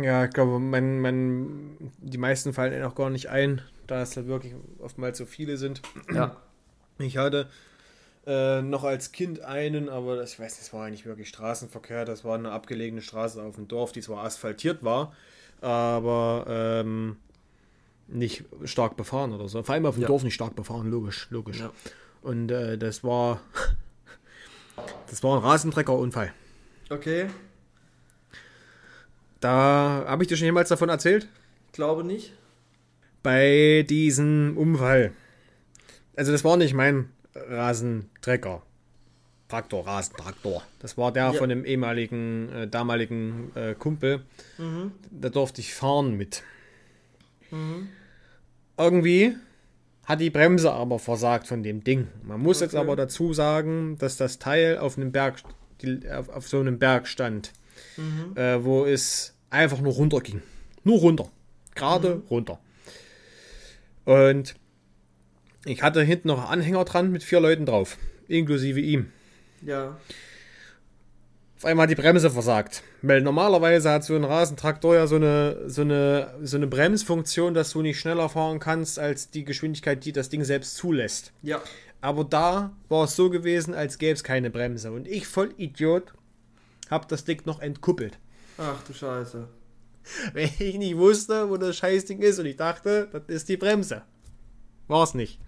Ja, ich glaube, mein, mein, die meisten fallen ihnen auch gar nicht ein, da es halt wirklich oftmals so viele sind. Ja. Ich hatte äh, noch als Kind einen, aber das, ich weiß nicht, das war eigentlich wirklich Straßenverkehr. Das war eine abgelegene Straße auf dem Dorf, die zwar asphaltiert war, aber ähm, nicht stark befahren oder so. Vor allem auf dem Ja. Dorf nicht stark befahren, logisch, logisch. Ja. Und äh, das war das war ein Rasentreckerunfall. Okay. Da habe ich dir schon jemals davon erzählt? Glaube nicht. bei diesem Unfall. Also das war nicht mein Rasentrecker. Traktor, Rasentraktor. Das war der Ja. von dem ehemaligen, äh, damaligen äh, Kumpel. Da durfte ich fahren mit. Irgendwie hat die Bremse aber versagt von dem Ding. Man muss jetzt Okay. aber dazu sagen, dass das Teil auf einem Berg, die, auf, auf so einem Berg stand, äh, wo es einfach nur runter ging. Nur runter. Gerade runter. Und ich hatte hinten noch einen Anhänger dran mit vier Leuten drauf, inklusive ihm. Ja. Auf einmal hat die Bremse versagt. Weil normalerweise hat so ein Rasentraktor ja so eine, so eine, so eine Bremsfunktion, dass du nicht schneller fahren kannst als die Geschwindigkeit, die das Ding selbst zulässt. Ja. Aber da war es so gewesen, als gäbe es keine Bremse. Und ich, voll Idiot, habe das Ding noch entkuppelt. Ach du Scheiße. Weil ich nicht wusste, wo das Scheißding ist und ich dachte, das ist die Bremse. War es nicht.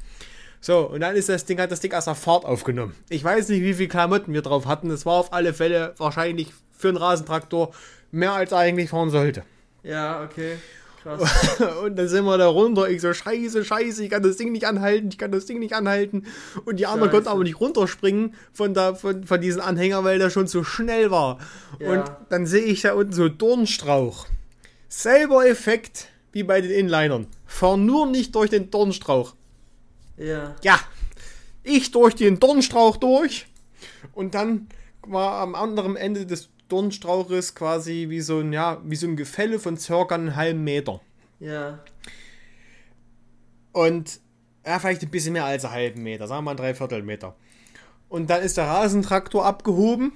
So, und dann ist das Ding, hat das Ding erst auf Fahrt aufgenommen. Ich weiß nicht, wie viel Klamotten wir drauf hatten. Es war auf alle Fälle wahrscheinlich für einen Rasentraktor mehr als er eigentlich fahren sollte. Ja, okay. Krass. Und dann sind wir da runter. Ich so, scheiße, scheiße, ich kann das Ding nicht anhalten, ich kann das Ding nicht anhalten. Und die anderen Scheiße. konnten aber nicht runterspringen von, da, von, von diesem Anhänger, weil der schon zu schnell war. Ja. Und dann sehe ich da unten so Dornstrauch. Selber Effekt wie bei den Inlinern. Fahr nur nicht durch den Dornstrauch. Ja. Ja, ich durch den Dornstrauch durch. Und dann war am anderen Ende des Dornstrauches quasi wie so ein, ja, wie so ein Gefälle von circa einem halben Meter. Ja. Und ja, vielleicht ein bisschen mehr als einen halben Meter, sagen wir mal ein Dreiviertelmeter. Und dann ist der Rasentraktor abgehoben.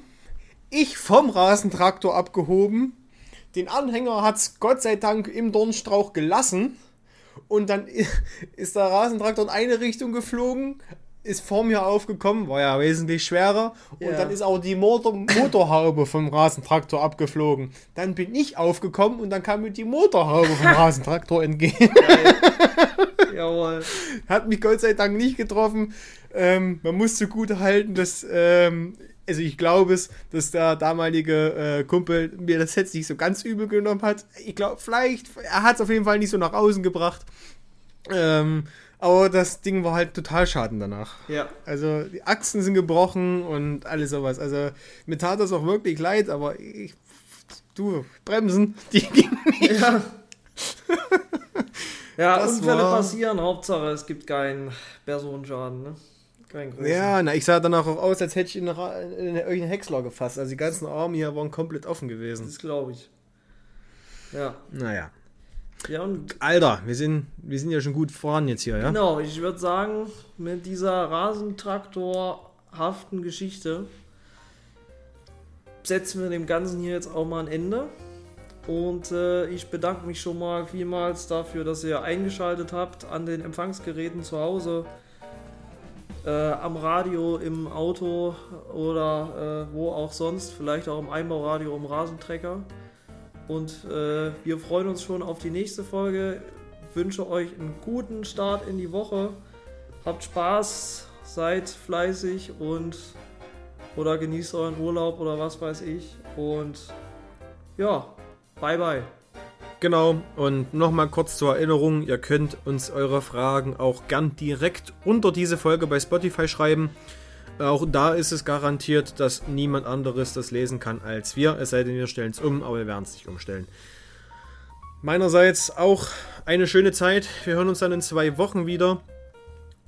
Ich vom Rasentraktor abgehoben. Den Anhänger hat es Gott sei Dank im Dornstrauch gelassen. Und dann ist der Rasentraktor in eine Richtung geflogen, ist vor mir aufgekommen, war ja wesentlich schwerer. Und dann ist auch die Motor Motorhaube vom Rasentraktor abgeflogen. Dann bin ich aufgekommen und dann kam mir die Motorhaube vom Rasentraktor entgegen. Jawohl. Hat mich Gott sei Dank nicht getroffen. Ähm, man muss zugute halten, dass ähm, also ich glaube es, dass der damalige äh, Kumpel mir das jetzt nicht so ganz übel genommen hat. Ich glaube, vielleicht, er hat es auf jeden Fall nicht so nach außen gebracht. Ähm, aber das Ding war halt total schaden danach. Ja. Also die Achsen sind gebrochen und alles sowas. Also mir tat das auch wirklich leid, aber ich, du, Bremsen, die gingen nicht. Ja. ja, Das Unfälle war- passieren, Hauptsache es gibt keinen Personenschaden, ne? Ja, na, ich sah danach auch aus, als hätte ich in, in irgendeinen Häcksler gefasst. Also die ganzen Arme hier waren komplett offen gewesen. Das glaube ich. Ja. Naja. Ja, und Alter, wir sind, wir sind ja schon gut voran jetzt hier, ja? genau, ich würde sagen, mit dieser Rasentraktorhaften Geschichte setzen wir dem Ganzen hier jetzt auch mal ein Ende. Und äh, ich bedanke mich schon mal vielmals dafür, dass ihr eingeschaltet habt an den Empfangsgeräten zu Hause, äh, am Radio, im Auto oder äh, wo auch sonst, vielleicht auch im Einbauradio, im Rasentrecker. Und äh, wir freuen uns schon auf die nächste Folge. Wünsche euch einen guten Start in die Woche. Habt Spaß, seid fleißig und oder genießt euren Urlaub oder was weiß ich. Und ja, bye bye. Genau, und nochmal kurz zur Erinnerung, ihr könnt uns eure Fragen auch gern direkt unter diese Folge bei Spotify schreiben. Auch da ist es garantiert, dass niemand anderes das lesen kann als wir, es sei denn, wir stellen es um, aber wir werden es nicht umstellen. Meinerseits auch eine schöne Zeit. Wir hören uns dann in zwei Wochen wieder.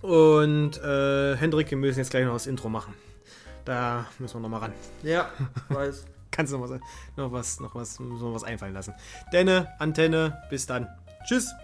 Und äh, Hendrik, wir müssen jetzt gleich noch das Intro machen. Da müssen wir nochmal ran. Ja, weiß. Kannst du noch was, noch was, noch was, einfallen lassen. Denne, Antenne, bis dann. Tschüss.